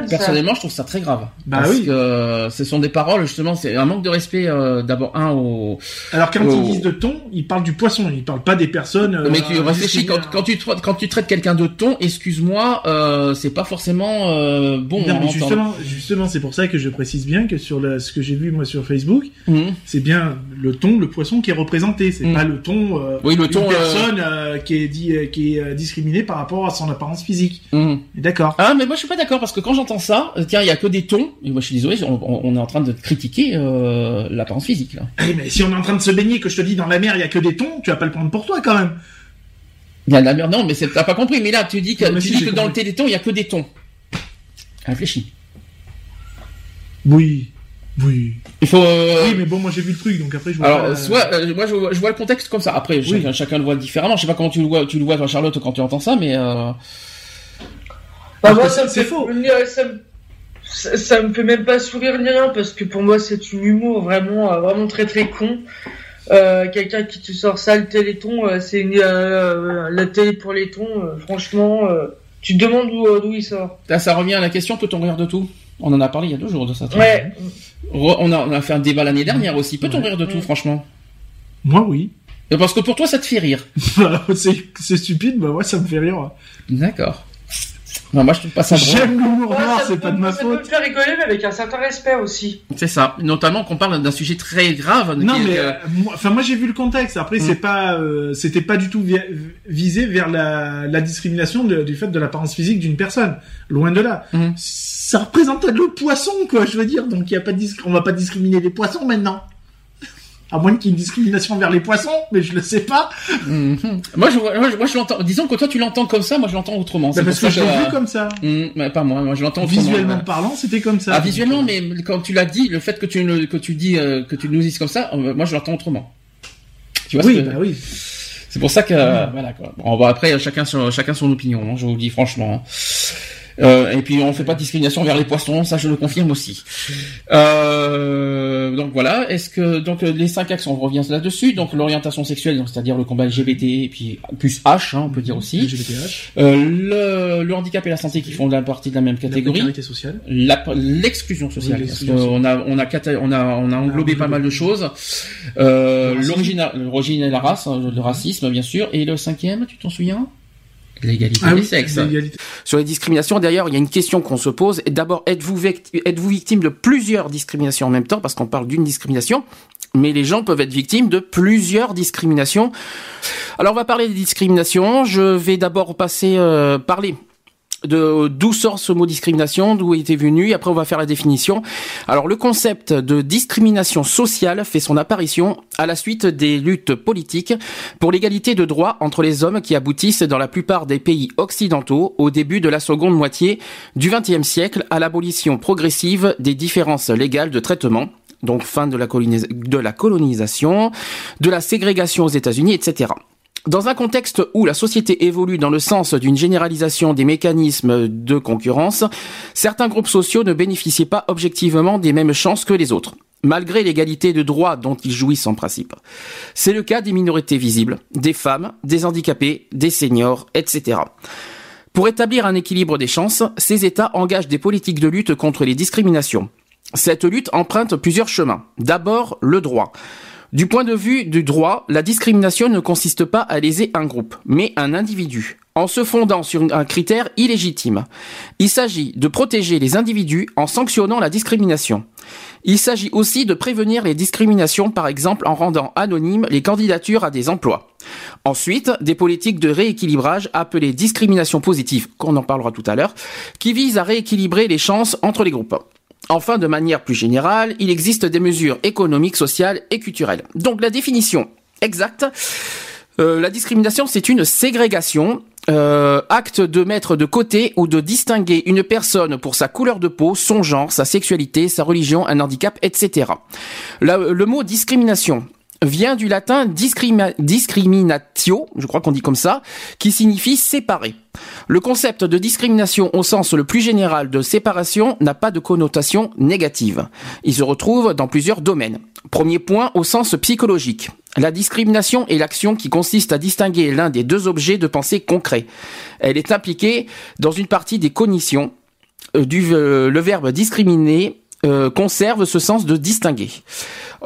Personnellement, je trouve ça très grave. Bah parce oui. que euh, ce sont des paroles, justement, c'est un manque de respect, euh, d'abord, un, au... Alors quand Oh. ils disent de ton, ils parlent du poisson, ils parlent pas des personnes. euh, Mais tu réfléchis, quand, tu, tra- quand tu traites quelqu'un de ton, excuse-moi, euh, c'est pas forcément euh, bon. Non, mais justement, justement, c'est pour ça que je précise bien que sur le, ce que j'ai vu moi sur Facebook, Mhm. c'est bien le ton, le poisson qui est représenté. C'est Mm. pas le ton. Euh, Oui, le ton, euh, personne euh, qui est dit, euh, qui est discriminée par rapport à son apparence physique. Mhm. D'accord. Ah, mais moi je suis pas d'accord parce que quand j'entends ça, tiens, il y a que des tons. Et moi je suis désolé, on, est en train de critiquer l'apparence physique là. Eh, mais si on est en train de se baigner, que je te dis dans la mer, il y a que des tons, tu vas pas le prendre pour toi quand même. Il y a de la merde, non, mais c'est- t'as pas compris. Mais là, tu dis que, Non, tu si, dis que dans le téléthon, il y a que des tons. Réfléchis. Oui, oui. Il faut. euh, Oui, mais bon, moi j'ai vu le truc, donc après je vois. Alors, pas, soit, euh, moi, je, vois- je vois le contexte comme ça. Après, chacun, chacun le voit différemment. Je sais pas comment tu le vois, tu le vois, toi, Charlotte, quand tu entends ça, mais euh, Bah, moi, que ça me c'est fait faux. Ça, me- ça, ça me fait même pas sourire ni rien parce que pour moi c'est une humour vraiment, euh, vraiment très très con. Euh, quelqu'un qui te sort ça, le téléthon, c'est une, euh, la télé pour les tons, franchement, euh, tu te demandes d'où d'où il sort. Là, ça revient à la question, peut-on rire de tout On en a parlé il y a deux jours de ça. Ouais. Re- On a, on a fait un débat l'année dernière aussi. Peut-on rire de tout, franchement? Moi, oui. Parce que pour toi, ça te fait rire. <laughs> c'est c'est stupide, bah ouais, ça me fait rire. D'accord. Non, moi, je trouve pas ça drôle. J'aime l'humour Ouais, noir, c'est peut- pas de ma Ça peut faute. me faire rigoler, mais avec un certain respect aussi. C'est ça. Notamment qu'on parle d'un sujet très grave. Non mais euh, moi, enfin moi j'ai vu le contexte. Après Mm. c'est pas, euh, c'était pas du tout vi- visé vers la, la discrimination de- du fait de l'apparence physique d'une personne. Loin de là. Mm. Ça représente le poisson quoi, je veux dire. Donc y a pas de on va pas discriminer les poissons maintenant. À moins qu'il y ait une discrimination vers les poissons, mais je le sais pas. Mhm. Moi, je, moi, je- moi, je l'entends. Disons que toi, tu l'entends comme ça, moi, je l'entends autrement. Bah, C'est parce que ça je l'ai vu comme ça. mais pas moi. Moi, je l'entends autrement. Visuellement ouais. parlant, c'était comme ça. Ah, visuellement, mais quand tu l'as dit, le fait que tu le- que tu dis euh, que tu nous dises comme ça, euh, moi, je l'entends autrement. Tu vois ce Oui, que- bah oui. C'est pour ça que euh, voilà quoi. Bon, bah, après chacun son, chacun son opinion, hein, je vous le dis franchement. Euh, et puis on fait pas de discrimination vers les poissons, ça je le confirme aussi. Euh, donc voilà, est-ce que donc euh, les cinq axes on revient là-dessus, donc l'orientation sexuelle, donc c'est-à-dire le combat LGBT et puis plus H, hein, on peut dire aussi. LGBTH. Euh, le, le handicap et la santé qui font la partie de la même La catégorie. précarité sociale. La- L'exclusion sociale, Oui, parce qu'on a on a on a on a englobé pas mal de choses. Euh. L'origine, l'origine et la race, hein, le racisme bien sûr, et le cinquième, tu t'en souviens? L'égalité Ah des sexes. Sur les discriminations, d'ailleurs, il y a une question qu'on se pose. D'abord, êtes-vous êtes-vous victime de plusieurs discriminations en même temps? Parce qu'on parle d'une discrimination, mais les gens peuvent être victimes de plusieurs discriminations. Alors, on va parler des discriminations. Je vais d'abord passer euh, parler de d'où sort ce mot discrimination, d'où était venu, après on va faire la définition. Alors le concept de discrimination sociale fait son apparition à la suite des luttes politiques pour l'égalité de droits entre les hommes qui aboutissent dans la plupart des pays occidentaux au début de la seconde moitié du XXe siècle à l'abolition progressive des différences légales de traitement. Donc fin de la, colonis- de la colonisation, de la ségrégation aux États-Unis, etc. Dans un contexte où la société évolue dans le sens d'une généralisation des mécanismes de concurrence, certains groupes sociaux ne bénéficient pas objectivement des mêmes chances que les autres, malgré l'égalité de droits dont ils jouissent en principe. C'est le cas des minorités visibles, des femmes, des handicapés, des seniors, etc. Pour établir un équilibre des chances, ces États engagent des politiques de lutte contre les discriminations. Cette lutte emprunte plusieurs chemins. D'abord, le droit. Du point de vue du droit, la discrimination ne consiste pas à léser un groupe, mais un individu, en se fondant sur un critère illégitime. Il s'agit de protéger les individus en sanctionnant la discrimination. Il s'agit aussi de prévenir les discriminations, par exemple en rendant anonymes les candidatures à des emplois. Ensuite, des politiques de rééquilibrage appelées discrimination positive, qu'on en parlera tout à l'heure, qui visent à rééquilibrer les chances entre les groupes. Enfin, de manière plus générale, il existe des mesures économiques, sociales et culturelles. Donc la définition exacte, euh, la discrimination c'est une ségrégation, euh, acte de mettre de côté ou de distinguer une personne pour sa couleur de peau, son genre, sa sexualité, sa religion, un handicap, etc. Le mot discrimination vient du latin discriminatio, je crois qu'on dit comme ça, qui signifie séparer. Le concept de discrimination au sens le plus général de séparation n'a pas de connotation négative. Il se retrouve dans plusieurs domaines. Premier point au sens psychologique. La discrimination est l'action qui consiste à distinguer l'un des deux objets de pensée concrets. Elle est impliquée dans une partie des cognitions. Euh, euh, le verbe discriminer euh, conserve ce sens de distinguer.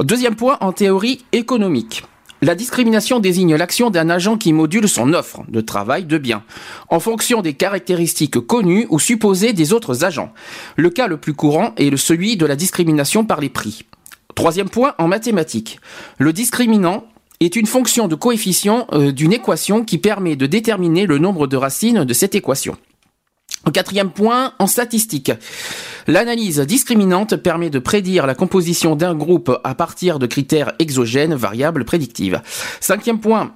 Deuxième point en théorie économique. La discrimination désigne l'action d'un agent qui module son offre de travail de biens en fonction des caractéristiques connues ou supposées des autres agents. Le cas le plus courant est celui de la discrimination par les prix. Troisième point en mathématiques. Le discriminant est une fonction de coefficient euh, d'une équation qui permet de déterminer le nombre de racines de cette équation. Quatrième point, en statistique. L'analyse discriminante permet de prédire la composition d'un groupe à partir de critères exogènes, variables prédictives. Cinquième point,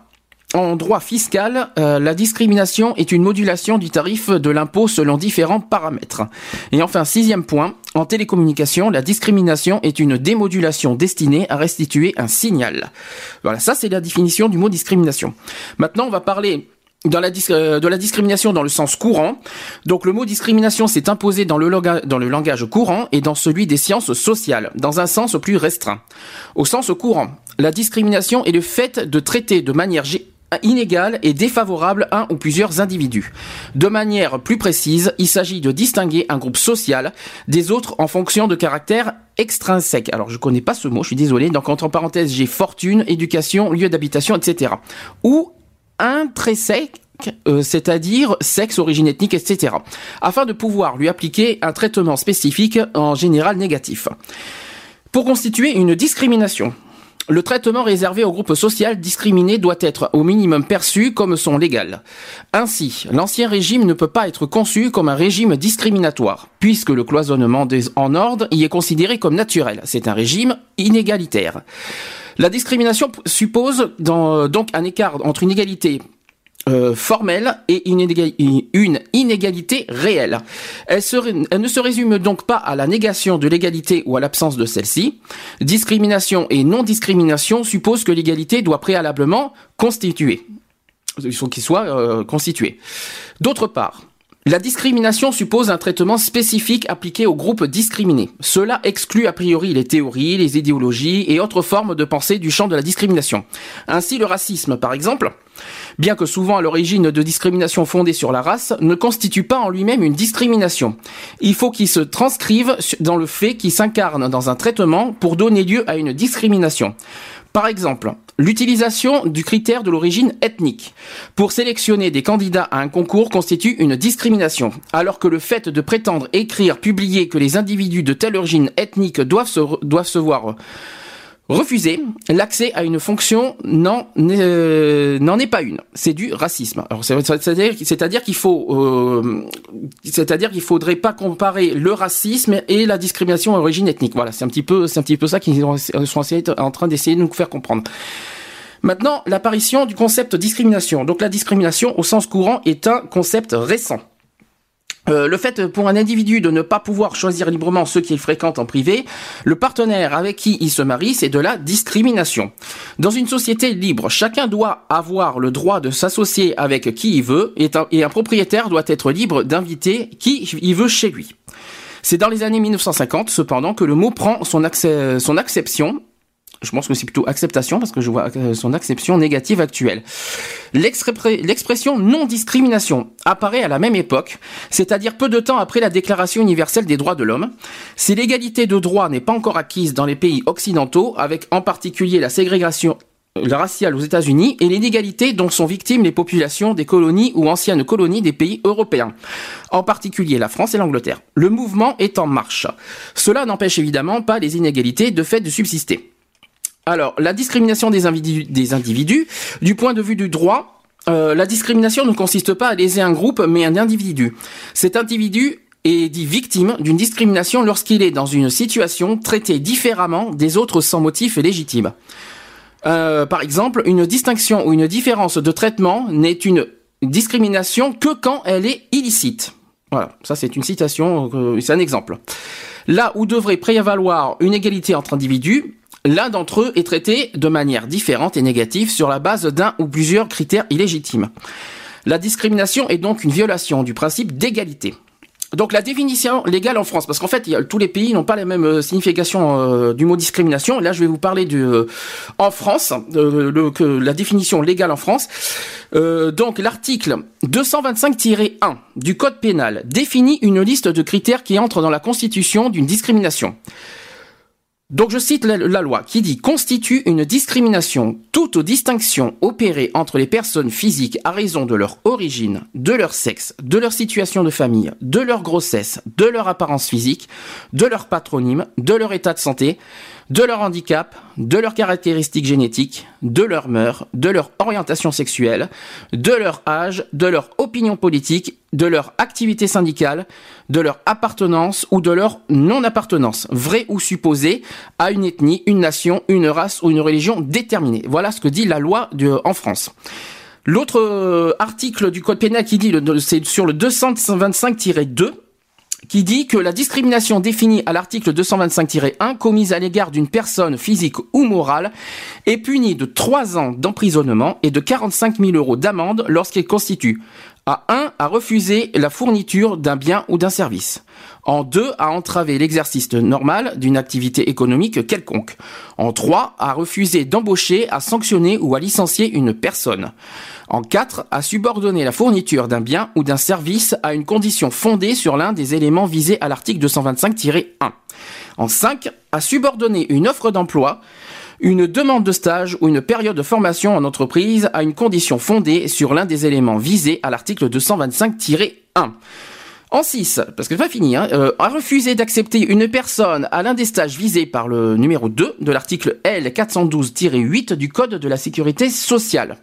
en droit fiscal, euh, la discrimination est une modulation du tarif de l'impôt selon différents paramètres. Et enfin, sixième point, en télécommunication, la discrimination est une démodulation destinée à restituer un signal. Voilà, ça c'est la définition du mot discrimination. Maintenant, on va parler dans la euh, de la discrimination dans le sens courant. Donc le mot discrimination s'est imposé dans le, dans le langage courant et dans celui des sciences sociales, dans un sens plus restreint. Au sens courant, La discrimination est le fait de traiter de manière inégale et défavorable un ou plusieurs individus. De manière plus précise, il s'agit de distinguer un groupe social des autres en fonction de caractères extrinsèques. Alors je connais pas ce mot, je suis désolé. Donc entre parenthèses, j'ai fortune, éducation, lieu d'habitation, etc. Ou intrinsèque euh, c'est-à-dire sexe, origine ethnique, etc., afin de pouvoir lui appliquer un traitement spécifique, en général négatif. Pour constituer une discrimination, le traitement réservé au groupe social discriminé doit être au minimum perçu comme son légal. Ainsi, l'ancien régime ne peut pas être conçu comme un régime discriminatoire, puisque le cloisonnement des, en ordre y est considéré comme naturel. C'est un régime inégalitaire. La discrimination suppose dans- donc un écart entre une égalité euh, formelle et une, inéga- une inégalité réelle. Elle, ne se résume donc pas à la négation de l'égalité ou à l'absence de celle-ci. Discrimination et non-discrimination supposent que l'égalité doit préalablement constituer. Qu'il soit euh, constitué. D'autre part, la discrimination suppose un traitement spécifique appliqué aux groupes discriminés. Cela exclut a priori les théories, les idéologies et autres formes de pensée du champ de la discrimination. Ainsi, le racisme, par exemple, bien que souvent à l'origine de discrimination fondée sur la race, ne constitue pas en lui-même une discrimination. Il faut qu'il se transcrive dans le fait qu'il s'incarne dans un traitement pour donner lieu à une discrimination. Par exemple, l'utilisation du critère de l'origine ethnique. Pour sélectionner des candidats à un concours constitue une discrimination, alors que le fait de prétendre écrire, publier que les individus de telle origine ethnique doivent se, doivent se voir refuser l'accès à une fonction n'en euh, n'en est pas une. C'est du racisme. C'est-à-dire qu'il faut euh, c'est-à-dire qu'il faudrait pas comparer le racisme et la discrimination à origine ethnique. Voilà, c'est un petit peu c'est un petit peu ça qu'ils ont- sont en train d'essayer de nous faire comprendre. Maintenant, l'apparition du concept discrimination. Donc la discrimination au sens courant est un concept récent. Euh, le fait pour un individu de ne pas pouvoir choisir librement ceux qu'il fréquente en privé, le partenaire avec qui il se marie, c'est de la discrimination. Dans une société libre, chacun doit avoir le droit de s'associer avec qui il veut et un, propriétaire doit être libre d'inviter qui il veut chez lui. C'est dans les années 1950, cependant, que le mot prend son, son acception. Je pense que c'est plutôt acceptation parce que je vois euh, son acception négative actuelle. L'expression non-discrimination apparaît à la même époque, c'est-à-dire peu de temps après la Déclaration universelle des droits de l'homme. Si l'égalité de droit n'est pas encore acquise dans les pays occidentaux, avec en particulier la ségrégation euh, raciale aux États-Unis et l'inégalité dont sont victimes les populations des colonies ou anciennes colonies des pays européens, en particulier la France et l'Angleterre. Le mouvement est en marche. Cela n'empêche évidemment pas les inégalités de fait de subsister. Alors, la discrimination des individus, du point de vue du droit, euh, la discrimination ne consiste pas à léser un groupe, mais un individu. Cet individu est dit victime d'une discrimination lorsqu'il est dans une situation traitée différemment des autres sans motif légitime. Euh, par exemple, une distinction ou une différence de traitement n'est une discrimination que quand elle est illicite. Voilà, ça c'est une citation, euh, c'est un exemple. Là où devrait prévaloir une égalité entre individus, l'un d'entre eux est traité de manière différente et négative sur la base d'un ou plusieurs critères illégitimes. La discrimination est donc une violation du principe d'égalité. Donc la définition légale en France, parce qu'en fait, tous les pays n'ont pas la même euh, signification euh, du mot discrimination. Là, je vais vous parler du euh, en France, la définition légale en France. Donc l'article 225-1 du Code pénal définit une liste de critères qui entrent dans la constitution d'une discrimination. Donc je cite la, loi qui dit constitue une discrimination. Toute distinction opérée entre les personnes physiques à raison de leur origine, de leur sexe, de leur situation de famille, de leur grossesse, de leur apparence physique, de leur patronyme, de leur état de santé, de leur handicap, de leurs caractéristiques génétiques, de leurs mœurs, de leur orientation sexuelle, de leur âge, de leur opinion politique, de leur activité syndicale, de leur appartenance ou de leur non-appartenance, vraie ou supposée, à une ethnie, une nation, une race ou une religion déterminée. Voilà ce que dit la loi en France. L'autre euh, article du code pénal qui dit, c'est sur le 225-2, qui dit que la discrimination définie à l'article 225-1 commise à l'égard d'une personne physique ou morale est punie de 3 ans d'emprisonnement et de 45 000 euros d'amende lorsqu'elle constitue À 1, à refuser la fourniture d'un bien ou d'un service. En 2, à entraver l'exercice normal d'une activité économique quelconque. En 3, à refuser d'embaucher, à sanctionner ou à licencier une personne. En 4, à subordonner la fourniture d'un bien ou d'un service à une condition fondée sur l'un des éléments visés à l'article 225-1. En 5, à subordonner une offre d'emploi, une demande de stage ou une période de formation en entreprise à une condition fondée sur l'un des éléments visés à l'article 225-1. En 6, parce que pas fini, hein, euh, à refuser d'accepter une personne à l'un des stages visés par le numéro 2 de l'article L412-8 du Code de la sécurité sociale.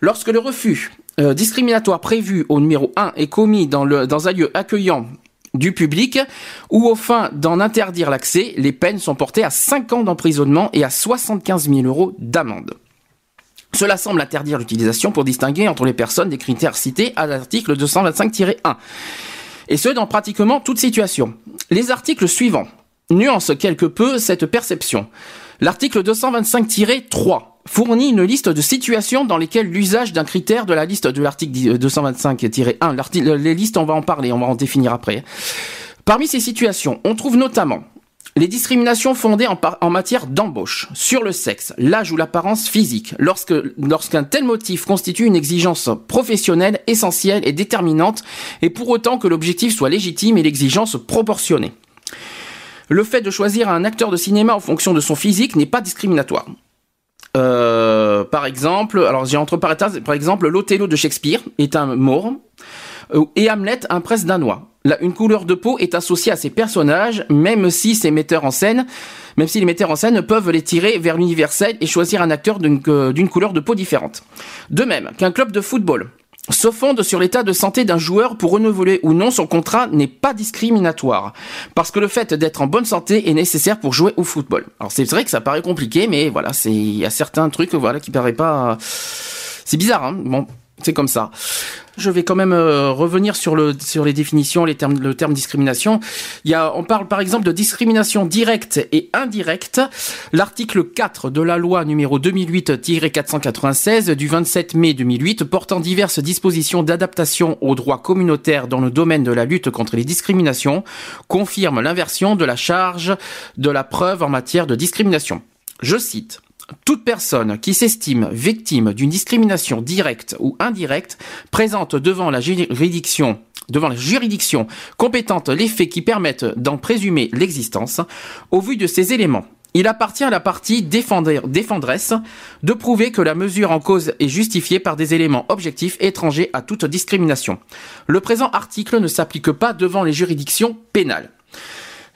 Lorsque le refus euh, discriminatoire prévu au numéro 1 est commis dans un lieu accueillant du public ou au fin d'en interdire l'accès, les peines sont portées à 5 ans d'emprisonnement et à 75 000 euros d'amende. Cela semble interdire l'utilisation pour distinguer entre les personnes des critères cités à l'article 225-1. Et ce, dans pratiquement toute situation. Les articles suivants nuancent quelque peu cette perception. L'article 225-3 fournit une liste de situations dans lesquelles l'usage d'un critère de la liste de l'article 225-1, les listes on va en parler, on va en définir après. Parmi ces situations, on trouve notamment les discriminations fondées en, en matière d'embauche, sur le sexe, l'âge ou l'apparence physique, lorsque lorsqu'un tel motif constitue une exigence professionnelle essentielle et déterminante, et pour autant que l'objectif soit légitime et l'exigence proportionnée. Le fait de choisir un acteur de cinéma en fonction de son physique n'est pas discriminatoire. Euh, par exemple, alors j'ai entre parenthèses, par exemple, l'Othello de Shakespeare est un Maure euh, et Hamlet un prince danois. Là, une couleur de peau est associée à ces personnages, même si ces metteurs en scène, même si les metteurs en scène peuvent les tirer vers l'universel et choisir un acteur d'une euh, couleur de peau différente. De même qu'un club de football se fonde sur l'état de santé d'un joueur pour renouveler ou non son contrat n'est pas discriminatoire. Parce que le fait d'être en bonne santé est nécessaire pour jouer au football. Alors c'est vrai que ça paraît compliqué, mais voilà, c'est, il y a certains trucs, voilà, qui paraissent pas, c'est bizarre, hein. Bon, c'est comme ça. Je vais quand même euh, revenir sur le sur les définitions, les termes, le terme discrimination. Il y a, on parle par exemple de discrimination directe et indirecte. L'article 4 de la loi numéro 2008-496 du 27 mai 2008 portant diverses dispositions d'adaptation au droit communautaire dans le domaine de la lutte contre les discriminations confirme l'inversion de la charge de la preuve en matière de discrimination. Je cite toute personne qui s'estime victime d'une discrimination directe ou indirecte présente devant la juridiction compétente les faits qui permettent d'en présumer l'existence, au vu de ces éléments, il appartient à la partie défendresse de prouver que la mesure en cause est justifiée par des éléments objectifs étrangers à toute discrimination. Le présent article ne s'applique pas devant les juridictions pénales.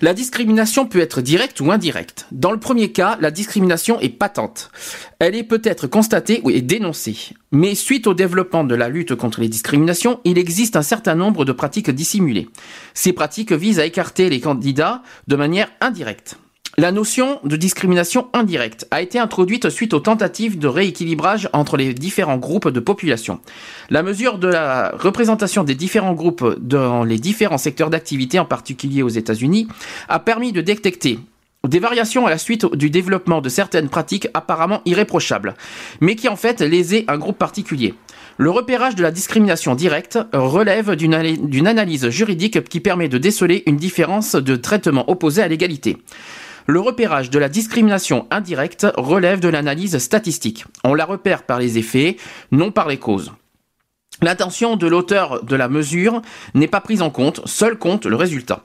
La discrimination peut être directe ou indirecte. Dans le premier cas, la discrimination est patente. Elle est peut-être constatée ou dénoncée. Mais suite au développement de la lutte contre les discriminations, il existe un certain nombre de pratiques dissimulées. Ces pratiques visent à écarter les candidats de manière indirecte. La notion de discrimination indirecte a été introduite suite aux tentatives de rééquilibrage entre les différents groupes de population. La mesure de la représentation des différents groupes dans les différents secteurs d'activité, en particulier aux États-Unis, a permis de détecter des variations à la suite du développement de certaines pratiques apparemment irréprochables, mais qui en fait lésaient un groupe particulier. Le repérage de la discrimination directe relève d'une analyse juridique qui permet de déceler une différence de traitement opposé à l'égalité. Le repérage de la discrimination indirecte relève de l'analyse statistique. On la repère par les effets, non par les causes. L'intention de l'auteur de la mesure n'est pas prise en compte, seul compte le résultat.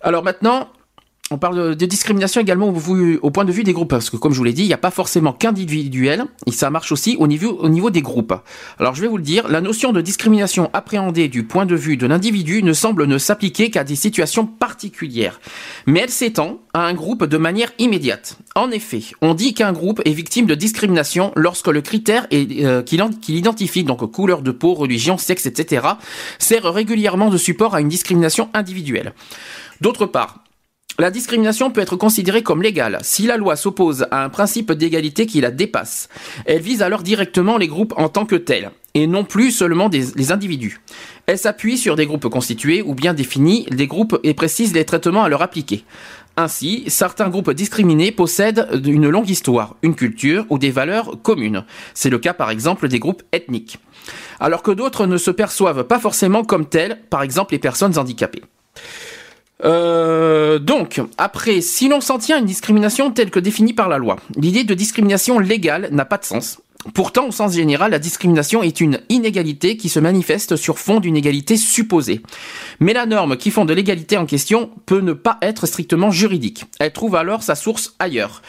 Alors maintenant, on parle de discrimination également au, point de vue des groupes, parce que comme je vous l'ai dit, il n'y a pas forcément qu'individuel, et ça marche aussi au niveau, au niveau des groupes. Alors je vais vous le dire, la notion de discrimination appréhendée du point de vue de l'individu ne semble ne s'appliquer qu'à des situations particulières, mais elle s'étend à un groupe de manière immédiate. En effet, on dit qu'un groupe est victime de discrimination lorsque le critère euh, qu'il identifie, donc couleur de peau, religion, sexe, etc., sert régulièrement de support à une discrimination individuelle. D'autre part, la discrimination peut être considérée comme légale si la loi s'oppose à un principe d'égalité qui la dépasse. Elle vise alors directement les groupes en tant que tels. et non plus seulement les individus. Elle s'appuie sur des groupes constitués ou bien définis des groupes et précise les traitements à leur appliquer. Ainsi, certains groupes discriminés possèdent une longue histoire, une culture ou des valeurs communes. C'est le cas par exemple des groupes ethniques. Alors que d'autres ne se perçoivent pas forcément comme tels, par exemple les personnes handicapées. Euh, donc, après, si l'on s'en tient à une discrimination telle que définie par la loi, l'idée de discrimination légale n'a pas de sens. Pourtant, au sens général, la discrimination est une inégalité qui se manifeste sur fond d'une égalité supposée. Mais la norme qui fonde l'égalité en question peut ne pas être strictement juridique. Elle trouve alors sa source ailleurs.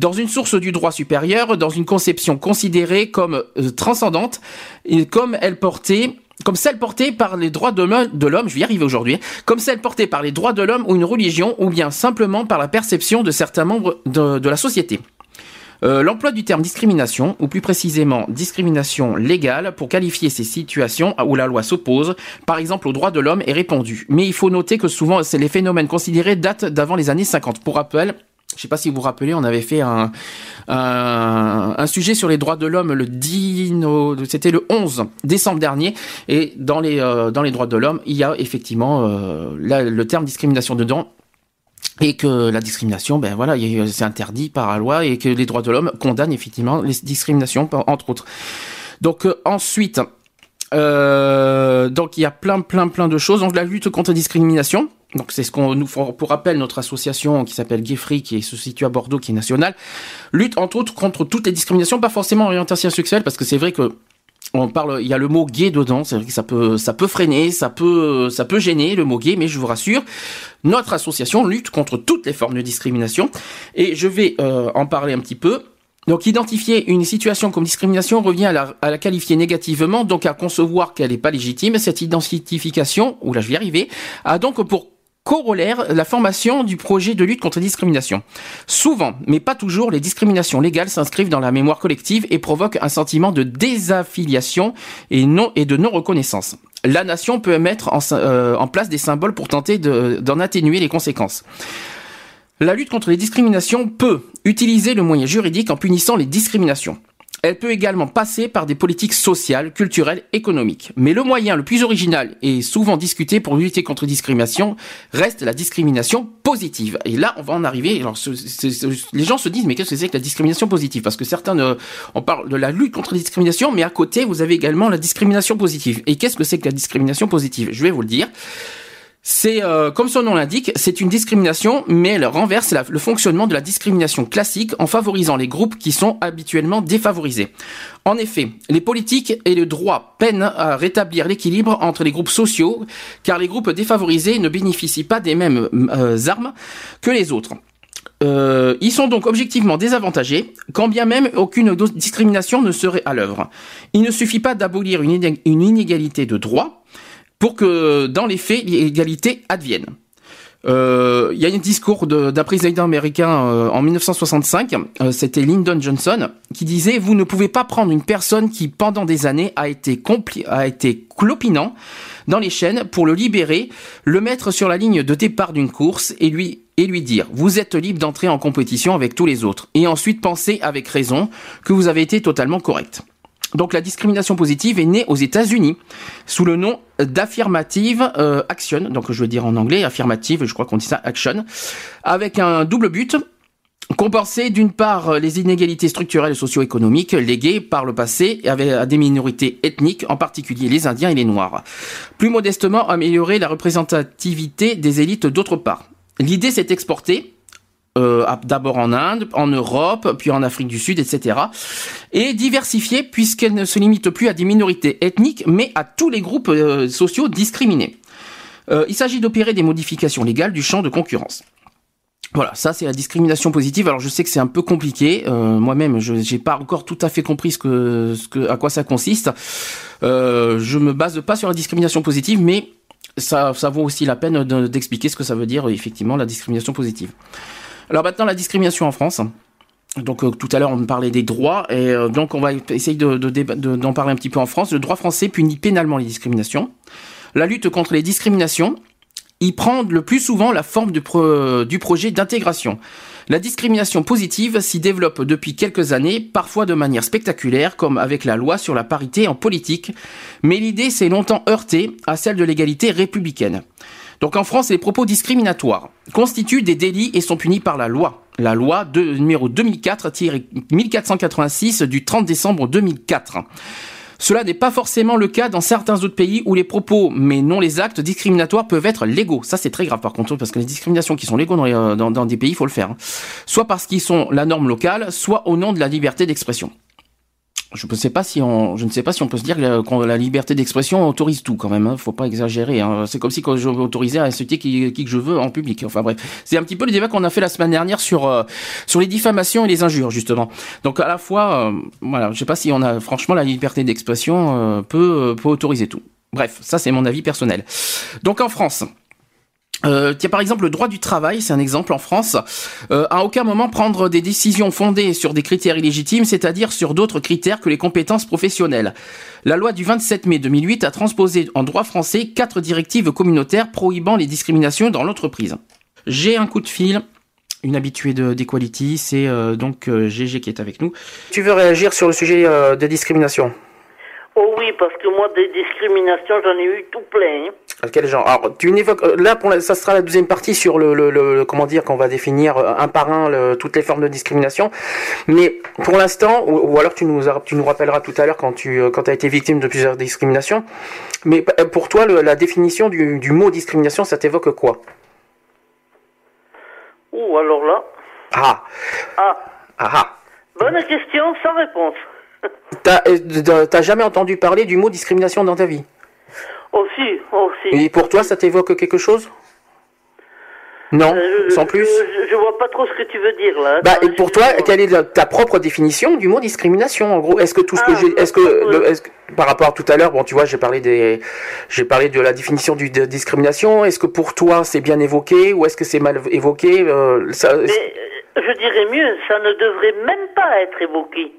Dans une source du droit supérieur, dans une conception considérée comme euh, transcendante, et comme elle portait comme celle portée par les droits de l'homme, je vais y arriver aujourd'hui, hein, comme celle portée par les droits de l'homme ou une religion, ou bien simplement par la perception de certains membres de, la société. Euh, L'emploi du terme discrimination, ou plus précisément discrimination légale, pour qualifier ces situations où la loi s'oppose, par exemple aux droits de l'homme, est répandu. Mais il faut noter que souvent, les phénomènes considérés datent d'avant les années 50. Pour rappel, je sais pas si vous vous rappelez, on avait fait un, sujet sur les droits de l'homme le 10, no- c'était le 11 décembre dernier, et dans les euh, dans les droits de l'homme, il y a effectivement euh, le terme discrimination dedans. Et que la discrimination, ben voilà, c'est interdit par la loi et que les droits de l'homme condamnent effectivement les discriminations, entre autres. Donc euh, ensuite, donc il y a plein, plein, plein de choses. Donc la lutte contre la discrimination. Donc c'est ce qu'on nous pour rappel notre association qui s'appelle Gay Free, qui se situe à Bordeaux, qui est nationale, lutte entre autres contre toutes les discriminations, pas forcément orientation sexuelle, parce que c'est vrai que on parle, il y a le mot gay dedans, c'est vrai que ça peut, ça peut freiner, ça peut, ça peut gêner le mot gay, mais je vous rassure, notre association lutte contre toutes les formes de discrimination, et je vais euh, en parler un petit peu. Donc identifier une situation comme discrimination revient à la, à la qualifier négativement, donc à concevoir qu'elle n'est pas légitime. Cette identification, ou là je vais y arriver, a donc pour corollaire la formation du projet de lutte contre la discrimination. Souvent, mais pas toujours, les discriminations légales s'inscrivent dans la mémoire collective et provoquent un sentiment de désaffiliation et, de non-reconnaissance. La nation peut mettre en, euh, place des symboles pour tenter de- d'en atténuer les conséquences. La lutte contre les discriminations peut utiliser le moyen juridique en punissant les discriminations. Elle peut également passer par des politiques sociales, culturelles, économiques. Mais le moyen le plus original et souvent discuté pour lutter contre les discriminations reste la discrimination positive. Et là, on va en arriver. Les gens se disent, mais qu'est-ce que c'est que la discrimination positive? Parce que certains, ne- on parle de la lutte contre les discriminations, mais à côté, vous avez également la discrimination positive. Et qu'est-ce que c'est que la discrimination positive? Je vais vous le dire. C'est, euh, comme son nom l'indique, c'est une discrimination, mais elle renverse le fonctionnement de la discrimination classique en favorisant les groupes qui sont habituellement défavorisés. En effet, les politiques et le droit peinent à rétablir l'équilibre entre les groupes sociaux, car les groupes défavorisés ne bénéficient pas des mêmes euh, armes que les autres. Euh, ils sont donc objectivement désavantagés, quand bien même aucune discrimination ne serait à l'œuvre. Il ne suffit pas d'abolir une inégalité de droit pour que, dans les faits, l'égalité advienne. Euh, Il y a un discours d'un président américain euh, en 1965, euh, c'était Lyndon Johnson, qui disait Vous ne pouvez pas prendre une personne qui, pendant des années, a été, a été clopinant dans les chaînes pour le libérer, le mettre sur la ligne de départ d'une course et lui, et lui dire Vous êtes libre d'entrer en compétition avec tous les autres. Et ensuite penser avec raison que vous avez été totalement correct. Donc la discrimination positive est née aux États-Unis sous le nom d'affirmative euh, action, donc je veux dire en anglais affirmative, je crois qu'on dit ça action, avec un double but compenser d'une part les inégalités structurelles et socio-économiques léguées par le passé à des minorités ethniques, en particulier les Indiens et les Noirs. Plus modestement, améliorer la représentativité des élites d'autre part. L'idée s'est exportée euh, d'abord en Inde, en Europe, puis en Afrique du Sud, etc. Et diversifiée puisqu'elle ne se limite plus à des minorités ethniques, mais à tous les groupes euh, sociaux discriminés. Euh, il s'agit d'opérer des modifications légales du champ de concurrence. Voilà, ça c'est la discrimination positive. Alors je sais que c'est un peu compliqué. Euh, Moi-même, je j'ai pas encore tout à fait compris ce que, ce que, à quoi ça consiste. Euh, je me base pas sur la discrimination positive, mais ça, ça vaut aussi la peine de- d'expliquer ce que ça veut dire effectivement la discrimination positive. Alors maintenant la discrimination en France. Donc euh, tout à l'heure on parlait des droits et euh, donc on va essayer d'en parler un petit peu en France. Le droit français punit pénalement les discriminations. La lutte contre les discriminations il prend le plus souvent la forme du projet d'intégration. La discrimination positive s'y développe depuis quelques années, parfois de manière spectaculaire, comme avec la loi sur la parité en politique, mais l'idée s'est longtemps heurtée à celle de l'égalité républicaine. Donc en France, les propos discriminatoires constituent des délits et sont punis par la loi. La loi de, numéro 2004-1486 du 30 décembre 2004. Cela n'est pas forcément le cas dans certains autres pays où les propos, mais non les actes discriminatoires peuvent être légaux. Ça, c'est très grave par contre, parce que les discriminations qui sont légaux dans, euh, dans des pays, il faut le faire. hein. Soit parce qu'ils sont la norme locale, soit au nom de la liberté d'expression. Je ne sais pas si on, je ne sais pas si on peut se dire que la, la liberté d'expression autorise tout quand même. Hein. Faut pas exagérer. Hein. C'est comme si quand je m'autorisais à insulter qui, qui que je veux en public. Enfin bref, c'est un petit peu le débat qu'on a fait la semaine dernière sur euh, sur les diffamations et les injures justement. Donc à la fois, euh, voilà, je sais pas si on a franchement la liberté d'expression euh, peut euh, peut autoriser tout. Bref, ça c'est mon avis personnel. Donc en France. Euh, tiens, par exemple, le droit du travail, c'est un exemple en France. Euh, à aucun moment prendre des décisions fondées sur des critères illégitimes, c'est-à-dire sur d'autres critères que les compétences professionnelles. La loi du 27 mai 2008 a transposé en droit français quatre directives communautaires prohibant les discriminations dans l'entreprise. J'ai un coup de fil. Une habituée de d'Equality, c'est euh, donc euh, GG qui est avec nous. Tu veux réagir sur le sujet euh, des discriminations? Oh oui, parce que moi, des discriminations, j'en ai eu tout plein. hein. Quel genre Alors, tu n'évoques euh, là pour la- ça sera la deuxième partie sur le, le, le- comment dire qu'on va définir euh, un par un le- toutes les formes de discrimination. Mais pour l'instant, ou, ou alors tu nous tu nous rappelleras tout à l'heure quand tu euh, quand as été victime de plusieurs discriminations. Mais pour toi, le- la définition du, du mot discrimination, ça t'évoque quoi? Ouh, alors là. Ah Ah, ah ah. bonne question, sans réponse. T'as euh, t'as jamais entendu parler du mot discrimination dans ta vie? Aussi, aussi. Et pour toi, ça t'évoque quelque chose? Non, Euh, sans plus. Je, je vois pas trop ce que tu veux dire là. Bah, et pour toi, quelle est la- ta propre définition du mot discrimination En gros, est-ce que tout ce que Ah, j'ai, est-ce que, le- est-ce que- par rapport à tout à l'heure, bon, tu vois, j'ai parlé des, j'ai parlé de la définition du, de discrimination. Est-ce que pour toi, c'est bien évoqué ou est-ce que c'est mal évoqué? Euh, ça- Mais euh, je dirais mieux, ça ne devrait même pas être évoqué.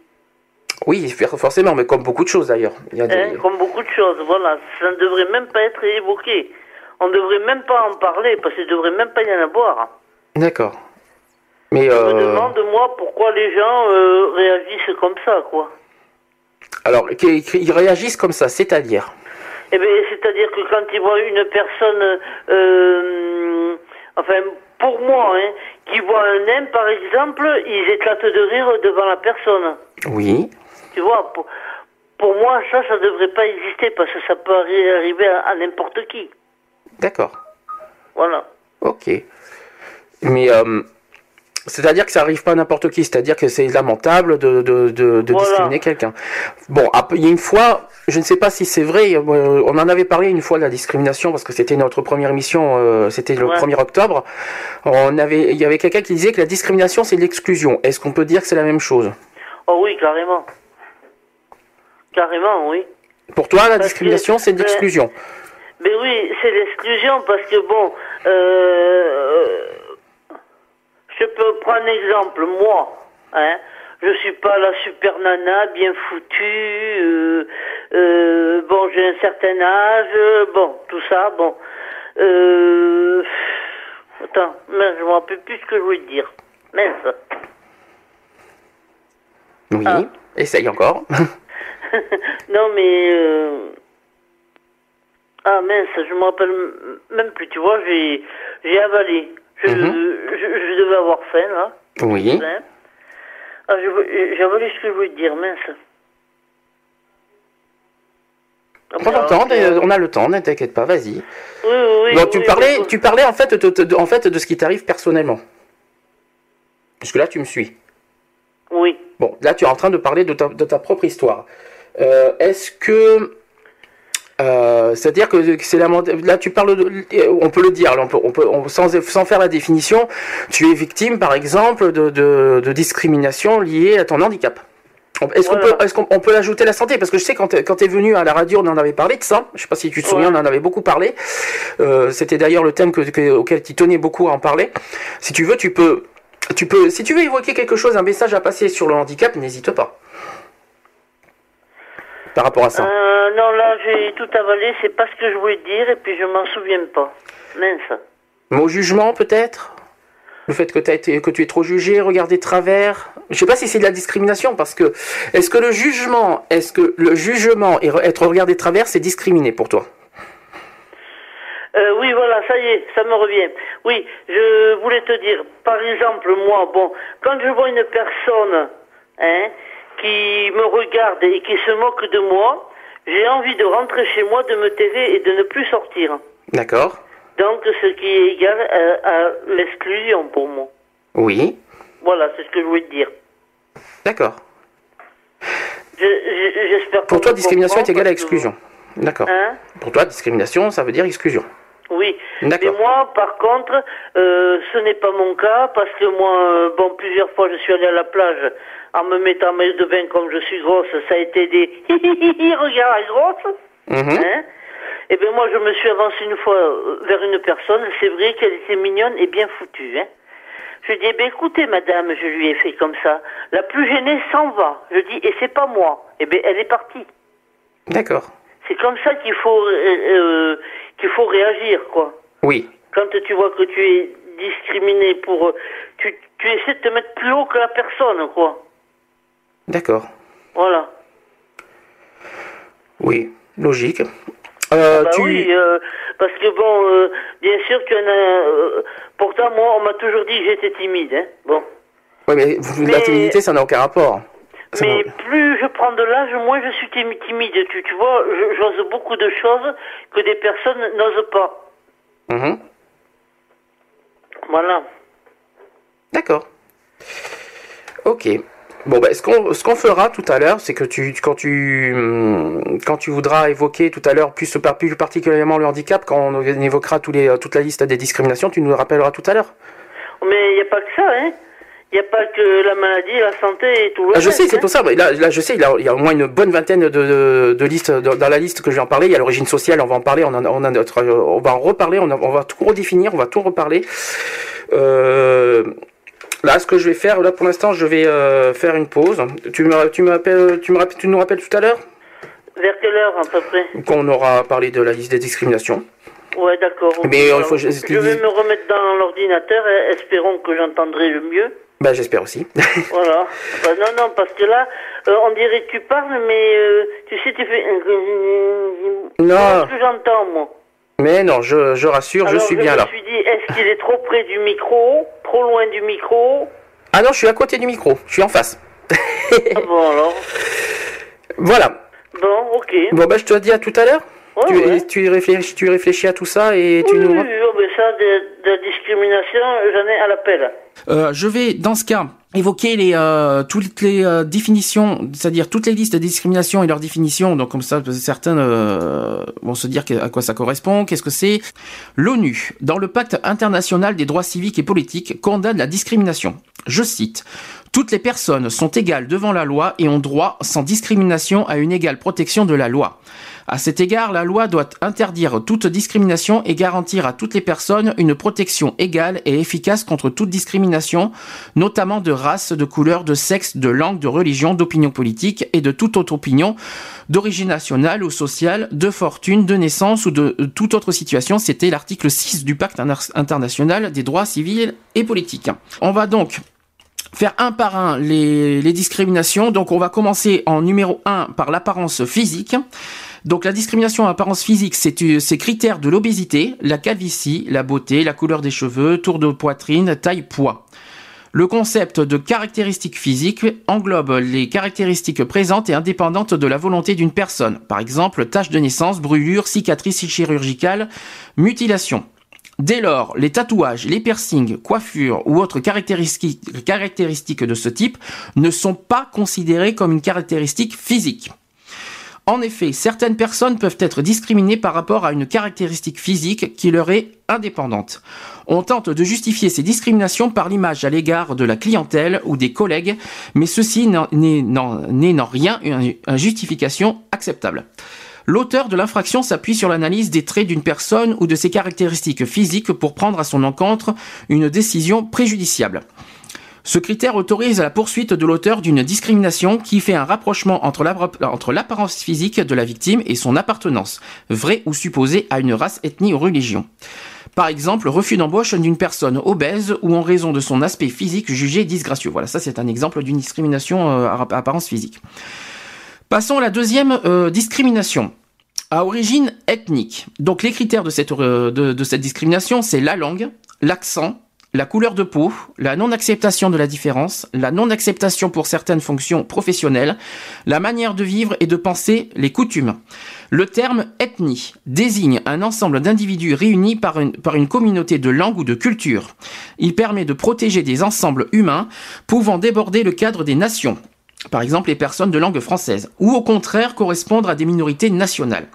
Oui, forcément, mais comme beaucoup de choses d'ailleurs. Il y a des- Hein, comme beaucoup de choses, voilà. Ça ne devrait même pas être évoqué. On ne devrait même pas en parler, parce qu'il ne devrait même pas y en avoir. D'accord. Mais Je me euh, demande, moi, pourquoi les gens euh, réagissent comme ça, quoi. alors, qu'ils réagissent comme ça, c'est-à-dire Eh bien, c'est-à-dire que quand ils voient une personne, euh, enfin, pour moi, hein, qui voit un nain, par exemple, ils éclatent de rire devant la personne. Oui. Tu vois, pour, pour moi, ça, ça devrait pas exister, parce que ça peut arri- arriver à, à n'importe qui. D'accord. Voilà. Ok. Mais euh, c'est-à-dire que ça arrive pas à n'importe qui, c'est-à-dire que c'est lamentable de, de, de, de Voilà. discriminer quelqu'un. Bon, il y a une fois, je ne sais pas si c'est vrai, euh, on en avait parlé une fois de la discrimination parce que c'était notre première émission, euh, c'était le Ouais. 1er octobre. On avait, il y avait quelqu'un qui disait que la discrimination c'est l'exclusion. Est-ce qu'on peut dire que c'est la même chose? Oh oui, carrément. Carrément, oui. Pour toi, la Parce discrimination c'est de ben, l'exclusion. Mais oui, c'est l'exclusion parce que bon, euh, je peux prendre un exemple, moi, hein, je suis pas la super nana bien foutue, euh, euh, bon, j'ai un certain âge, euh, bon, tout ça, bon, euh, attends, mince, je me rappelle plus ce que je voulais dire, mince. Oui. Ah. Essaye encore. <laughs> <laughs> non mais euh... ah mince, je me rappelle même plus. Tu vois, j'ai j'ai avalé. Je, Mhm. je, je devais avoir faim là. oui. Ah, je- j'ai avalé ce que je voulais te dire, mince. Ah, On euh, on a le temps, ne t'inquiète pas, vas-y. Oui, oui, tu parlais, tu parlais en fait de, de- en fait de ce qui t'arrive personnellement. Puisque là tu me suis. Oui. Bon, là tu es en train de parler de ta, de ta propre histoire. Euh, Est-ce que euh, c'est-à-dire que c'est la là tu parles de, on peut le dire on peut, on peut on- sans, sans faire la définition tu es victime par exemple de, de, de discrimination liée à ton handicap. Est-ce qu'on peut est-ce qu'on on peut l'ajouter la santé? Parce que je sais quand tu es venu à la radio on en avait parlé de ça. Je sais pas si tu te souviens on en avait beaucoup parlé. Euh, c'était d'ailleurs le thème que, que- auquel tu tenais beaucoup à en parler. Si tu veux tu peux tu peux si tu veux évoquer quelque chose un message à passer sur le handicap n'hésite pas par rapport à ça. Euh, non, là, j'ai tout avalé, c'est pas ce que je voulais dire, et puis je m'en souviens pas. Mince. Mot jugement peut-être? Le fait que, été, que tu es trop jugé, regardé de travers? Je sais pas si c'est de la discrimination parce que est-ce que le jugement, est-ce que le jugement et re- être regardé de travers, c'est discriminé pour toi? Euh, oui, voilà, ça y est, ça me revient. Oui, je voulais te dire, par exemple, moi, bon, quand je vois une personne, hein, qui me regarde et qui se moque de moi, j'ai envie de rentrer chez moi, de me taire et de ne plus sortir. D'accord Donc, ce qui est égal à, à l'exclusion pour moi. Oui. Voilà, c'est ce que je voulais te dire. D'accord. Je- je- J'espère Pour toi, discrimination est égale à que- exclusion. D'accord. Hein Pour toi, discrimination, ça veut dire exclusion. Oui. Mais D'accord. moi, par contre, euh, ce n'est pas mon cas parce que moi, euh, bon, plusieurs fois, je suis allé à la plage en me mettant maillot de bain comme je suis grosse. Ça a été des <laughs> regarde la grosse. Mhm. Hein et bien moi, je me suis avancé une fois euh, vers une personne. C'est vrai qu'elle était mignonne et bien foutue. Hein je dis, eh ben, écoutez, madame, je lui ai fait comme ça. La plus gênée s'en va. Je dis, et c'est pas moi. Eh bien, elle est partie. D'accord. C'est comme ça qu'il faut, euh, euh, qu'il faut réagir, quoi. Oui. Quand tu vois que tu es discriminé pour... Tu, tu essaies de te mettre plus haut que la personne, quoi. D'accord. Voilà. Oui. Logique. Euh, bah tu... oui, euh, parce que bon, euh, bien sûr qu'il y en a... pourtant, moi, on m'a toujours dit que j'étais timide, hein. Bon. Ouais, mais, la timidité, ça n'a aucun rapport. Ça Mais plus je prends de l'âge, moins je suis timi- timide. Tu, tu vois, je- j'ose beaucoup de choses que des personnes n'osent pas. Mhm. Voilà. D'accord. Ok. Bon, bah, ce qu'on ce qu'on fera tout à l'heure, c'est que tu quand tu hum, quand tu voudras évoquer tout à l'heure plus, par- plus particulièrement le handicap, quand on évoquera tous les, toute la liste des discriminations, tu nous le rappelleras tout à l'heure. Mais il n'y a pas que ça, hein. Il n'y a pas que la maladie, la santé et tout le Ah, je reste, sais, c'est hein. pour ça. mais Là, là, je sais, il y, a, au moins une bonne vingtaine de, de, de listes dans dans la liste que je vais en parler. Il y a l'origine sociale, on va en parler. On, en on, a notre, on va en reparler. On, a- on va tout redéfinir. On va tout reparler. Euh, là, ce que je vais faire, là, pour l'instant, je vais euh, faire une pause. Tu me, tu me rappelles, tu me rappelles, tu nous rappelles tout à l'heure Vers quelle heure, à peu près qu'on aura parlé de la liste des discriminations. Ouais, d'accord. Mais, euh, il faut que je- je vais me remettre dans l'ordinateur, espérons que j'entendrai le mieux. Bah, j'espère aussi. Voilà. Bah, non, non, parce que là, euh, on dirait que tu parles, mais euh, tu sais, tu fais... Non. Ce que j'entends, moi. Mais non, je, je rassure, Alors, je suis bien me là. suis dit, est-ce qu'il est trop près du micro Trop loin du micro Ah non, je suis à côté du micro. Je suis en face. Ah bon, alors? Voilà. Bon, ok. Bon, bah, je te dis à tout à l'heure. Ouais, tu, ouais. tu, réfléchis, tu réfléchis à tout ça et tu Oui, nous... oui, oui, de, de discrimination, j'en ai à l'appel. Euh, je vais, dans ce cas, évoquer les euh, toutes les euh, définitions, c'est-à-dire toutes les listes de discrimination et leurs définitions. Donc comme ça, certains euh, vont se dire à quoi ça correspond, qu'est-ce que c'est. L'ONU, dans le Pacte international des droits civiques et politiques, condamne la discrimination. Je cite. Toutes les personnes sont égales devant la loi et ont droit, sans discrimination, à une égale protection de la loi. À cet égard, la loi doit interdire toute discrimination et garantir à toutes les personnes une protection égale et efficace contre toute discrimination, notamment de race, de couleur, de sexe, de langue, de religion, d'opinion politique et de toute autre opinion, d'origine nationale ou sociale, de fortune, de naissance ou de euh, toute autre situation. C'était l'article 6 du Pacte inter- international des droits civils et politiques. On va donc faire un par un les, discriminations. Donc on va commencer en numéro 1 par l'apparence physique. Donc la discrimination à apparence physique, c'est euh, ces critères de l'obésité, la calvitie, la beauté, la couleur des cheveux, tour de poitrine, taille, poids. Le concept de caractéristiques physiques englobe les caractéristiques présentes et indépendantes de la volonté d'une personne. Par exemple, taches de naissance, brûlures, cicatrices chirurgicales, mutilation. Dès lors, les tatouages, les piercings, coiffures ou autres caractéristiques, de ce type ne sont pas considérés comme une caractéristique physique. En effet, certaines personnes peuvent être discriminées par rapport à une caractéristique physique qui leur est indépendante. On tente de justifier ces discriminations par l'image à l'égard de la clientèle ou des collègues, mais ceci n'est en rien une justification acceptable. L'auteur de l'infraction s'appuie sur l'analyse des traits d'une personne ou de ses caractéristiques physiques pour prendre à son encontre une décision préjudiciable. Ce critère autorise la poursuite de l'auteur d'une discrimination qui fait un rapprochement entre l'appa- entre l'apparence physique de la victime et son appartenance, vraie ou supposée à une race, ethnie ou religion. Par exemple, refus d'embauche d'une personne obèse ou en raison de son aspect physique jugé disgracieux. Voilà, ça c'est un exemple d'une discrimination euh, à apparence physique. Passons à la deuxième euh, discrimination. À origine ethnique. Donc les critères de cette, euh, de, cette discrimination, c'est la langue, l'accent, la couleur de peau, la non-acceptation de la différence, la non-acceptation pour certaines fonctions professionnelles, la manière de vivre et de penser, les coutumes. Le terme ethnie désigne un ensemble d'individus réunis par une, par une communauté de langue ou de culture. Il permet de protéger des ensembles humains pouvant déborder le cadre des nations par exemple les personnes de langue française, ou au contraire correspondre à des minorités nationales.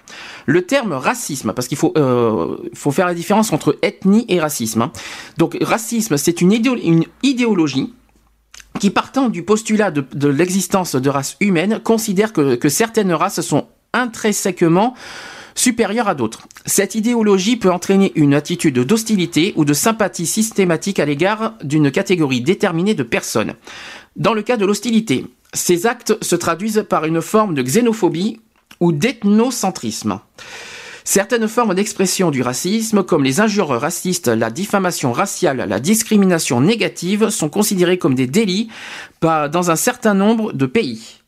Le terme racisme, parce qu'il faut, euh, faire la différence entre ethnie et racisme. hein. Donc racisme, c'est une, idéo- une idéologie qui partant du postulat de, l'existence de races humaines considère que certaines races sont intrinsèquement supérieures à d'autres. Cette idéologie peut entraîner une attitude d'hostilité ou de sympathie systématique à l'égard d'une catégorie déterminée de personnes. Dans le cas de l'hostilité, ces actes se traduisent par une forme de xénophobie ou d'ethnocentrisme. Certaines formes d'expression du racisme, comme les injures racistes, la diffamation raciale, la discrimination négative, sont considérées comme des délits dans un certain nombre de pays.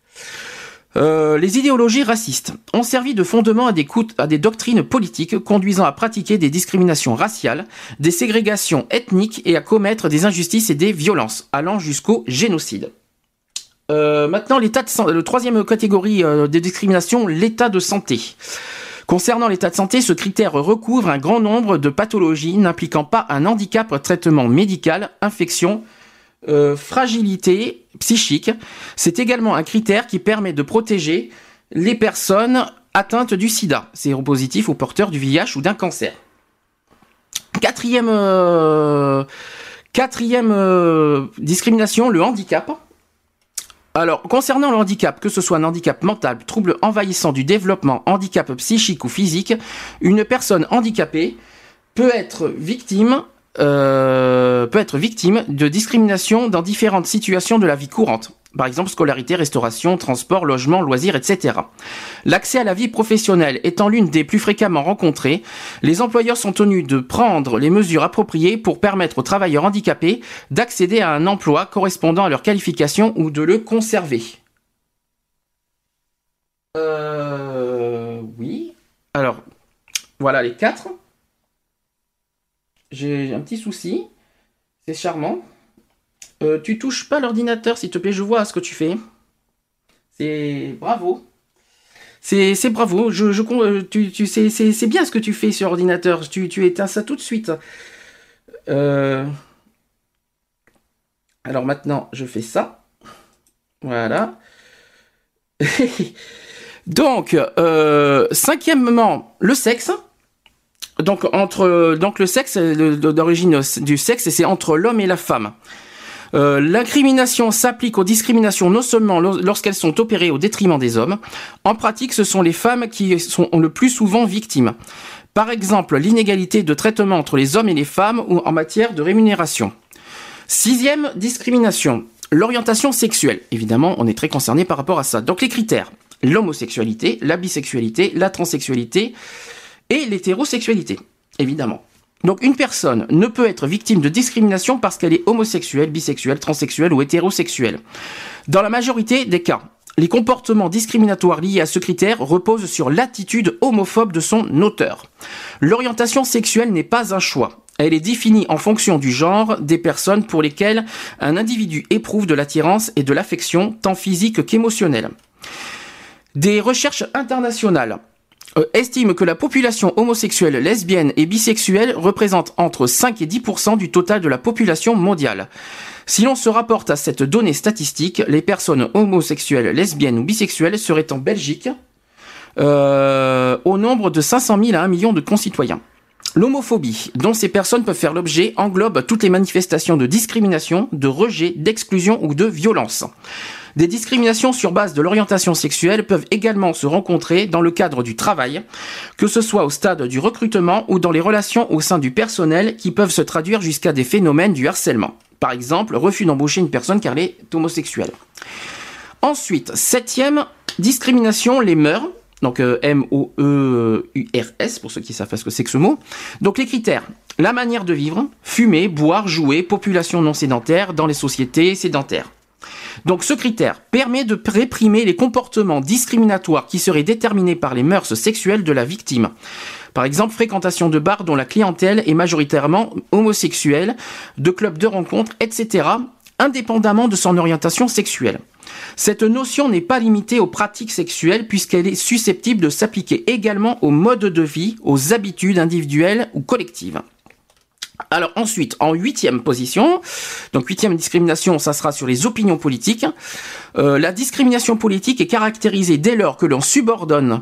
Euh, les idéologies racistes ont servi de fondement à des, à des doctrines politiques conduisant à pratiquer des discriminations raciales, des ségrégations ethniques et à commettre des injustices et des violences, allant jusqu'au génocide. Euh, maintenant, l'état de le troisième catégorie euh, de discrimination, l'état de santé. Concernant l'état de santé, ce critère recouvre un grand nombre de pathologies n'impliquant pas un handicap, traitement médical, infection, euh, fragilité psychique. C'est également un critère qui permet de protéger les personnes atteintes du sida, séropositifs ou porteurs du VIH ou d'un cancer. Quatrième, euh, euh, discrimination, le handicap. Alors, concernant le handicap, que ce soit un handicap mental, trouble envahissant du développement, handicap psychique ou physique, une personne handicapée peut être victime, euh, peut être victime de discrimination dans différentes situations de la vie courante. Par exemple, scolarité, restauration, transport, logement, loisirs, etc. L'accès à la vie professionnelle étant l'une des plus fréquemment rencontrées, les employeurs sont tenus de prendre les mesures appropriées pour permettre aux travailleurs handicapés d'accéder à un emploi correspondant à leur qualification ou de le conserver. Euh, oui. Alors, voilà les quatre. J'ai un petit souci. C'est charmant. Euh, tu touches pas l'ordinateur, s'il te plaît, je vois ce que tu fais. C'est bravo. C'est bravo. Je, euh, tu, c'est bien ce que tu fais sur ordinateur. Tu tu éteins ça tout de suite. Euh, Alors maintenant, je fais ça. Voilà. <laughs> Donc, euh, cinquièmement, le sexe. Donc entre donc le sexe d'origine du sexe, c'est entre l'homme et la femme. Euh, L'incrimination s'applique aux discriminations non seulement lors- lorsqu'elles sont opérées au détriment des hommes. En pratique, ce sont les femmes qui sont le plus souvent victimes. Par exemple, l'inégalité de traitement entre les hommes et les femmes ou en matière de rémunération. Sixième discrimination, l'orientation sexuelle. Évidemment, on est très concerné par rapport à ça. Donc les critères l'homosexualité, la bisexualité, la transsexualité et l'hétérosexualité, évidemment. Donc une personne ne peut être victime de discrimination parce qu'elle est homosexuelle, bisexuelle, transsexuelle ou hétérosexuelle. Dans la majorité des cas, les comportements discriminatoires liés à ce critère reposent sur l'attitude homophobe de son auteur. L'orientation sexuelle n'est pas un choix. Elle est définie en fonction du genre des personnes pour lesquelles un individu éprouve de l'attirance et de l'affection, tant physique qu'émotionnelle. Des recherches internationales euh, estiment que la population homosexuelle, lesbienne et bisexuelle représente entre 5 et 10% du total de la population mondiale. Si l'on se rapporte à cette donnée statistique, les personnes homosexuelles, lesbiennes ou bisexuelles seraient en Belgique euh, au nombre de 500 000 à 1 million de concitoyens. L'homophobie, dont ces personnes peuvent faire l'objet, englobe toutes les manifestations de discrimination, de rejet, d'exclusion ou de violence. Des discriminations sur base de l'orientation sexuelle peuvent également se rencontrer dans le cadre du travail, que ce soit au stade du recrutement ou dans les relations au sein du personnel qui peuvent se traduire jusqu'à des phénomènes du harcèlement. Par exemple, refus d'embaucher une personne car elle est homosexuelle. Ensuite, septième discrimination, les mœurs. Donc euh, M-O-E-U-R-S, pour ceux qui savent ce que c'est que ce mot. Donc les critères, la manière de vivre, fumer, boire, jouer, population non sédentaire dans les sociétés sédentaires. Donc ce critère permet de réprimer les comportements discriminatoires qui seraient déterminés par les mœurs sexuelles de la victime. Par exemple, fréquentation de bars dont la clientèle est majoritairement homosexuelle, de clubs de rencontres, etc., indépendamment de son orientation sexuelle. Cette notion n'est pas limitée aux pratiques sexuelles puisqu'elle est susceptible de s'appliquer également aux modes de vie, aux habitudes individuelles ou collectives. Alors ensuite, en huitième position, donc huitième discrimination, ça sera sur les opinions politiques. Euh, la discrimination politique est caractérisée dès lors que l'on subordonne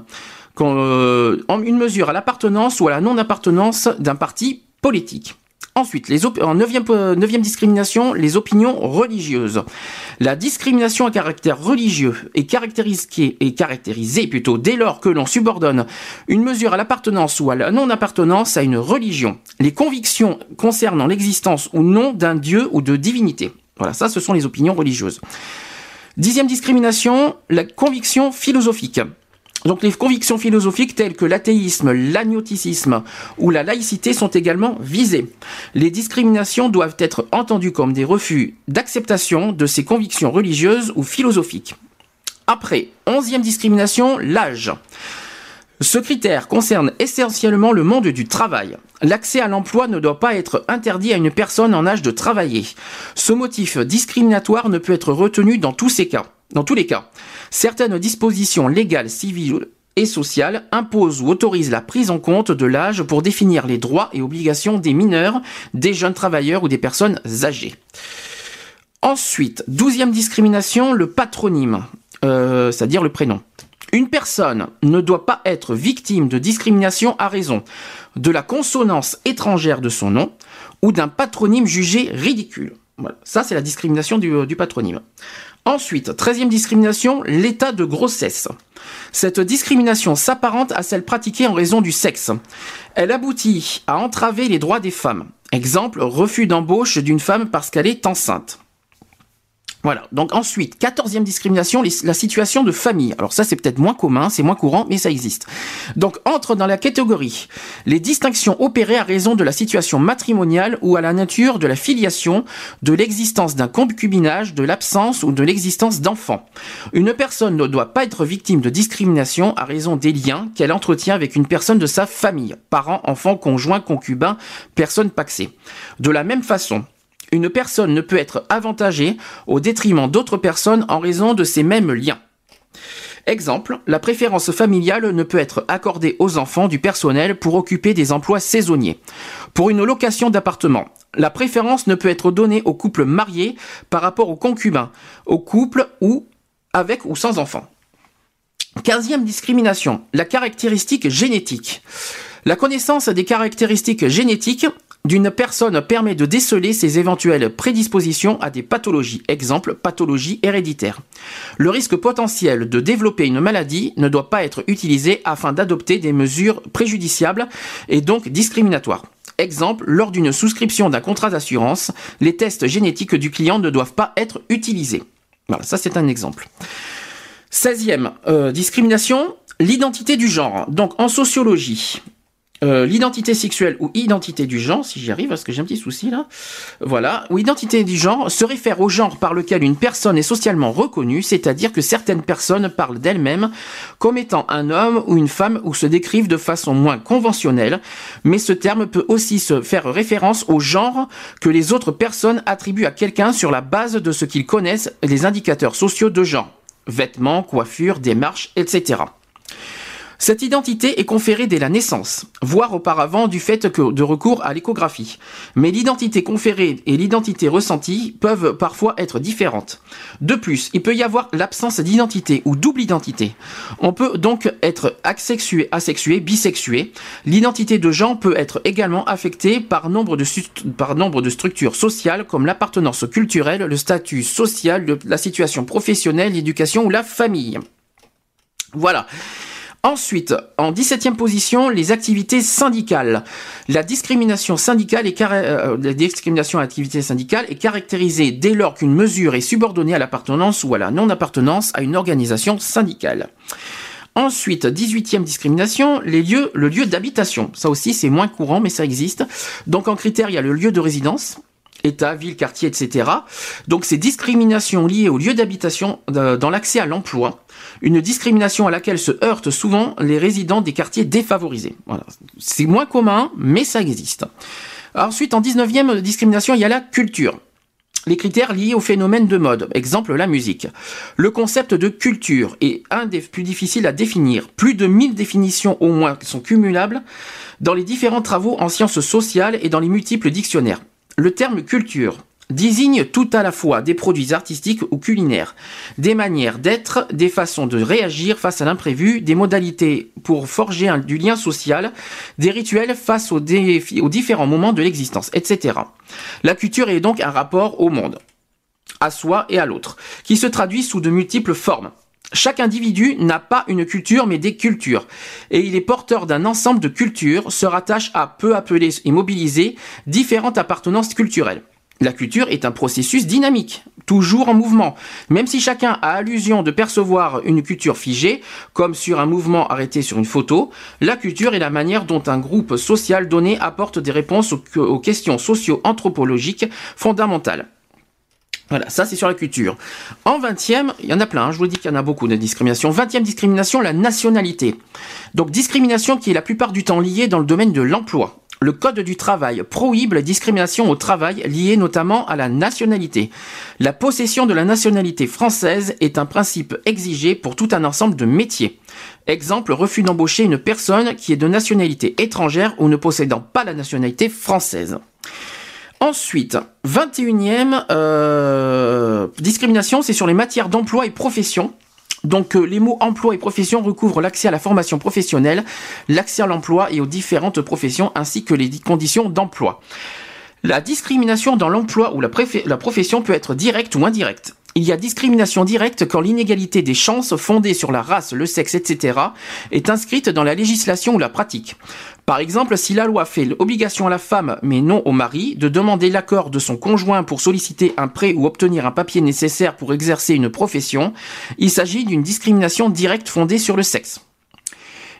euh, en une mesure à l'appartenance ou à la non-appartenance d'un parti politique. Ensuite, en neuvième, neuvième discrimination, les opinions religieuses. La discrimination à caractère religieux est caractérisée, est caractérisée plutôt dès lors que l'on subordonne une mesure à l'appartenance ou à la non-appartenance à une religion. Les convictions concernant l'existence ou non d'un dieu ou de divinité. Voilà, ça ce sont les opinions religieuses. Dixième discrimination, la conviction philosophique. Donc les convictions philosophiques telles que l'athéisme, l'agnoticisme ou la laïcité sont également visées. Les discriminations doivent être entendues comme des refus d'acceptation de ces convictions religieuses ou philosophiques. Après, onzième discrimination, l'âge. Ce critère concerne essentiellement le monde du travail. L'accès à l'emploi ne doit pas être interdit à une personne en âge de travailler. Ce motif discriminatoire ne peut être retenu dans tous ces cas. Dans tous les cas, certaines dispositions légales, civiles et sociales imposent ou autorisent la prise en compte de l'âge pour définir les droits et obligations des mineurs, des jeunes travailleurs ou des personnes âgées. Ensuite, douzième discrimination, le patronyme, euh, c'est-à-dire le prénom. Une personne ne doit pas être victime de discrimination à raison de la consonance étrangère de son nom ou d'un patronyme jugé ridicule. Voilà. Ça, c'est la discrimination du, du patronyme. Ensuite, treizième discrimination, l'état de grossesse. Cette discrimination s'apparente à celle pratiquée en raison du sexe. Elle aboutit à entraver les droits des femmes. Exemple, refus d'embauche d'une femme parce qu'elle est enceinte. Voilà. Donc ensuite, quatorzième discrimination, la situation de famille. Alors ça, c'est peut-être moins commun, c'est moins courant, mais ça existe. Donc entre dans la catégorie les distinctions opérées à raison de la situation matrimoniale ou à la nature de la filiation, de l'existence d'un concubinage, de l'absence ou de l'existence d'enfants. Une personne ne doit pas être victime de discrimination à raison des liens qu'elle entretient avec une personne de sa famille, parents, enfants, conjoints, concubins, personnes paxées. De la même façon, une personne ne peut être avantagée au détriment d'autres personnes en raison de ces mêmes liens. Exemple, la préférence familiale ne peut être accordée aux enfants du personnel pour occuper des emplois saisonniers. Pour une location d'appartement, la préférence ne peut être donnée aux couples mariés par rapport aux concubins, aux couples ou avec ou sans enfants. Quinzième discrimination, la caractéristique génétique. La connaissance des caractéristiques génétiques d'une personne permet de déceler ses éventuelles prédispositions à des pathologies, exemple pathologie héréditaire. Le risque potentiel de développer une maladie ne doit pas être utilisé afin d'adopter des mesures préjudiciables et donc discriminatoires. Exemple, lors d'une souscription d'un contrat d'assurance, les tests génétiques du client ne doivent pas être utilisés. Voilà, ça c'est un exemple. 16e, euh, discrimination, l'identité du genre. Donc en sociologie, euh, l'identité sexuelle ou identité du genre, si j'y arrive, parce que j'ai un petit souci là, voilà, ou identité du genre se réfère au genre par lequel une personne est socialement reconnue, c'est-à-dire que certaines personnes parlent d'elles-mêmes comme étant un homme ou une femme ou se décrivent de façon moins conventionnelle, mais ce terme peut aussi se faire référence au genre que les autres personnes attribuent à quelqu'un sur la base de ce qu'ils connaissent les indicateurs sociaux de genre, vêtements, coiffure, démarches, etc. Cette identité est conférée dès la naissance, voire auparavant du fait que de recours à l'échographie. Mais l'identité conférée et l'identité ressentie peuvent parfois être différentes. De plus, il peut y avoir l'absence d'identité ou double identité. On peut donc être asexué, asexué, bisexué. L'identité de genre peut être également affectée par nombre de, par nombre de structures sociales comme l'appartenance culturelle, le statut social, la situation professionnelle, l'éducation ou la famille. Voilà. Ensuite, en 17e position, les activités syndicales. La discrimination syndicale est euh, à l'activité syndicale est caractérisée dès lors qu'une mesure est subordonnée à l'appartenance ou à la non-appartenance à une organisation syndicale. Ensuite, 18e discrimination, les lieux, le lieu d'habitation. Ça aussi, c'est moins courant, mais ça existe. Donc, en critère, il y a le lieu de résidence, État, ville, quartier, etc. Donc, c'est discrimination liée au lieu d'habitation euh, dans l'accès à l'emploi. Une discrimination à laquelle se heurtent souvent les résidents des quartiers défavorisés. Voilà. C'est moins commun, mais ça existe. Ensuite, en 19e discrimination, il y a la culture. Les critères liés au phénomène de mode, exemple la musique. Le concept de culture est un des plus difficiles à définir. Plus de 1000 définitions au moins sont cumulables dans les différents travaux en sciences sociales et dans les multiples dictionnaires. Le terme culture désigne tout à la fois des produits artistiques ou culinaires, des manières d'être, des façons de réagir face à l'imprévu, des modalités pour forger du lien social, des rituels face aux, défis- aux différents moments de l'existence, etc. La culture est donc un rapport au monde, à soi et à l'autre, qui se traduit sous de multiples formes. Chaque individu n'a pas une culture mais des cultures, et il est porteur d'un ensemble de cultures, se rattache à peu appeler et mobiliser différentes appartenances culturelles. La culture est un processus dynamique, toujours en mouvement. Même si chacun a allusion de percevoir une culture figée, comme sur un mouvement arrêté sur une photo, la culture est la manière dont un groupe social donné apporte des réponses aux, questions socio-anthropologiques fondamentales. Voilà, ça c'est sur la culture. En 20e, il y en a plein, hein, je vous dis qu'il y en a beaucoup de discriminations. 20e discrimination, la nationalité. Donc discrimination qui est la plupart du temps liée dans le domaine de l'emploi. Le Code du travail prohibe la discrimination au travail liée notamment à la nationalité. La possession de la nationalité française est un principe exigé pour tout un ensemble de métiers. Exemple, refus d'embaucher une personne qui est de nationalité étrangère ou ne possédant pas la nationalité française. Ensuite, 21e euh, discrimination, c'est sur les matières d'emploi et profession. Donc euh, les mots emploi et profession recouvrent l'accès à la formation professionnelle, l'accès à l'emploi et aux différentes professions ainsi que les di- conditions d'emploi. La discrimination dans l'emploi ou la profession peut être directe ou indirecte. Il y a discrimination directe quand l'inégalité des chances fondée sur la race, le sexe, etc. est inscrite dans la législation ou la pratique. Par exemple, si la loi fait l'obligation à la femme, mais non au mari, de demander l'accord de son conjoint pour solliciter un prêt ou obtenir un papier nécessaire pour exercer une profession, il s'agit d'une discrimination directe fondée sur le sexe.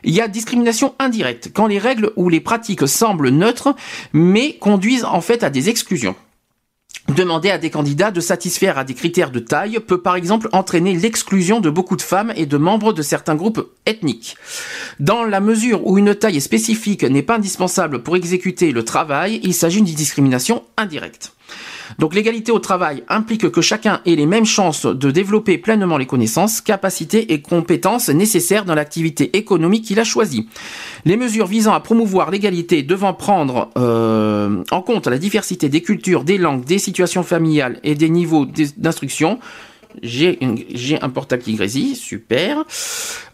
Il y a discrimination indirecte, quand les règles ou les pratiques semblent neutres, mais conduisent en fait à des exclusions. Demander à des candidats de satisfaire à des critères de taille peut par exemple entraîner l'exclusion de beaucoup de femmes et de membres de certains groupes ethniques. Dans la mesure où une taille spécifique n'est pas indispensable pour exécuter le travail, il s'agit d'une discrimination indirecte. Donc l'égalité au travail implique que chacun ait les mêmes chances de développer pleinement les connaissances, capacités et compétences nécessaires dans l'activité économique qu'il a choisie. Les mesures visant à promouvoir l'égalité devant prendre euh, en compte la diversité des cultures, des langues, des situations familiales et des niveaux d'instruction. J'ai un portable qui grésille, super.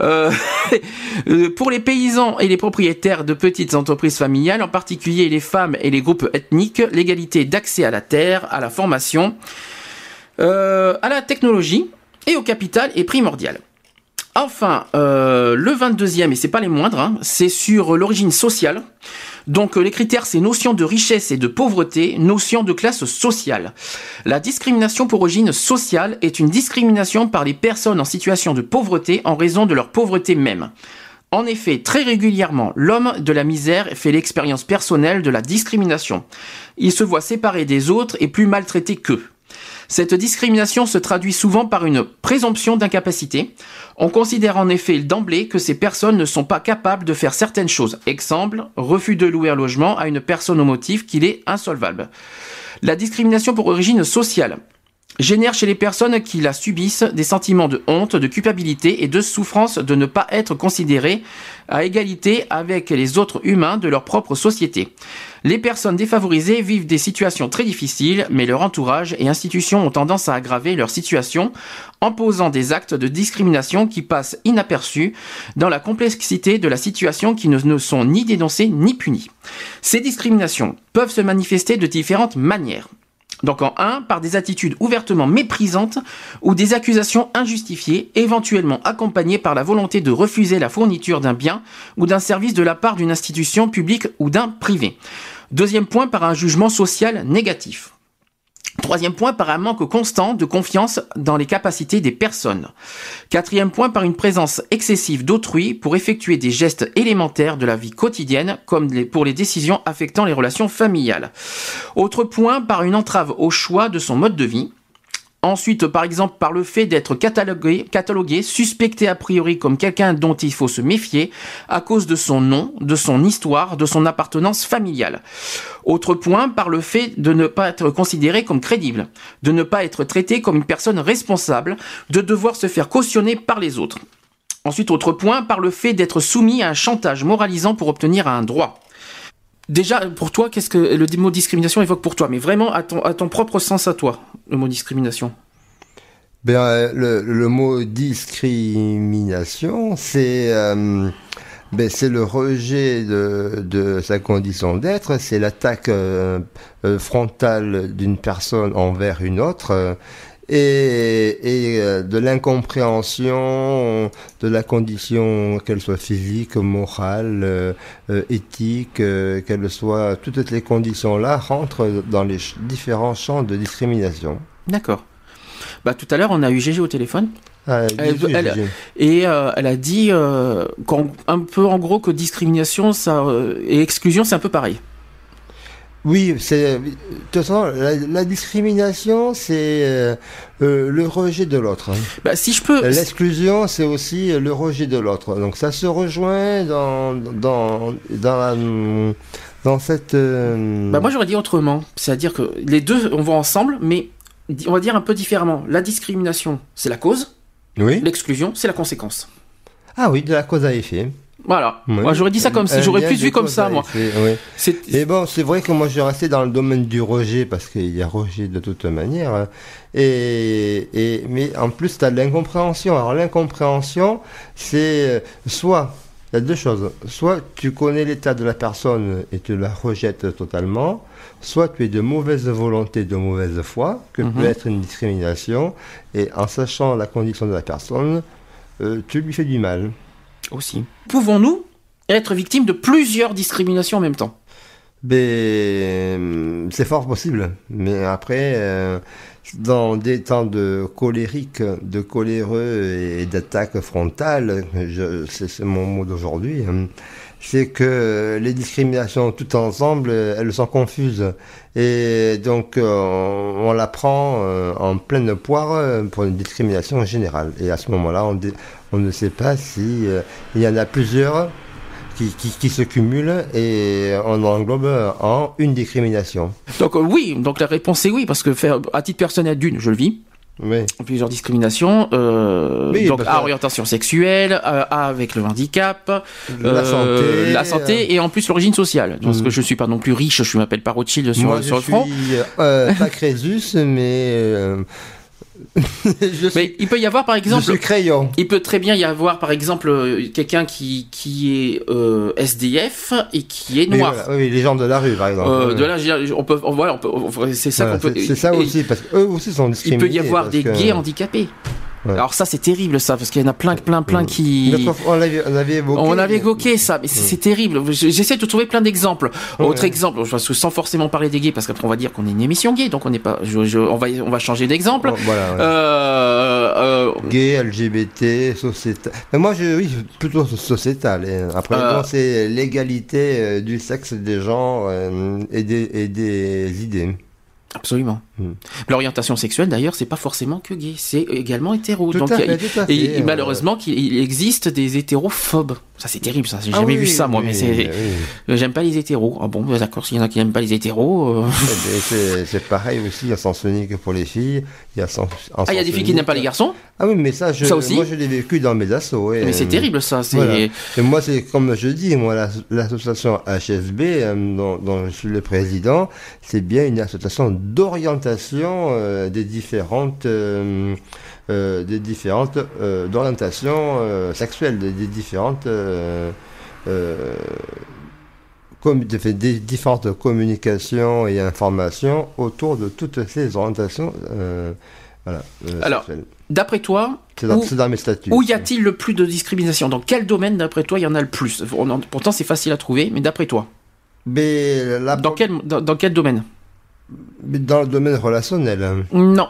Euh, <laughs> euh, pour les paysans et les propriétaires de petites entreprises familiales, en particulier les femmes et les groupes ethniques, l'égalité d'accès à la terre, à la formation, euh, à la technologie et au capital est primordiale. Enfin, le 22e, et c'est pas les moindres, hein, c'est sur l'origine sociale. Donc euh, les critères, c'est notion de richesse et de pauvreté, notion de classe sociale. La discrimination pour origine sociale est une discrimination par les personnes en situation de pauvreté en raison de leur pauvreté même. En effet, très régulièrement, l'homme de la misère fait l'expérience personnelle de la discrimination. Il se voit séparé des autres et plus maltraité qu'eux. Cette discrimination se traduit souvent par une présomption d'incapacité. On considère en effet d'emblée que ces personnes ne sont pas capables de faire certaines choses. Exemple, refus de louer un logement à une personne au motif qu'il est insolvable. La discrimination pour origine sociale génère chez les personnes qui la subissent des sentiments de honte, de culpabilité et de souffrance de ne pas être considérées à égalité avec les autres humains de leur propre société. Les personnes défavorisées vivent des situations très difficiles, mais leur entourage et institutions ont tendance à aggraver leur situation en posant des actes de discrimination qui passent inaperçus dans la complexité de la situation qui ne, ne sont ni dénoncés ni punis. Ces discriminations peuvent se manifester de différentes manières. Donc en 1, par des attitudes ouvertement méprisantes ou des accusations injustifiées, éventuellement accompagnées par la volonté de refuser la fourniture d'un bien ou d'un service de la part d'une institution publique ou d'un privé. Deuxième point, par un jugement social négatif. Troisième point, par un manque constant de confiance dans les capacités des personnes. Quatrième point, par une présence excessive d'autrui pour effectuer des gestes élémentaires de la vie quotidienne, comme pour les décisions affectant les relations familiales. Autre point, par une entrave au choix de son mode de vie. Ensuite, par exemple, par le fait d'être catalogué, suspecté a priori comme quelqu'un dont il faut se méfier à cause de son nom, de son histoire, de son appartenance familiale. Autre point, par le fait de ne pas être considéré comme crédible, de ne pas être traité comme une personne responsable, de devoir se faire cautionner par les autres. Ensuite, autre point, par le fait d'être soumis à un chantage moralisant pour obtenir un droit. Déjà, pour toi, qu'est-ce que le mot discrimination évoque pour toi? Mais vraiment, à ton, propre sens à toi, le mot discrimination. Ben, euh, le, le mot discrimination, c'est euh, ben, le rejet de, de sa condition d'être, c'est l'attaque euh, euh, frontale d'une personne envers une autre. Et, et euh, de l'incompréhension de la condition, qu'elle soit physique, morale, euh, euh, éthique, euh, qu'elle soit, toutes les conditions-là rentrent dans les ch- différents champs de discrimination. D'accord. Bah, tout à l'heure, on a eu GG au téléphone. Ah, Elle- elle- et euh, elle a dit un peu en gros que discrimination ça, et exclusion c'est un peu pareil. Oui, c'est de toute façon la, la discrimination, c'est euh, euh, le rejet de l'autre. hein. Bah, si je peux. L'exclusion, c'est aussi le rejet de l'autre. Donc ça se rejoint dans dans dans la, dans cette. euh, Bah, moi j'aurais dit autrement, c'est-à-dire que les deux on va ensemble, mais on va dire un peu différemment. La discrimination c'est la cause, oui. l'exclusion c'est la conséquence. Ah oui, de la cause à effet. Voilà. Oui. Moi j'aurais dit ça comme ça, Un j'aurais plus vu comme ça moi. oui. Et bon, c'est vrai que moi je restais dans le domaine du rejet parce qu'il y a rejet de toute manière. hein. Et, et mais en plus tu as de l'incompréhension. Alors l'incompréhension, c'est euh, soit il y a deux choses. Soit tu connais l'état de la personne et tu la rejettes totalement, soit tu es de mauvaise volonté, de mauvaise foi, que Mhm. peut être une discrimination, et en sachant la condition de la personne, euh, tu lui fais du mal. Pouvons-nous être victimes de plusieurs discriminations en même temps? Ben, c'est fort possible. Mais après, euh, dans des temps de colérique, de coléreux et d'attaque frontale, c'est mon mot d'aujourd'hui, hein, c'est que les discriminations toutes ensemble, euh, elles sont confuses. Et donc, euh, on, la prend euh, en pleine poire pour une discrimination générale. Et à ce moment-là, on, on ne sait pas si il y en a plusieurs qui, se cumulent et on englobe en une discrimination. Donc oui, donc la réponse est oui, parce que faire, à titre personnel d'une, je le vis. Oui. Plusieurs discriminations, euh, Oui, donc à orientation sexuelle, euh, à avec le handicap, La euh, santé, la santé et en plus l'origine sociale. Parce Mm. que je suis pas non plus riche, je m'appelle pas Rothschild sur, Moi, sur je le front. suis euh, pas <laughs> Crésus, mais <laughs> euh, Mais il peut y avoir par exemple. je suis crayon. Il peut très bien y avoir par exemple euh, quelqu'un qui qui est euh, SDF et qui est noir. voilà, oui, les gens de la rue, par exemple. Euh, de là, je on peut, on- voilà, on peut, c'est ça Voilà, qu'on peut. c'est- ça aussi, parce qu'eux aussi sont Il discriminés. peut y avoir des que- gays handicapés. Ouais. Alors ça c'est terrible ça parce qu'il y en a plein plein plein qui on l'avait évoqué. on avait évoqué ça, mais c'est terrible. Je- J'essaie de trouver plein d'exemples. Ouais. Autre exemple, parce que sans forcément parler des gays, parce qu'après on va dire qu'on est une émission gay, donc on n'est pas. je- je- on va on va changer d'exemple. Oh, voilà, ouais. Euh, euh, Gay, LGBT, sociétal. Mais moi, je, oui, plutôt sociétal. Après, Euh. c'est l'égalité euh, du sexe des gens euh, et, des, et des idées? Absolument. Mm. L'orientation sexuelle, d'ailleurs, c'est pas forcément que gay, c'est également hétéro. Tout Donc, à il tout à et, fait, et euh. malheureusement, qu'il il existe des hétérophobes. Ça, c'est terrible, ça. J'ai Ah jamais oui, vu ça, moi. oui, mais c'est, oui. j'aime pas les hétéros. Ah bon, bah, d'accord. S'il y en a qui n'aiment pas les hétéros. euh, Eh ben, C'est pareil aussi, il y a sens unique pour les filles. Il y a sens, Ah, il y a des filles qui n'aiment pas les garçons? Ah oui, mais ça, je, Ça aussi moi, je l'ai vécu dans mes assos. ouais. Mais c'est terrible, ça. C'est. Voilà. Et moi, c'est comme je dis, moi, l'as- l'association HSB, euh, dont, dont je suis le président, c'est bien une association d'orientation euh, des différentes, euh, des différentes euh, d'orientation euh, sexuelle, des, des différentes com- de fait des différentes communications et informations autour de toutes ces orientations. voilà, Alors, sexuelles. D'après toi, dans- où, c'est dans mes statuts. où y a-t-il le plus de discrimination? Dans quel domaine, d'après toi, il y en a le plus? En- Pourtant, c'est facile à trouver, mais d'après toi Mais dans, quel, dans, dans quel domaine? Dans le domaine relationnel. hein. Non.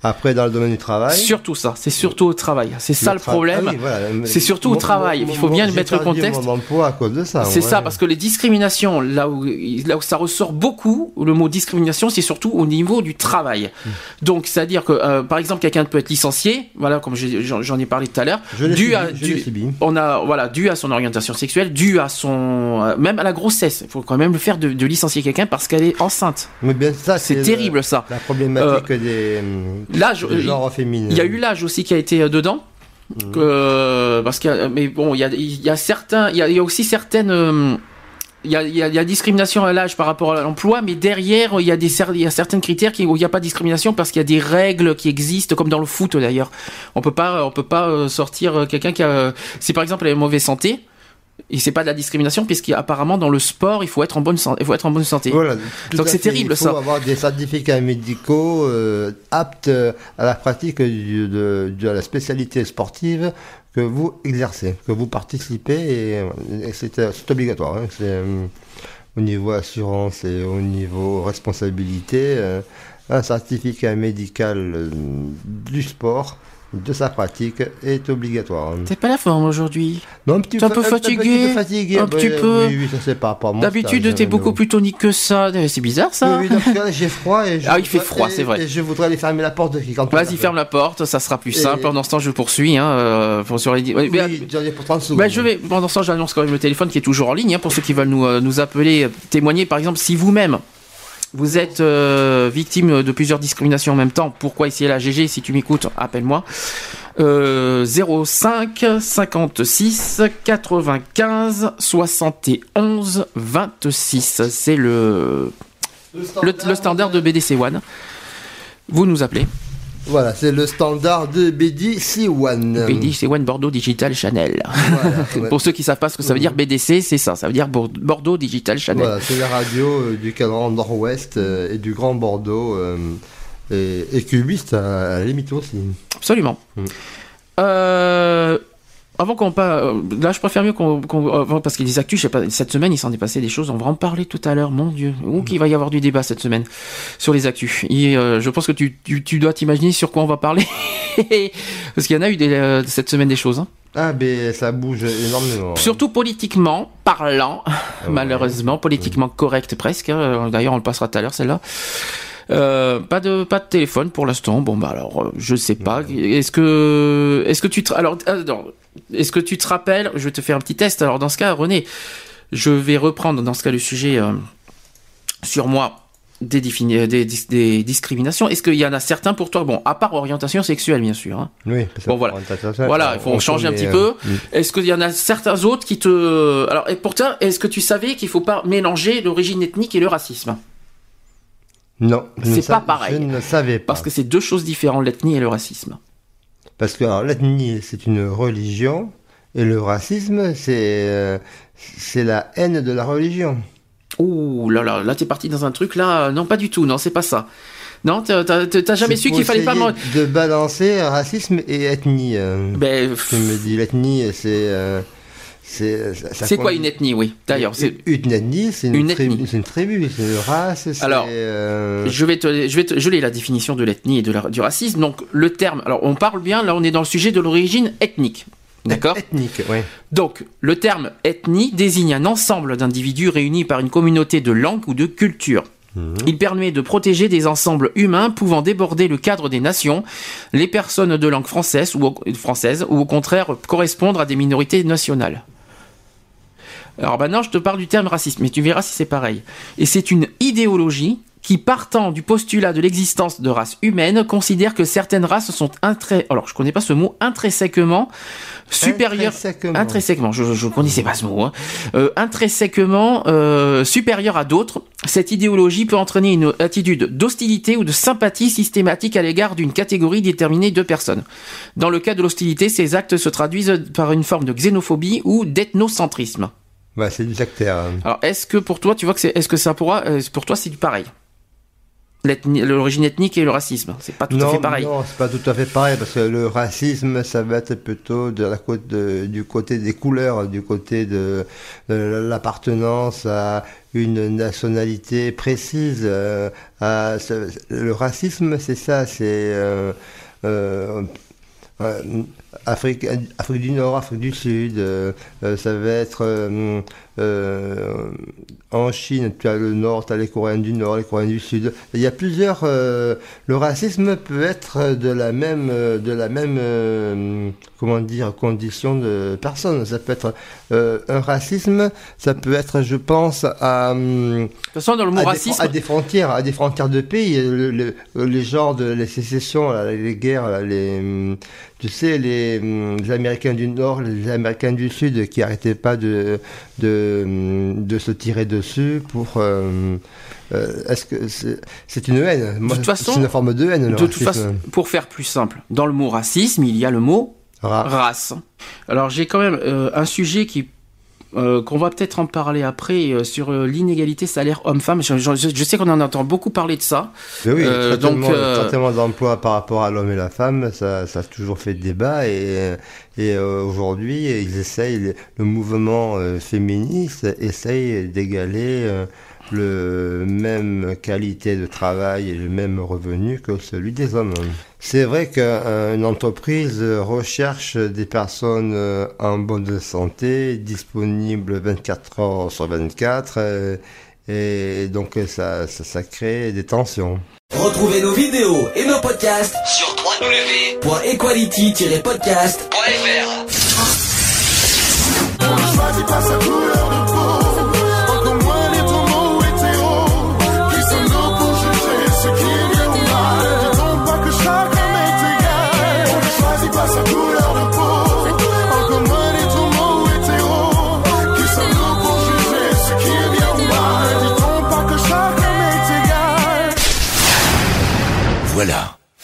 Après, dans le domaine du travail. Surtout ça, c'est surtout au travail. C'est ça le problème. Ah oui, voilà. C'est surtout au travail. mon- Il faut bien mettre le contexte. emploi à cause de ça. C'est ouais. ça, parce que les discriminations, là où, là où ça ressort beaucoup, le mot discrimination, c'est surtout au niveau du travail. Hmm. Donc, c'est-à-dire que, euh, par exemple, quelqu'un peut être licencié, voilà, comme j'en ai parlé tout à l'heure, dû subi, à, dû- on a, voilà, dû à son orientation sexuelle, dû à son, euh, même à la grossesse. Il faut quand même le faire de, de licencier quelqu'un parce qu'elle est enceinte. Mais bien, ça, C'est le- terrible, ça. La problématique des, hum, L'âge, il y a eu l'âge aussi qui a été euh, dedans. Euh, parce a- mais bon, il y a, il y a certains, il y a, il y a aussi certaines, euh, il y a, il y a- il y a discrimination à l'âge par rapport à l'emploi, mais derrière, il y a des, cer- il y a certains critères qui, où il n'y a pas de discrimination parce qu'il y a des règles qui existent, comme dans le foot d'ailleurs. On peut pas, on peut pas euh, sortir euh, quelqu'un qui a, si par exemple elle est mauvaise santé. Et c'est pas de la discrimination puisqu'apparemment dans le sport il faut être en bonne santé. Il faut être en bonne santé. Voilà, Donc c'est terrible Il faut ça. avoir des certificats médicaux euh, aptes euh, à la pratique du- de, de la spécialité sportive que vous exercez, que vous participez, et, et c'est euh, c'est obligatoire. hein. C'est, euh, au niveau assurance et au niveau responsabilité, euh, un certificat médical du sport, de sa pratique, est obligatoire. T'es pas la forme aujourd'hui. Non, un petit T'es un peu- un- petit fatigué. peu fatigué, Un petit peu. Oui, oui, ça c'est par mon D'habitude, t'es beaucoup plus tonique que ça. C'est bizarre ça. oui, oui, j'ai froid et je Ah, il fait froid, c'est vrai. Et je voudrais aller fermer la porte de qui quand Vas-y, ferme la porte, ça sera plus simple. Pendant ce temps, je poursuis. Hein, euh, pour sur les... Oui, Mais- j'en ai pour 30 secondes. je vais, pendant ce temps, j'annonce quand même le téléphone qui est toujours en ligne hein, pour ceux qui veulent nous, euh, nous appeler, euh, témoigner. Par exemple, si vous-même vous êtes euh, victime de plusieurs discriminations en même temps, pourquoi ici et là, GG, si tu m'écoutes, appelle-moi. Euh, 05 56 95 71 26. C'est le, le standard de BDC One. Vous nous appelez. Voilà, c'est le standard de BDC1. BDC One Bordeaux Digital Channel. ouais. <laughs> Pour ceux qui savent pas ce que ça veut dire BDC, c'est ça. Ça veut dire Bor- Bordeaux Digital Channel. Voilà, c'est la radio euh, du cadran nord-ouest euh, et du Grand Bordeaux euh, et, et cubiste à, à la limite aussi. Absolument. Mm. Euh, avant qu'on pas, là je préfère mieux qu'on, qu'on- avant- parce qu'il des actus, je sais pas, cette semaine il s'en est passé des choses, on va en parler tout à l'heure, mon dieu, ou qu'il va y avoir du débat cette semaine sur les actus. Et euh, je pense que tu, tu, tu dois t'imaginer sur quoi on va parler, <laughs> parce qu'il y en a eu des, euh, cette semaine des choses. hein. Ah, ben ça bouge énormément. Surtout politiquement parlant, ouais. malheureusement, politiquement correct presque. hein. D'ailleurs, on le passera tout à l'heure, celle-là. Euh, pas de pas de téléphone pour l'instant. Bon bah alors euh, je sais pas. Est-ce que est-ce que tu te alors euh, est-ce que tu te rappelles Je vais te faire un petit test. Alors dans ce cas, René, je vais reprendre dans ce cas le sujet euh, sur moi des, des, des discriminations. Est-ce qu'il y en a certains pour toi? Bon, à part orientation sexuelle bien sûr. hein. Oui, Bon voilà. Voilà, il faut changer un petit peu. mm. Est-ce qu'il y en a certains autres qui te... Alors, et pourtant, est-ce que tu savais qu'il faut pas mélanger l'origine ethnique et le racisme? Non, C'est pas pareil. Je ne savais pas. Parce que c'est deux choses différentes, l'ethnie et le racisme. Parce que l'ethnie, c'est une religion, et le racisme, c'est euh, c'est la haine de la religion. Ouh là là, là t'es parti dans un truc là, euh, non pas du tout, non c'est pas ça. Non, t'as jamais su qu'il fallait pas... essayer man- de balancer racisme et ethnie. euh. Ben, Tu me dis l'ethnie, c'est euh, c'est ça C'est quoi une ethnie, oui, d'ailleurs. c'est- Une ethnie, c'est une, Une tribu, c'est une race. c'est, Alors, euh, Je vais te, je vais te, je l'ai la définition de l'ethnie et de la- du racisme. Donc le terme, alors on parle bien, là on est dans le sujet de l'origine ethnique. D'accord? Ethnique, oui. Donc, le terme ethnie désigne un ensemble d'individus réunis par une communauté de langue ou de culture. Il permet de protéger des ensembles humains pouvant déborder le cadre des nations, les personnes de langue française ou, française, ou au contraire correspondre à des minorités nationales. Alors maintenant, je te parle du terme racisme, mais tu verras si c'est pareil. Et c'est une idéologie qui, partant du postulat de l'existence de races humaines, considère que certaines races sont intré... Alors, je connais pas ce mot, intrinsèquement supérieures... Intrinsèquement. Intrinsèquement, je, je connaissais pas ce mot. Hein. Euh, intrinsèquement euh, supérieures à d'autres, cette idéologie peut entraîner une attitude d'hostilité ou de sympathie systématique à l'égard d'une catégorie déterminée de personnes. Dans le cas de l'hostilité, ces actes se traduisent par une forme de xénophobie ou d'ethnocentrisme. Ouais, c'est du sectaire. hein. Alors, est-ce que pour toi, tu vois que c'est, est-ce que ça pourra, euh, pour toi, c'est du pareil? L'origine ethnique et le racisme, c'est pas tout non, à fait pareil. Non, c'est pas tout à fait pareil parce que le racisme, ça va être plutôt de la côte de- du côté des couleurs, du côté de, de l'appartenance à une nationalité précise. euh, à le racisme, c'est ça, c'est euh, Afrique, Afrique du Nord, Afrique du Sud, euh, euh, ça va être euh, en Chine, tu as le Nord, tu as les Coréens du Nord, les Coréens du Sud. Il y a plusieurs. euh, le racisme peut être de la même, euh, de la même, euh, comment dire, condition de personne. Ça peut être euh, un racisme, ça peut être, je pense, à. De toute façon, dans le mot à des- racisme, à des frontières, à des frontières de pays, le- le- les genres de les sécessions, les guerres, les, hum, tu sais, les, hum, les Américains du Nord, les Américains du Sud, qui arrêtaient pas de de, de se tirer dessus pour. euh, euh, Est-ce que c'est une haine? C'est une forme de haine. le de toute façon, pour faire plus simple, dans le mot racisme, il y a le mot race. Alors j'ai quand même euh, un sujet qui euh, qu'on va peut-être en parler après euh, sur euh, l'inégalité salaire homme-femme. Je, je- je sais qu'on en entend beaucoup parler de ça. Mais oui, Euh, le donc traitement, euh, d'emploi par rapport à l'homme et la femme, ça, ça a toujours fait débat et, et euh, aujourd'hui, ils essayent, le mouvement euh, féministe essaye d'égaler euh, le même qualité de travail et le même revenu que celui des hommes. C'est vrai qu'une entreprise recherche des personnes euh, en bonne santé, disponibles 24 heures sur 24, euh, et donc ça, ça, ça crée des tensions. Retrouvez nos vidéos et nos podcasts sur www.equality-podcast.fr.